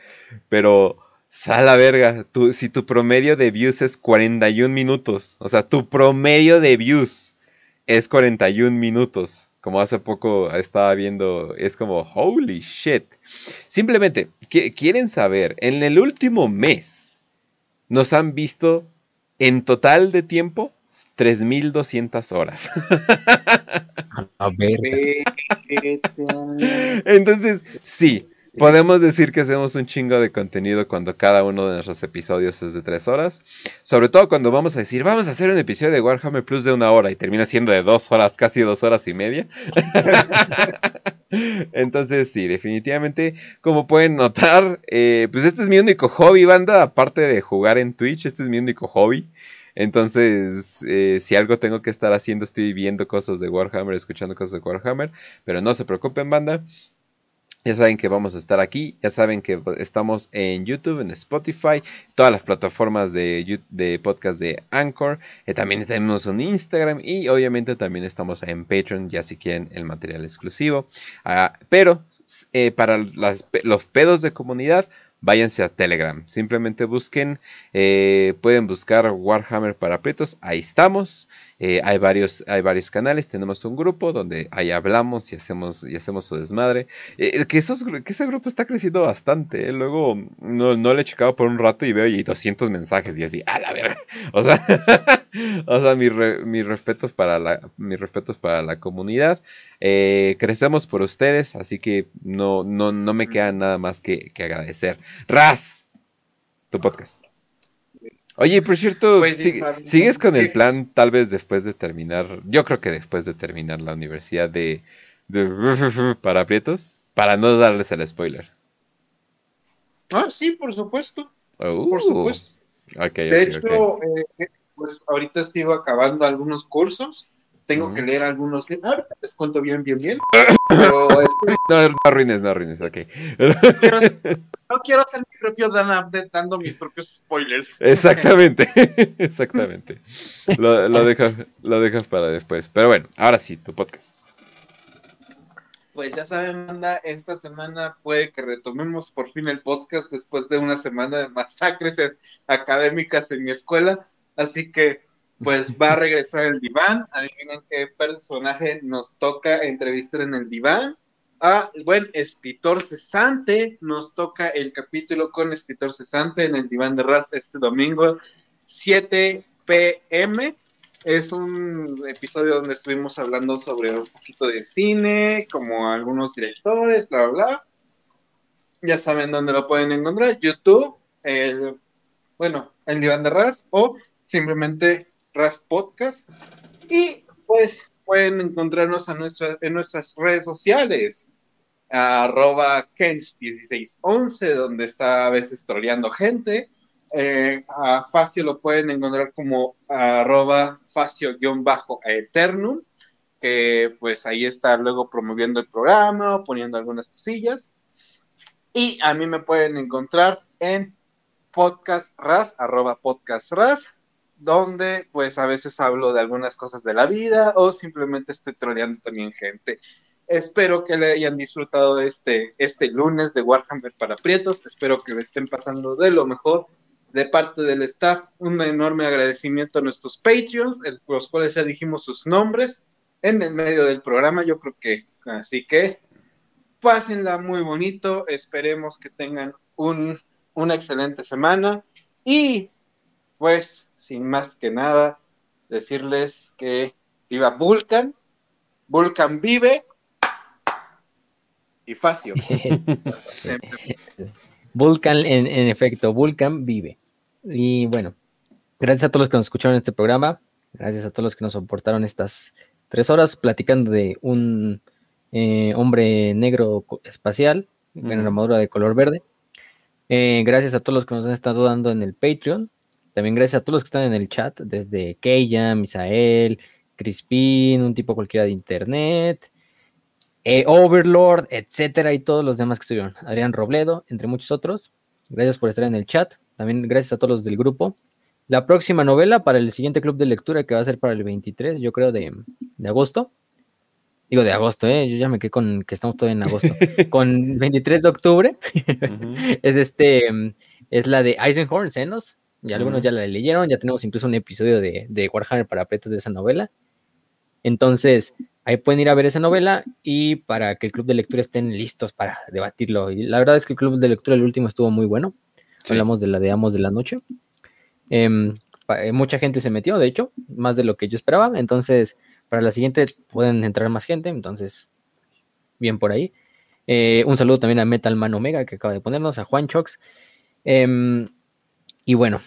A: Pero Sal la verga, si tu promedio de views es 41 minutos, o sea, tu promedio de views es 41 minutos, como hace poco estaba viendo, es como, holy shit. Simplemente, quieren saber, en el último mes nos han visto en total de tiempo 3200 horas. A ver. Entonces, sí, Podemos decir que hacemos un chingo de contenido cuando cada uno de nuestros episodios es de tres horas. Sobre todo cuando vamos a decir, vamos a hacer un episodio de Warhammer Plus de una hora y termina siendo de dos horas, casi dos horas y media. <laughs> Entonces, sí, definitivamente, como pueden notar, eh, pues este es mi único hobby, banda, aparte de jugar en Twitch, este es mi único hobby. Entonces, eh, si algo tengo que estar haciendo, estoy viendo cosas de Warhammer, escuchando cosas de Warhammer. Pero no se preocupen, banda. Ya saben que vamos a estar aquí, ya saben que estamos en YouTube, en Spotify, todas las plataformas de, de podcast de Anchor. Eh, también tenemos un Instagram y obviamente también estamos en Patreon, ya si quieren el material exclusivo. Ah, pero eh, para los pedos de comunidad, váyanse a Telegram. Simplemente busquen, eh, pueden buscar Warhammer para pretos, ahí estamos. Eh, hay, varios, hay varios canales, tenemos un grupo donde ahí hablamos y hacemos, y hacemos su desmadre. Eh, que, ese grupo está creciendo bastante. Luego no, le he checado por un rato y veo y 200 mensajes y así, a la verga. <laughs> O sea, <laughs> sea mis respetos para la, mis para la comunidad. crecemos por ustedes, así que no, no, no me queda nada más que, que agradecer. Raz, tu podcast. Oye, por cierto, pues ¿sigues con el plan tal vez después de terminar? Yo creo que después de terminar la universidad de, <laughs> para aprietos, para no darles el spoiler.
B: Ah, sí, por supuesto. por uh. supuesto. de hecho, eh, pues ahorita estoy acabando algunos cursos tengo que leer algunos libros. Ahorita les cuento bien, bien, bien. Pero <coughs>
A: No, no arruines, no arruines, ok.
B: quiero, <laughs> no quiero hacer mi propio Dan Update dando mis propios spoilers.
A: Exactamente, <laughs> exactamente. Lo, lo, dejas, lo dejas para después. Pero bueno, ahora sí, tu podcast.
B: Pues ya saben, manda, esta semana puede que retomemos por fin el podcast después de una semana de masacres académicas en mi escuela. Así que, pues va a regresar el diván. Adivinen qué personaje nos toca entrevistar en el diván. A buen escritor cesante. Nos toca el capítulo con escritor cesante en el diván de Raz este domingo, 7 pm. Es un episodio donde estuvimos hablando sobre un poquito de cine, como algunos directores, bla, bla, bla. Ya saben dónde lo pueden encontrar. YouTube, el, bueno, el diván de Raz o simplemente Raz Podcast. Y pues pueden encontrarnos a nuestra, en nuestras redes sociales. Arroba Kench1611, donde está a veces troleando gente. Eh, a Facio lo pueden encontrar como arroba Facio-Eternum, que pues ahí está luego promoviendo el programa poniendo algunas cosillas. Y a mí me pueden encontrar en podcast ras, arroba podcast ras, donde pues a veces hablo de algunas cosas de la vida o simplemente estoy troleando también gente. Espero que le hayan disfrutado este, este lunes de Warhammer para Prietos. Espero que le estén pasando de lo mejor de parte del staff. Un enorme agradecimiento a nuestros Patreons, el, los cuales ya dijimos sus nombres en el medio del programa. Yo creo que así que pásenla muy bonito. Esperemos que tengan un, una excelente semana. Y pues, sin más que nada, decirles que viva Vulcan. Vulcan vive. Y Facio. <laughs>
C: Vulcan, en, en, efecto, Vulcan vive. Y bueno, gracias a todos los que nos escucharon en este programa. Gracias a todos los que nos soportaron estas tres horas platicando de un eh, hombre negro espacial en armadura de color verde. Eh, gracias a todos los que nos han estado dando en el Patreon. También gracias a todos los que están en el chat, desde Keya, Misael, Crispin, un tipo cualquiera de internet, eh, Overlord, etcétera, y todos los demás que estuvieron. Adrián Robledo, entre muchos otros. Gracias por estar en el chat. También gracias a todos los del grupo. La próxima novela para el siguiente club de lectura que va a ser para el 23, yo creo, de, de agosto. Digo de agosto, ¿eh? Yo ya me quedé con que estamos todavía en agosto. <laughs> con 23 de octubre. <laughs> es este, es la de Eisenhorn, Senos. Ya algunos ya la leyeron, ya tenemos incluso un episodio de, de Warhammer para pretos de esa novela. Entonces, ahí pueden ir a ver esa novela y para que el club de lectura estén listos para debatirlo. Y la verdad es que el club de lectura, el último, estuvo muy bueno. Sí. Hablamos de la de Amos de la Noche. Eh, mucha gente se metió, de hecho, más de lo que yo esperaba. Entonces, para la siguiente pueden entrar más gente. Entonces, bien por ahí. Eh, un saludo también a Metal Man Omega que acaba de ponernos, a Juan Chox. Eh, y bueno,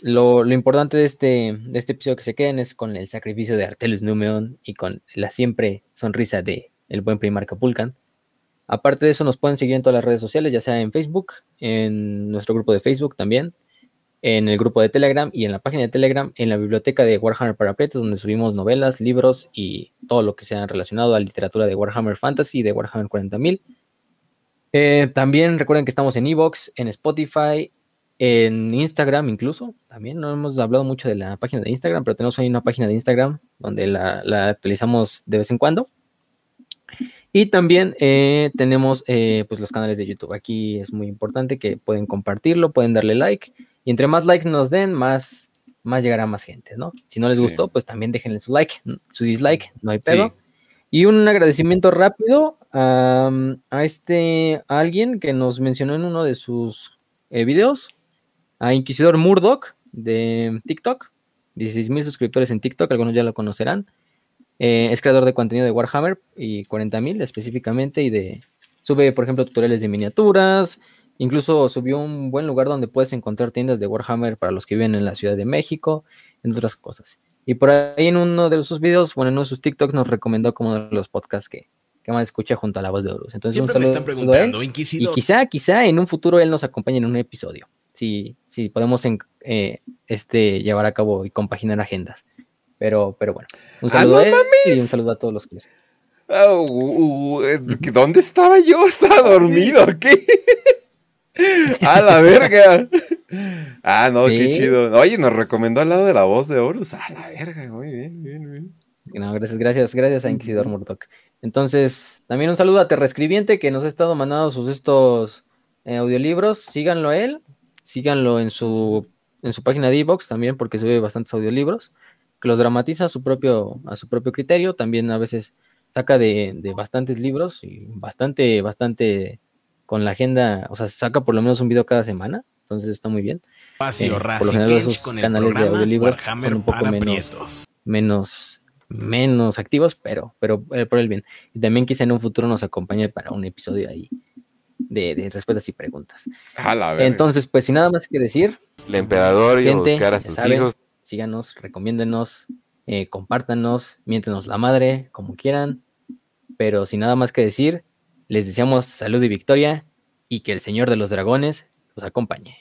C: lo, lo, importante de este, de este episodio que se queden es con el sacrificio de Artelus Numeon y con la siempre sonrisa de el buen Primar Capulcan. Aparte de eso, nos pueden seguir en todas las redes sociales, ya sea en Facebook, en nuestro grupo de Facebook también, en el grupo de Telegram y en la página de Telegram, en la biblioteca de Warhammer para donde subimos novelas, libros y todo lo que sea relacionado a literatura de Warhammer Fantasy y de Warhammer 40.000. Eh, también recuerden que estamos en Evox, en Spotify, en Instagram incluso, también no hemos hablado mucho de la página de Instagram, pero tenemos ahí una página de Instagram donde la, la actualizamos de vez en cuando. Y también eh, tenemos eh, pues los canales de YouTube. Aquí es muy importante que pueden compartirlo, pueden darle like. Y entre más likes nos den, más, más llegará más gente, ¿no? Si no les sí. gustó, pues también déjenle su like, su dislike, no hay pedo. Sí. Y un agradecimiento rápido a, a este a alguien que nos mencionó en uno de sus eh, videos, a Inquisidor Murdoch de TikTok, 16 mil suscriptores en TikTok, algunos ya lo conocerán. Eh, es creador de contenido de Warhammer y 40 mil específicamente y de sube, por ejemplo, tutoriales de miniaturas. Incluso subió un buen lugar donde puedes encontrar tiendas de Warhammer para los que viven en la Ciudad de México, entre otras cosas. Y por ahí en uno de sus videos, bueno, en uno de sus TikToks nos recomendó como uno de los podcasts que, que más escucha junto a la voz de Horus. Entonces,
E: Siempre
C: un
E: me están preguntando,
C: y
E: Inquisidor.
C: quizá, quizá en un futuro él nos acompañe en un episodio. Si, si podemos en, eh, este, llevar a cabo y compaginar agendas. Pero, pero bueno, un
A: ¡Ah,
C: saludo
A: no
C: a él y un saludo a todos los que
A: Ah, uh, uh, eh, ¿Dónde estaba yo? <laughs> ¿Estaba dormido? ¿Qué? <laughs> ¡A la verga! Ah, no, qué chido. Oye, nos recomendó al lado de la voz de Horus. ¡A la verga! Muy bien, bien, bien.
C: No, gracias, gracias, gracias a Inquisidor Murdoch. Entonces, también un saludo a Terrescribiente que nos ha estado mandando sus estos eh, audiolibros. Síganlo a él, síganlo en su, en su página de Evox también, porque sube bastantes audiolibros, que los dramatiza a su propio, a su propio criterio. También a veces saca de, de bastantes libros y bastante, bastante con la agenda, o sea, saca por lo menos un video cada semana, entonces está muy bien.
E: Espacio
C: Eh,
E: Racing con el
C: canales de audiolibros son un poco menos- menos, menos activos, pero, pero eh, por el bien. Y también quizá en un futuro nos acompañe para un episodio ahí de, de respuestas y preguntas. Entonces, pues sin nada más que decir,
F: El emperador a
C: Gente,
F: buscar a
C: ya
F: sus
C: saben.
F: hijos.
C: síganos, recomiéndenos, eh, compártanos, miéntenos la madre, como quieran. Pero sin nada más que decir, les deseamos salud y victoria y que el Señor de los Dragones los acompañe.